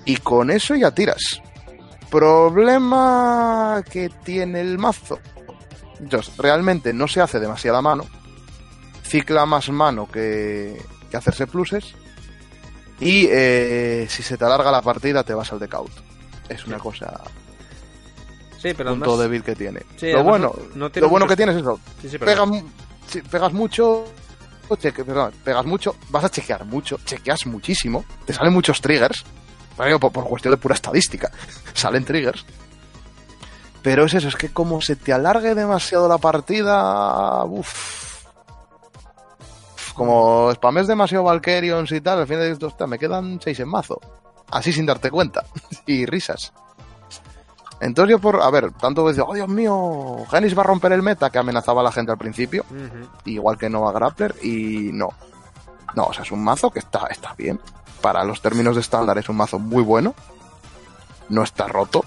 Y con eso ya tiras. Problema que tiene el mazo. Entonces, realmente no se hace demasiada mano. Cicla más mano que, que hacerse pluses y eh, si se te alarga la partida, te vas al decaut. Es una cosa. Sí, pero punto además... débil que tiene. Sí, lo bueno, no, no lo bueno que tiene es eso. Sí, pegas, si pegas mucho, cheque, perdón, pegas mucho, vas a chequear mucho, chequeas muchísimo, te salen muchos triggers. Por, por cuestión de pura estadística, [laughs] salen triggers. Pero es eso, es que como se te alargue demasiado la partida, uff, como spames demasiado Valkyrions y tal, al final dices, hostia, me quedan seis en mazo. Así sin darte cuenta. [laughs] y risas. Entonces yo por, a ver, tanto decía, oh Dios mío, Genis va a romper el meta que amenazaba a la gente al principio, Uh -huh. igual que Nova Grappler, y no. No, o sea, es un mazo que está, está bien. Para los términos de estándar es un mazo muy bueno. No está roto.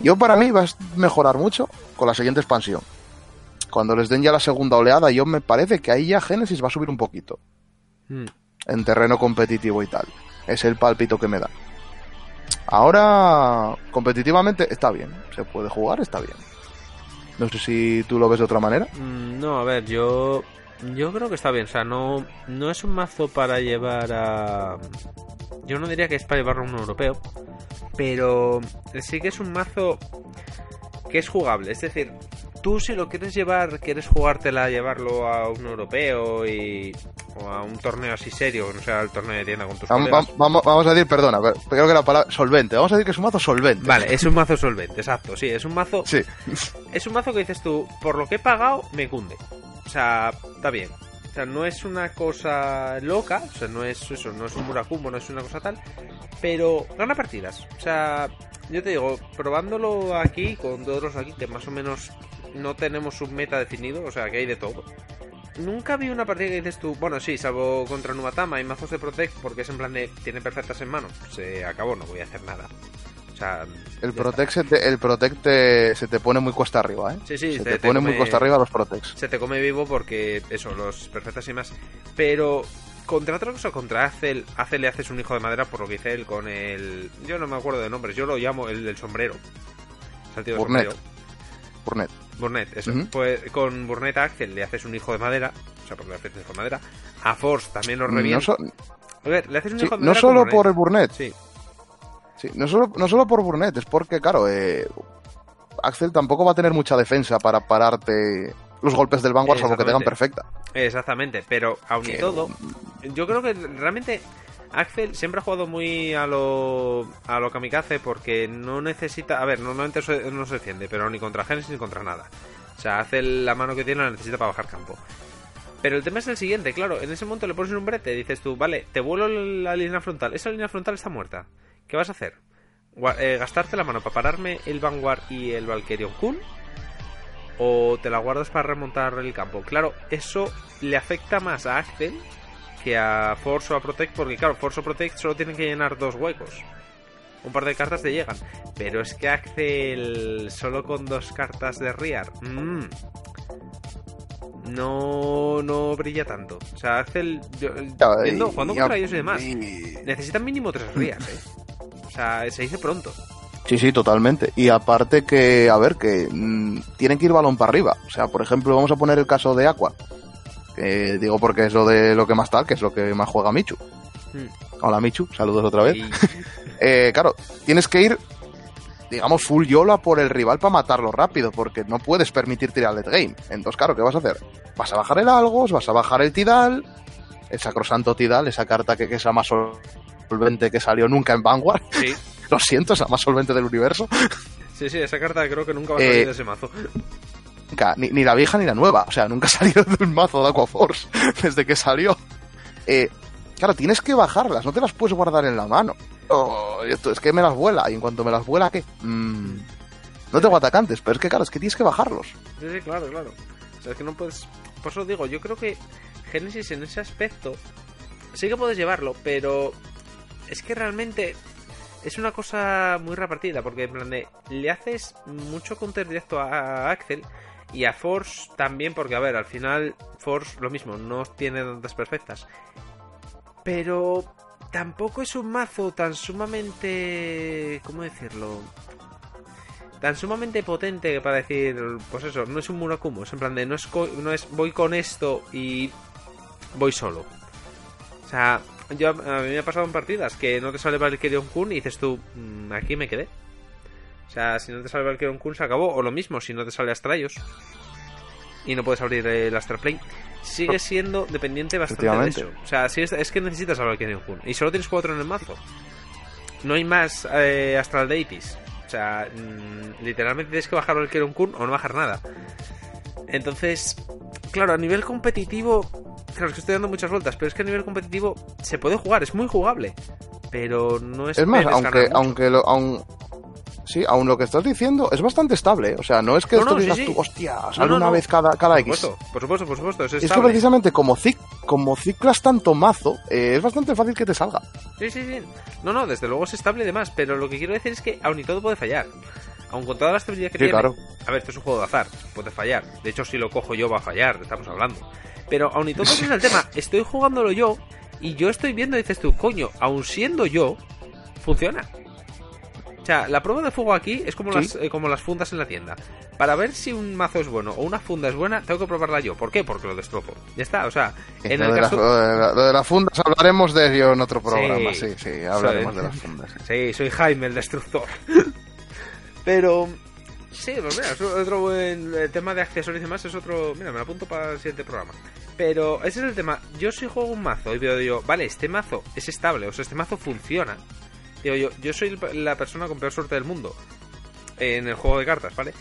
Yo para mí va a mejorar mucho con la siguiente expansión cuando les den ya la segunda oleada, yo me parece que ahí ya Genesis va a subir un poquito. Mm. En terreno competitivo y tal. Es el palpito que me da. Ahora, competitivamente, está bien. Se puede jugar, está bien. No sé si tú lo ves de otra manera. Mm, no, a ver, yo. Yo creo que está bien. O sea, no, no es un mazo para llevar a. Yo no diría que es para llevarlo a un europeo. Pero sí que es un mazo que es jugable. Es decir, tú si lo quieres llevar, quieres jugártela, llevarlo a un europeo y o a un torneo así serio, no sea el torneo de tienda con tus vamos, colegas. Vamos, vamos, a decir, perdona, creo que la palabra solvente. Vamos a decir que es un mazo solvente. Vale, es un mazo solvente, exacto. Sí, es un mazo. Sí. Es un mazo que dices tú, por lo que he pagado, me cunde. O sea, está bien. O sea, no es una cosa loca, o sea, no es eso, no es un Murakumo, no es una cosa tal, pero gana partidas. O sea, yo te digo, probándolo aquí, con todos los aquí, que más o menos no tenemos un meta definido, o sea, que hay de todo. Nunca vi una partida que dices tú, bueno, sí, salvo contra Numatama y mazos de Protect, porque es en plan de, tiene perfectas en mano, se acabó, no voy a hacer nada. O sea, El Protect, se te, el Protect te- se te pone muy cuesta arriba, ¿eh? Sí, sí, se te- te, te pone muy cuesta arriba los Protects. se te come vivo porque eso, los perfectas y más. Pero contra otra cosa, contra Azel, Azel le haces un hijo de madera por lo que dice él con el. Yo no me acuerdo de nombres, yo lo llamo el del sombrero. O del Burnett. sombrero. Burnett. Burnett, eso. Pues con Burnett a Axel le haces un hijo de madera. O sea, porque le haces un hijo de madera. A Force también lo No, revienta. so- A ver, le haces un sí, hijo de no madera. con solo por el Burnett, Sí, sí, no, solo, no solo por Burnett, es porque, claro, eh, Axel tampoco va a tener mucha defensa para pararte los golpes del Vanguard, salvo que tengan perfecta. exactamente. Pero aun y todo, yo creo que realmente Axel siempre ha jugado muy a lo, a lo kamikaze porque no necesita. A ver, normalmente no se defiende, pero ni contra Genesis ni contra nada. O sea, hace la mano que tiene la necesita para bajar campo. Pero el tema es el siguiente, claro, en ese momento le pones un brete, dices tú, vale, te vuelo la línea frontal, esa línea frontal está muerta. ¿Qué vas a hacer? Eh, ¿Gastarte la mano para pararme el Vanguard y el Valkyrion Kun? ¿O te la guardas para remontar el campo? Claro, eso le afecta más a Axel que a Force o a Protect, porque claro, Force o Protect solo tienen que llenar dos huecos. Un par de cartas te llegan. Pero es que Axel solo con dos cartas de Riar. mm, no, no brilla tanto. O sea, Axel, yo- viendo, y- contra ellos y demás, necesitan mínimo tres Rias, ¿eh? O sea, se dice pronto. Sí, sí, totalmente. Y aparte que, a ver, que mm, tienen que ir balón para arriba. O sea, por ejemplo, vamos a poner el caso de Aqua. Que digo porque es lo de lo que más tal, que es lo que más juega Michu. Mm. Hola Michu, saludos otra vez. [laughs] Eh, claro, tienes que ir, digamos, full yola por el rival para matarlo rápido, porque no puedes permitirte ir al late game. Entonces, claro, ¿qué vas a hacer? Vas a bajar el Algos, vas a bajar el Tidal, el sacrosanto Tidal, esa carta que, que es la más solvente que salió nunca en Vanguard. sí, [laughs] Lo siento, es la más solvente del universo. sí, sí, esa carta creo que nunca va a Eh, salir de ese mazo. Nunca, ni, ni la vieja ni la nueva. O sea, nunca [laughs] ha salido de un mazo de Aquaforce [laughs] desde que salió. Eh, claro, tienes que bajarlas, no te las puedes guardar en la mano. Oh, esto es que me las vuela, y en cuanto me las vuela, ¿qué? Mm, no tengo atacantes, pero es que claro, es que tienes que bajarlos. Sí, sí, claro, claro. O sea, es que no puedes... Por eso digo, yo creo que Genesis en ese aspecto sí que puedes llevarlo, pero es que realmente es una cosa muy repartida, porque en plan de, le haces mucho counter directo a Axel y a Force también, porque a ver, al final Force lo mismo, no tiene tantas perfectas. Pero tampoco es un mazo tan sumamente... ¿Cómo decirlo? tan sumamente potente para decir, pues eso, no es un Murakumo, es en plan de no es, no es voy con esto y voy solo. O sea, yo a mí me ha pasado en partidas que no te sale Valkyrion Kun y dices tú, "Mm, aquí me quedé. O sea, si no te sale Valkyrion Kun se acabó, o lo mismo, si no te sale Astrayos y no puedes abrir el Astral Plane, sigue siendo dependiente bastante de eso. O sea, si es, es que necesitas a Valkyrion Kun y solo tienes cuatro en el mazo. No hay más eh, Astral Deities. O sea, mm, literalmente tienes que bajar el Keron Kun o no bajar nada. Entonces, claro, a nivel competitivo, claro, es que estoy dando muchas vueltas, pero es que a nivel competitivo se puede jugar, es muy jugable. Pero no es Es más, aunque, aunque lo, aun, sí, aun lo que estás diciendo es bastante estable. O sea, no es que No, esto no, sí, digas sí. tú, hostia, sale no, una vez cada, cada Por X. supuesto, por supuesto, por supuesto, es Es que precisamente como, cic- como ciclas tanto mazo, eh, es bastante fácil que te salga. Sí, sí, sí. No, no, desde luego es estable y demás, pero lo que quiero decir es que aun y todo puede fallar. Aun con toda la estabilidad que Sí, tiene. claro. A ver, esto es un juego de azar, puede fallar. De hecho, si lo cojo yo va a fallar, estamos hablando. Pero aun y todo ese es el tema. [laughs] Estoy jugándolo yo y yo estoy viendo, dices tú, coño, aun siendo yo, funciona. O sea, la prueba de fuego aquí es como, Sí. las, eh, como las fundas en la tienda. Para ver si un mazo es bueno o una funda es buena, tengo que probarla yo. ¿Por qué? Porque lo destrozo. Ya está, o sea, en lo, el de caso... las, lo de la- lo de las fundas hablaremos de ello en otro programa. Sí. Sí, sí, hablaremos Soy- de las fundas. Sí, soy Jaime el destructor. [laughs] Pero. Sí, pues mira, es otro buen eh, tema de accesorios y demás. Es otro. Mira, me lo apunto para el siguiente programa. Pero ese es el tema. Yo si juego un mazo y veo, digo, vale, este mazo es estable, o sea, este mazo funciona. Digo yo, yo soy el- la persona con peor suerte del mundo en el juego de cartas, ¿vale?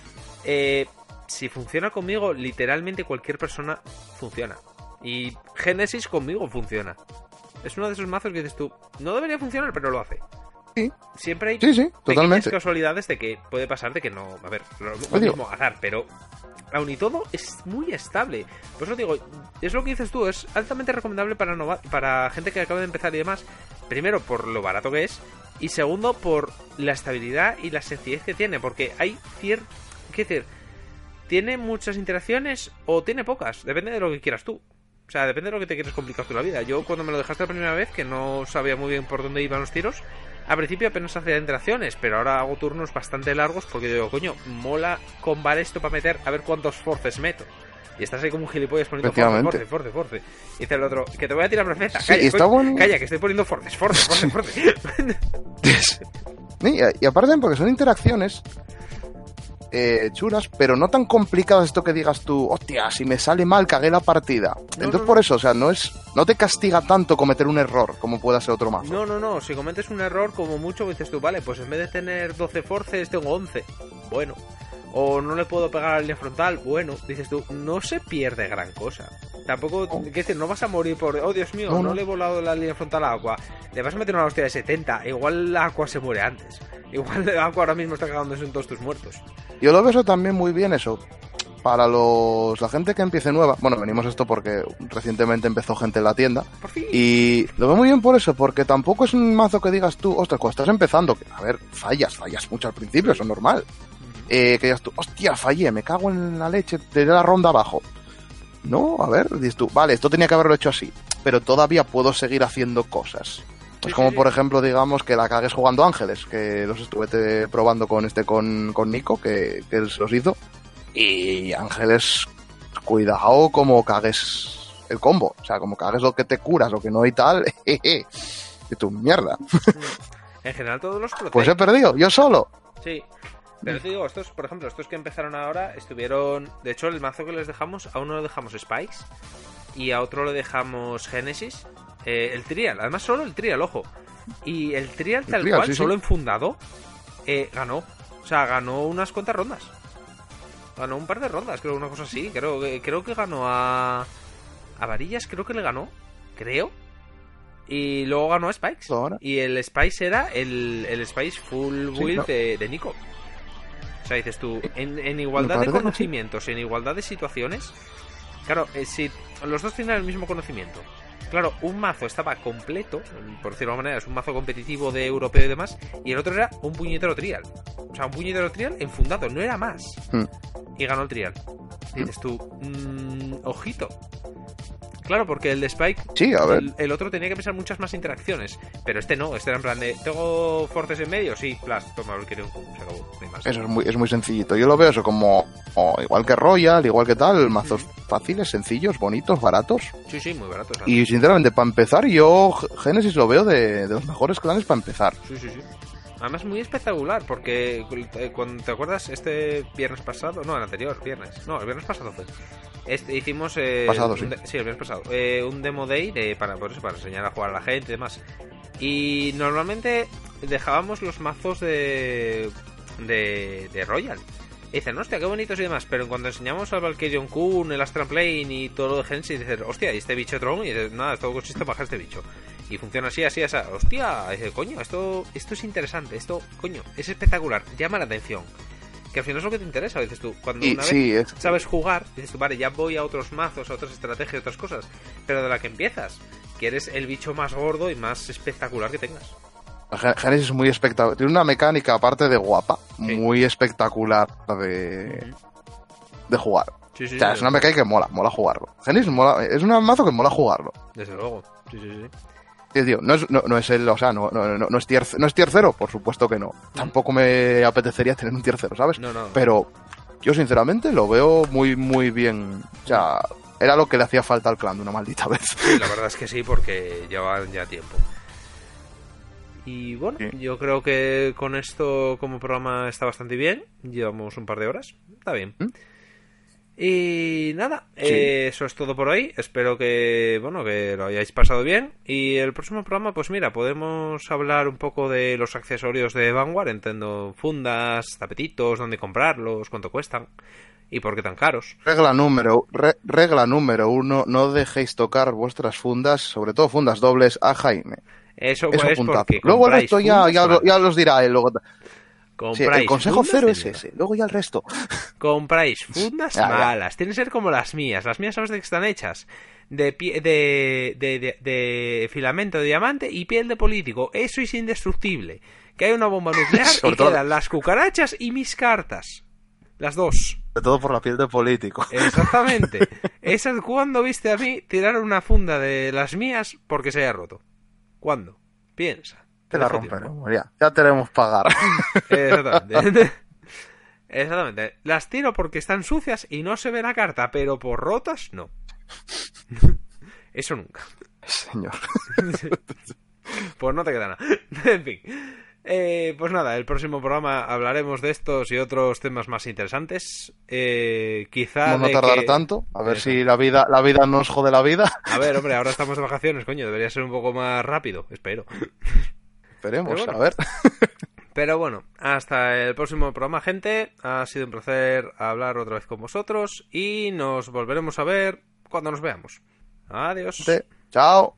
Eh, si funciona conmigo, literalmente cualquier persona funciona. Y Genesis conmigo funciona. Es uno de esos mazos que dices tú, no debería funcionar, pero lo hace. Sí. Siempre hay Sí, totalmente. casualidades de que puede pasar de que no. A ver, lo, lo Oye. mismo azar, pero aun y todo es muy estable. Por eso digo, es lo que dices tú, es altamente recomendable para nova- para gente que acaba de empezar y demás. Primero, por lo barato que es. Y segundo, por la estabilidad y la sencillez que tiene, porque hay cierto... ¿Qué decir? ¿Tiene muchas interacciones o tiene pocas? Depende de lo que quieras tú. O sea, depende de lo que te quieres complicar tú la vida. Yo cuando me lo dejaste la primera vez, que no sabía muy bien por dónde iban los tiros, al principio apenas hacía interacciones, pero ahora hago turnos bastante largos porque digo, coño, mola combar esto para meter a ver cuántos forces meto. Y estás ahí como un gilipollas poniendo force, force, force, force. Y dice el otro, que te voy a tirar perfecta. Calla, calla, que estoy poniendo forces, force, force, force. [laughs] [laughs] y, y aparte porque son interacciones eh, chulas, pero no tan complicadas esto que digas tú, hostia, si me sale mal, cagué la partida. Entonces por eso, o sea, no es no te castiga tanto cometer un error como pueda ser otro mazo. No, no, no, si cometes un error como mucho dices tú, vale, pues en vez de tener 12 forces tengo 11. Bueno, o no le puedo pegar a la línea frontal, bueno, dices tú, no se pierde gran cosa. Tampoco, oh. ¿qué decir? No vas a morir por, oh Dios mío, no, le he volado la línea frontal a Aqua. Le vas a meter una hostia de 70, igual Aqua se muere antes. Igual Aqua ahora mismo está cagándose en todos tus muertos. Yo lo veo eso también muy bien eso. Para los la gente que empiece nueva, bueno, venimos esto porque recientemente empezó gente en la tienda. Y lo veo muy bien por eso, porque tampoco es un mazo que digas tú, ostras, cuando estás empezando, que a ver, fallas, fallas mucho al principio, eso es normal eh, que digas tú, hostia, fallé, me cago en la leche, te la ronda abajo. No, a ver, dices tú, vale, esto tenía que haberlo hecho así, pero todavía puedo seguir haciendo cosas. Es como, por ejemplo, digamos que la cagues jugando Ángeles, que los estuve probando con este, con, con Nico, que, que los hizo. Y Ángeles, cuidado como cagues el combo. O sea, como cagues lo que te curas, lo que no y tal. [laughs] que tu mierda. En general, todos los Pues he perdido, yo solo. Sí, pero te digo, estos, por ejemplo, estos que empezaron ahora estuvieron. De hecho, el mazo que les dejamos, a uno le dejamos Spikes y a otro le dejamos Genesis. Eh, el Trial, además solo el Trial, ojo. Y el Trial, tal cual, solo enfundado, eh, ganó. O sea, ganó unas cuantas rondas. Ganó un par de rondas, creo, una cosa así. Creo, creo que ganó a. A Varillas, creo que le ganó. Creo. Y luego ganó a Spikes. Y el Spice era el, el Spice full build de, de Nico. O sea, dices tú, en, igualdad de conocimientos, en igualdad de situaciones, claro, eh, si los dos tienen el mismo conocimiento, claro, un mazo estaba completo, por decirlo de alguna manera, es un mazo competitivo de europeo y demás, y el otro era un puñetero trial. O sea, un puñetero trial enfundado, no era más. Hmm. Y ganó el trial. dices tú, mmm, ojito. Claro, porque el de Spike, sí, a ver. El, otro tenía que pensar muchas más interacciones, pero este no, este era en plan de, ¿tengo forces en medio? Sí, plus, toma, lo quiero, se acabó, Eso es muy, es muy sencillito, yo lo veo eso como, igual que Royal, igual que tal, mazos fáciles, sencillos, bonitos, baratos. Sí, sí, muy baratos. Y sinceramente, para empezar, yo Genesis lo veo de, de los mejores clanes para empezar. Sí, sí, sí. Además muy espectacular, porque eh, cuando te acuerdas este viernes pasado, no, el anterior viernes, no, el viernes pasado fue. Este, hicimos eh, pasado, sí. sí. el viernes pasado, eh, un demo day de, para, por eso, para enseñar a jugar a la gente y demás. Y normalmente dejábamos los mazos de, de, de Royal. Y dicen, hostia, qué bonitos y demás. Pero cuando enseñamos al Valkyrion Kun, el Astral Plane y todo lo de Genesis, dices, hostia, ¿y este bicho Tron? Y dices, nada, todo consiste en bajar este bicho y funciona así, así, así. Hostia, coño, esto, esto es interesante, esto, coño, es espectacular, llama la atención. Que al final es lo que te interesa, dices tú. Cuando una vez sabes jugar, dices tú, vale, ya voy a otros mazos, a otras estrategias, a otras cosas. Pero de la que empiezas, quieres el bicho más gordo y más espectacular que tengas. Genesis es muy espectacular. Tiene una mecánica, aparte de guapa, muy espectacular de, de jugar. o sea, es una mecánica que mola, mola jugarlo. Genesis mola, es un mazo que mola jugarlo. Desde luego. Sí, sí, sí no es, no, es el, o sea, no, no, no, es tier, no es cero, por supuesto que no. Tampoco me apetecería tener un tier cero, ¿sabes? Pero yo sinceramente lo veo muy, muy bien. O sea, era lo que le hacía falta al clan de una maldita [laughs] vez. Sí, la verdad es que sí, porque llevaban ya tiempo. Y bueno, yo creo que con esto como programa está bastante bien. Llevamos un par de horas. Está bien. ¿Mm? Y nada, eh, eso es todo por hoy. Espero que, bueno, que lo hayáis pasado bien. Y el próximo programa, pues mira, podemos hablar un poco de los accesorios de Vanguard, entiendo fundas, tapetitos, dónde comprarlos, cuánto cuestan y por qué tan caros. Regla número, regla número uno, no dejéis tocar vuestras fundas, sobre todo fundas dobles, a Jaime. Eso, Eso es porque Luego el resto ya, ya, ya, los dirá él. Luego el consejo cero es ese, luego ya el resto. [laughs] Compráis fundas [laughs] malas, tienen que ser como las mías. Las mías sabes de qué están hechas. de, pie- de, de, de- de filamento de diamante y piel de político. Eso es indestructible. Que hay una bomba nuclear [laughs] y Sobre todo- quedan las cucarachas y mis cartas. Las dos. De todo por la piel de político. Exactamente. Esas cuando viste a mí tirar una funda de las mías porque se haya roto. ¿Cuándo? Piensa. Te la tiempo. romperemos, ya. Ya tenemos pagar. [laughs] Exactamente. [laughs] Exactamente. Las tiro porque están sucias y no se ve la carta, pero por rotas, no. [laughs] Eso nunca. Señor. Pues no te queda nada. En fin. Eh, pues nada, el próximo programa hablaremos de estos y otros temas más interesantes. Eh, quizá. De no tardar que- tanto. A ver Eso. si la vida, la vida nos jode la vida. A ver, hombre, ahora estamos de vacaciones, coño. Debería ser un poco más rápido, espero. Esperemos, bueno. a ver. [laughs] Pero bueno, hasta el próximo programa, gente. Ha sido un placer hablar otra vez con vosotros y nos volveremos a ver cuando nos veamos. Adiós. Chao.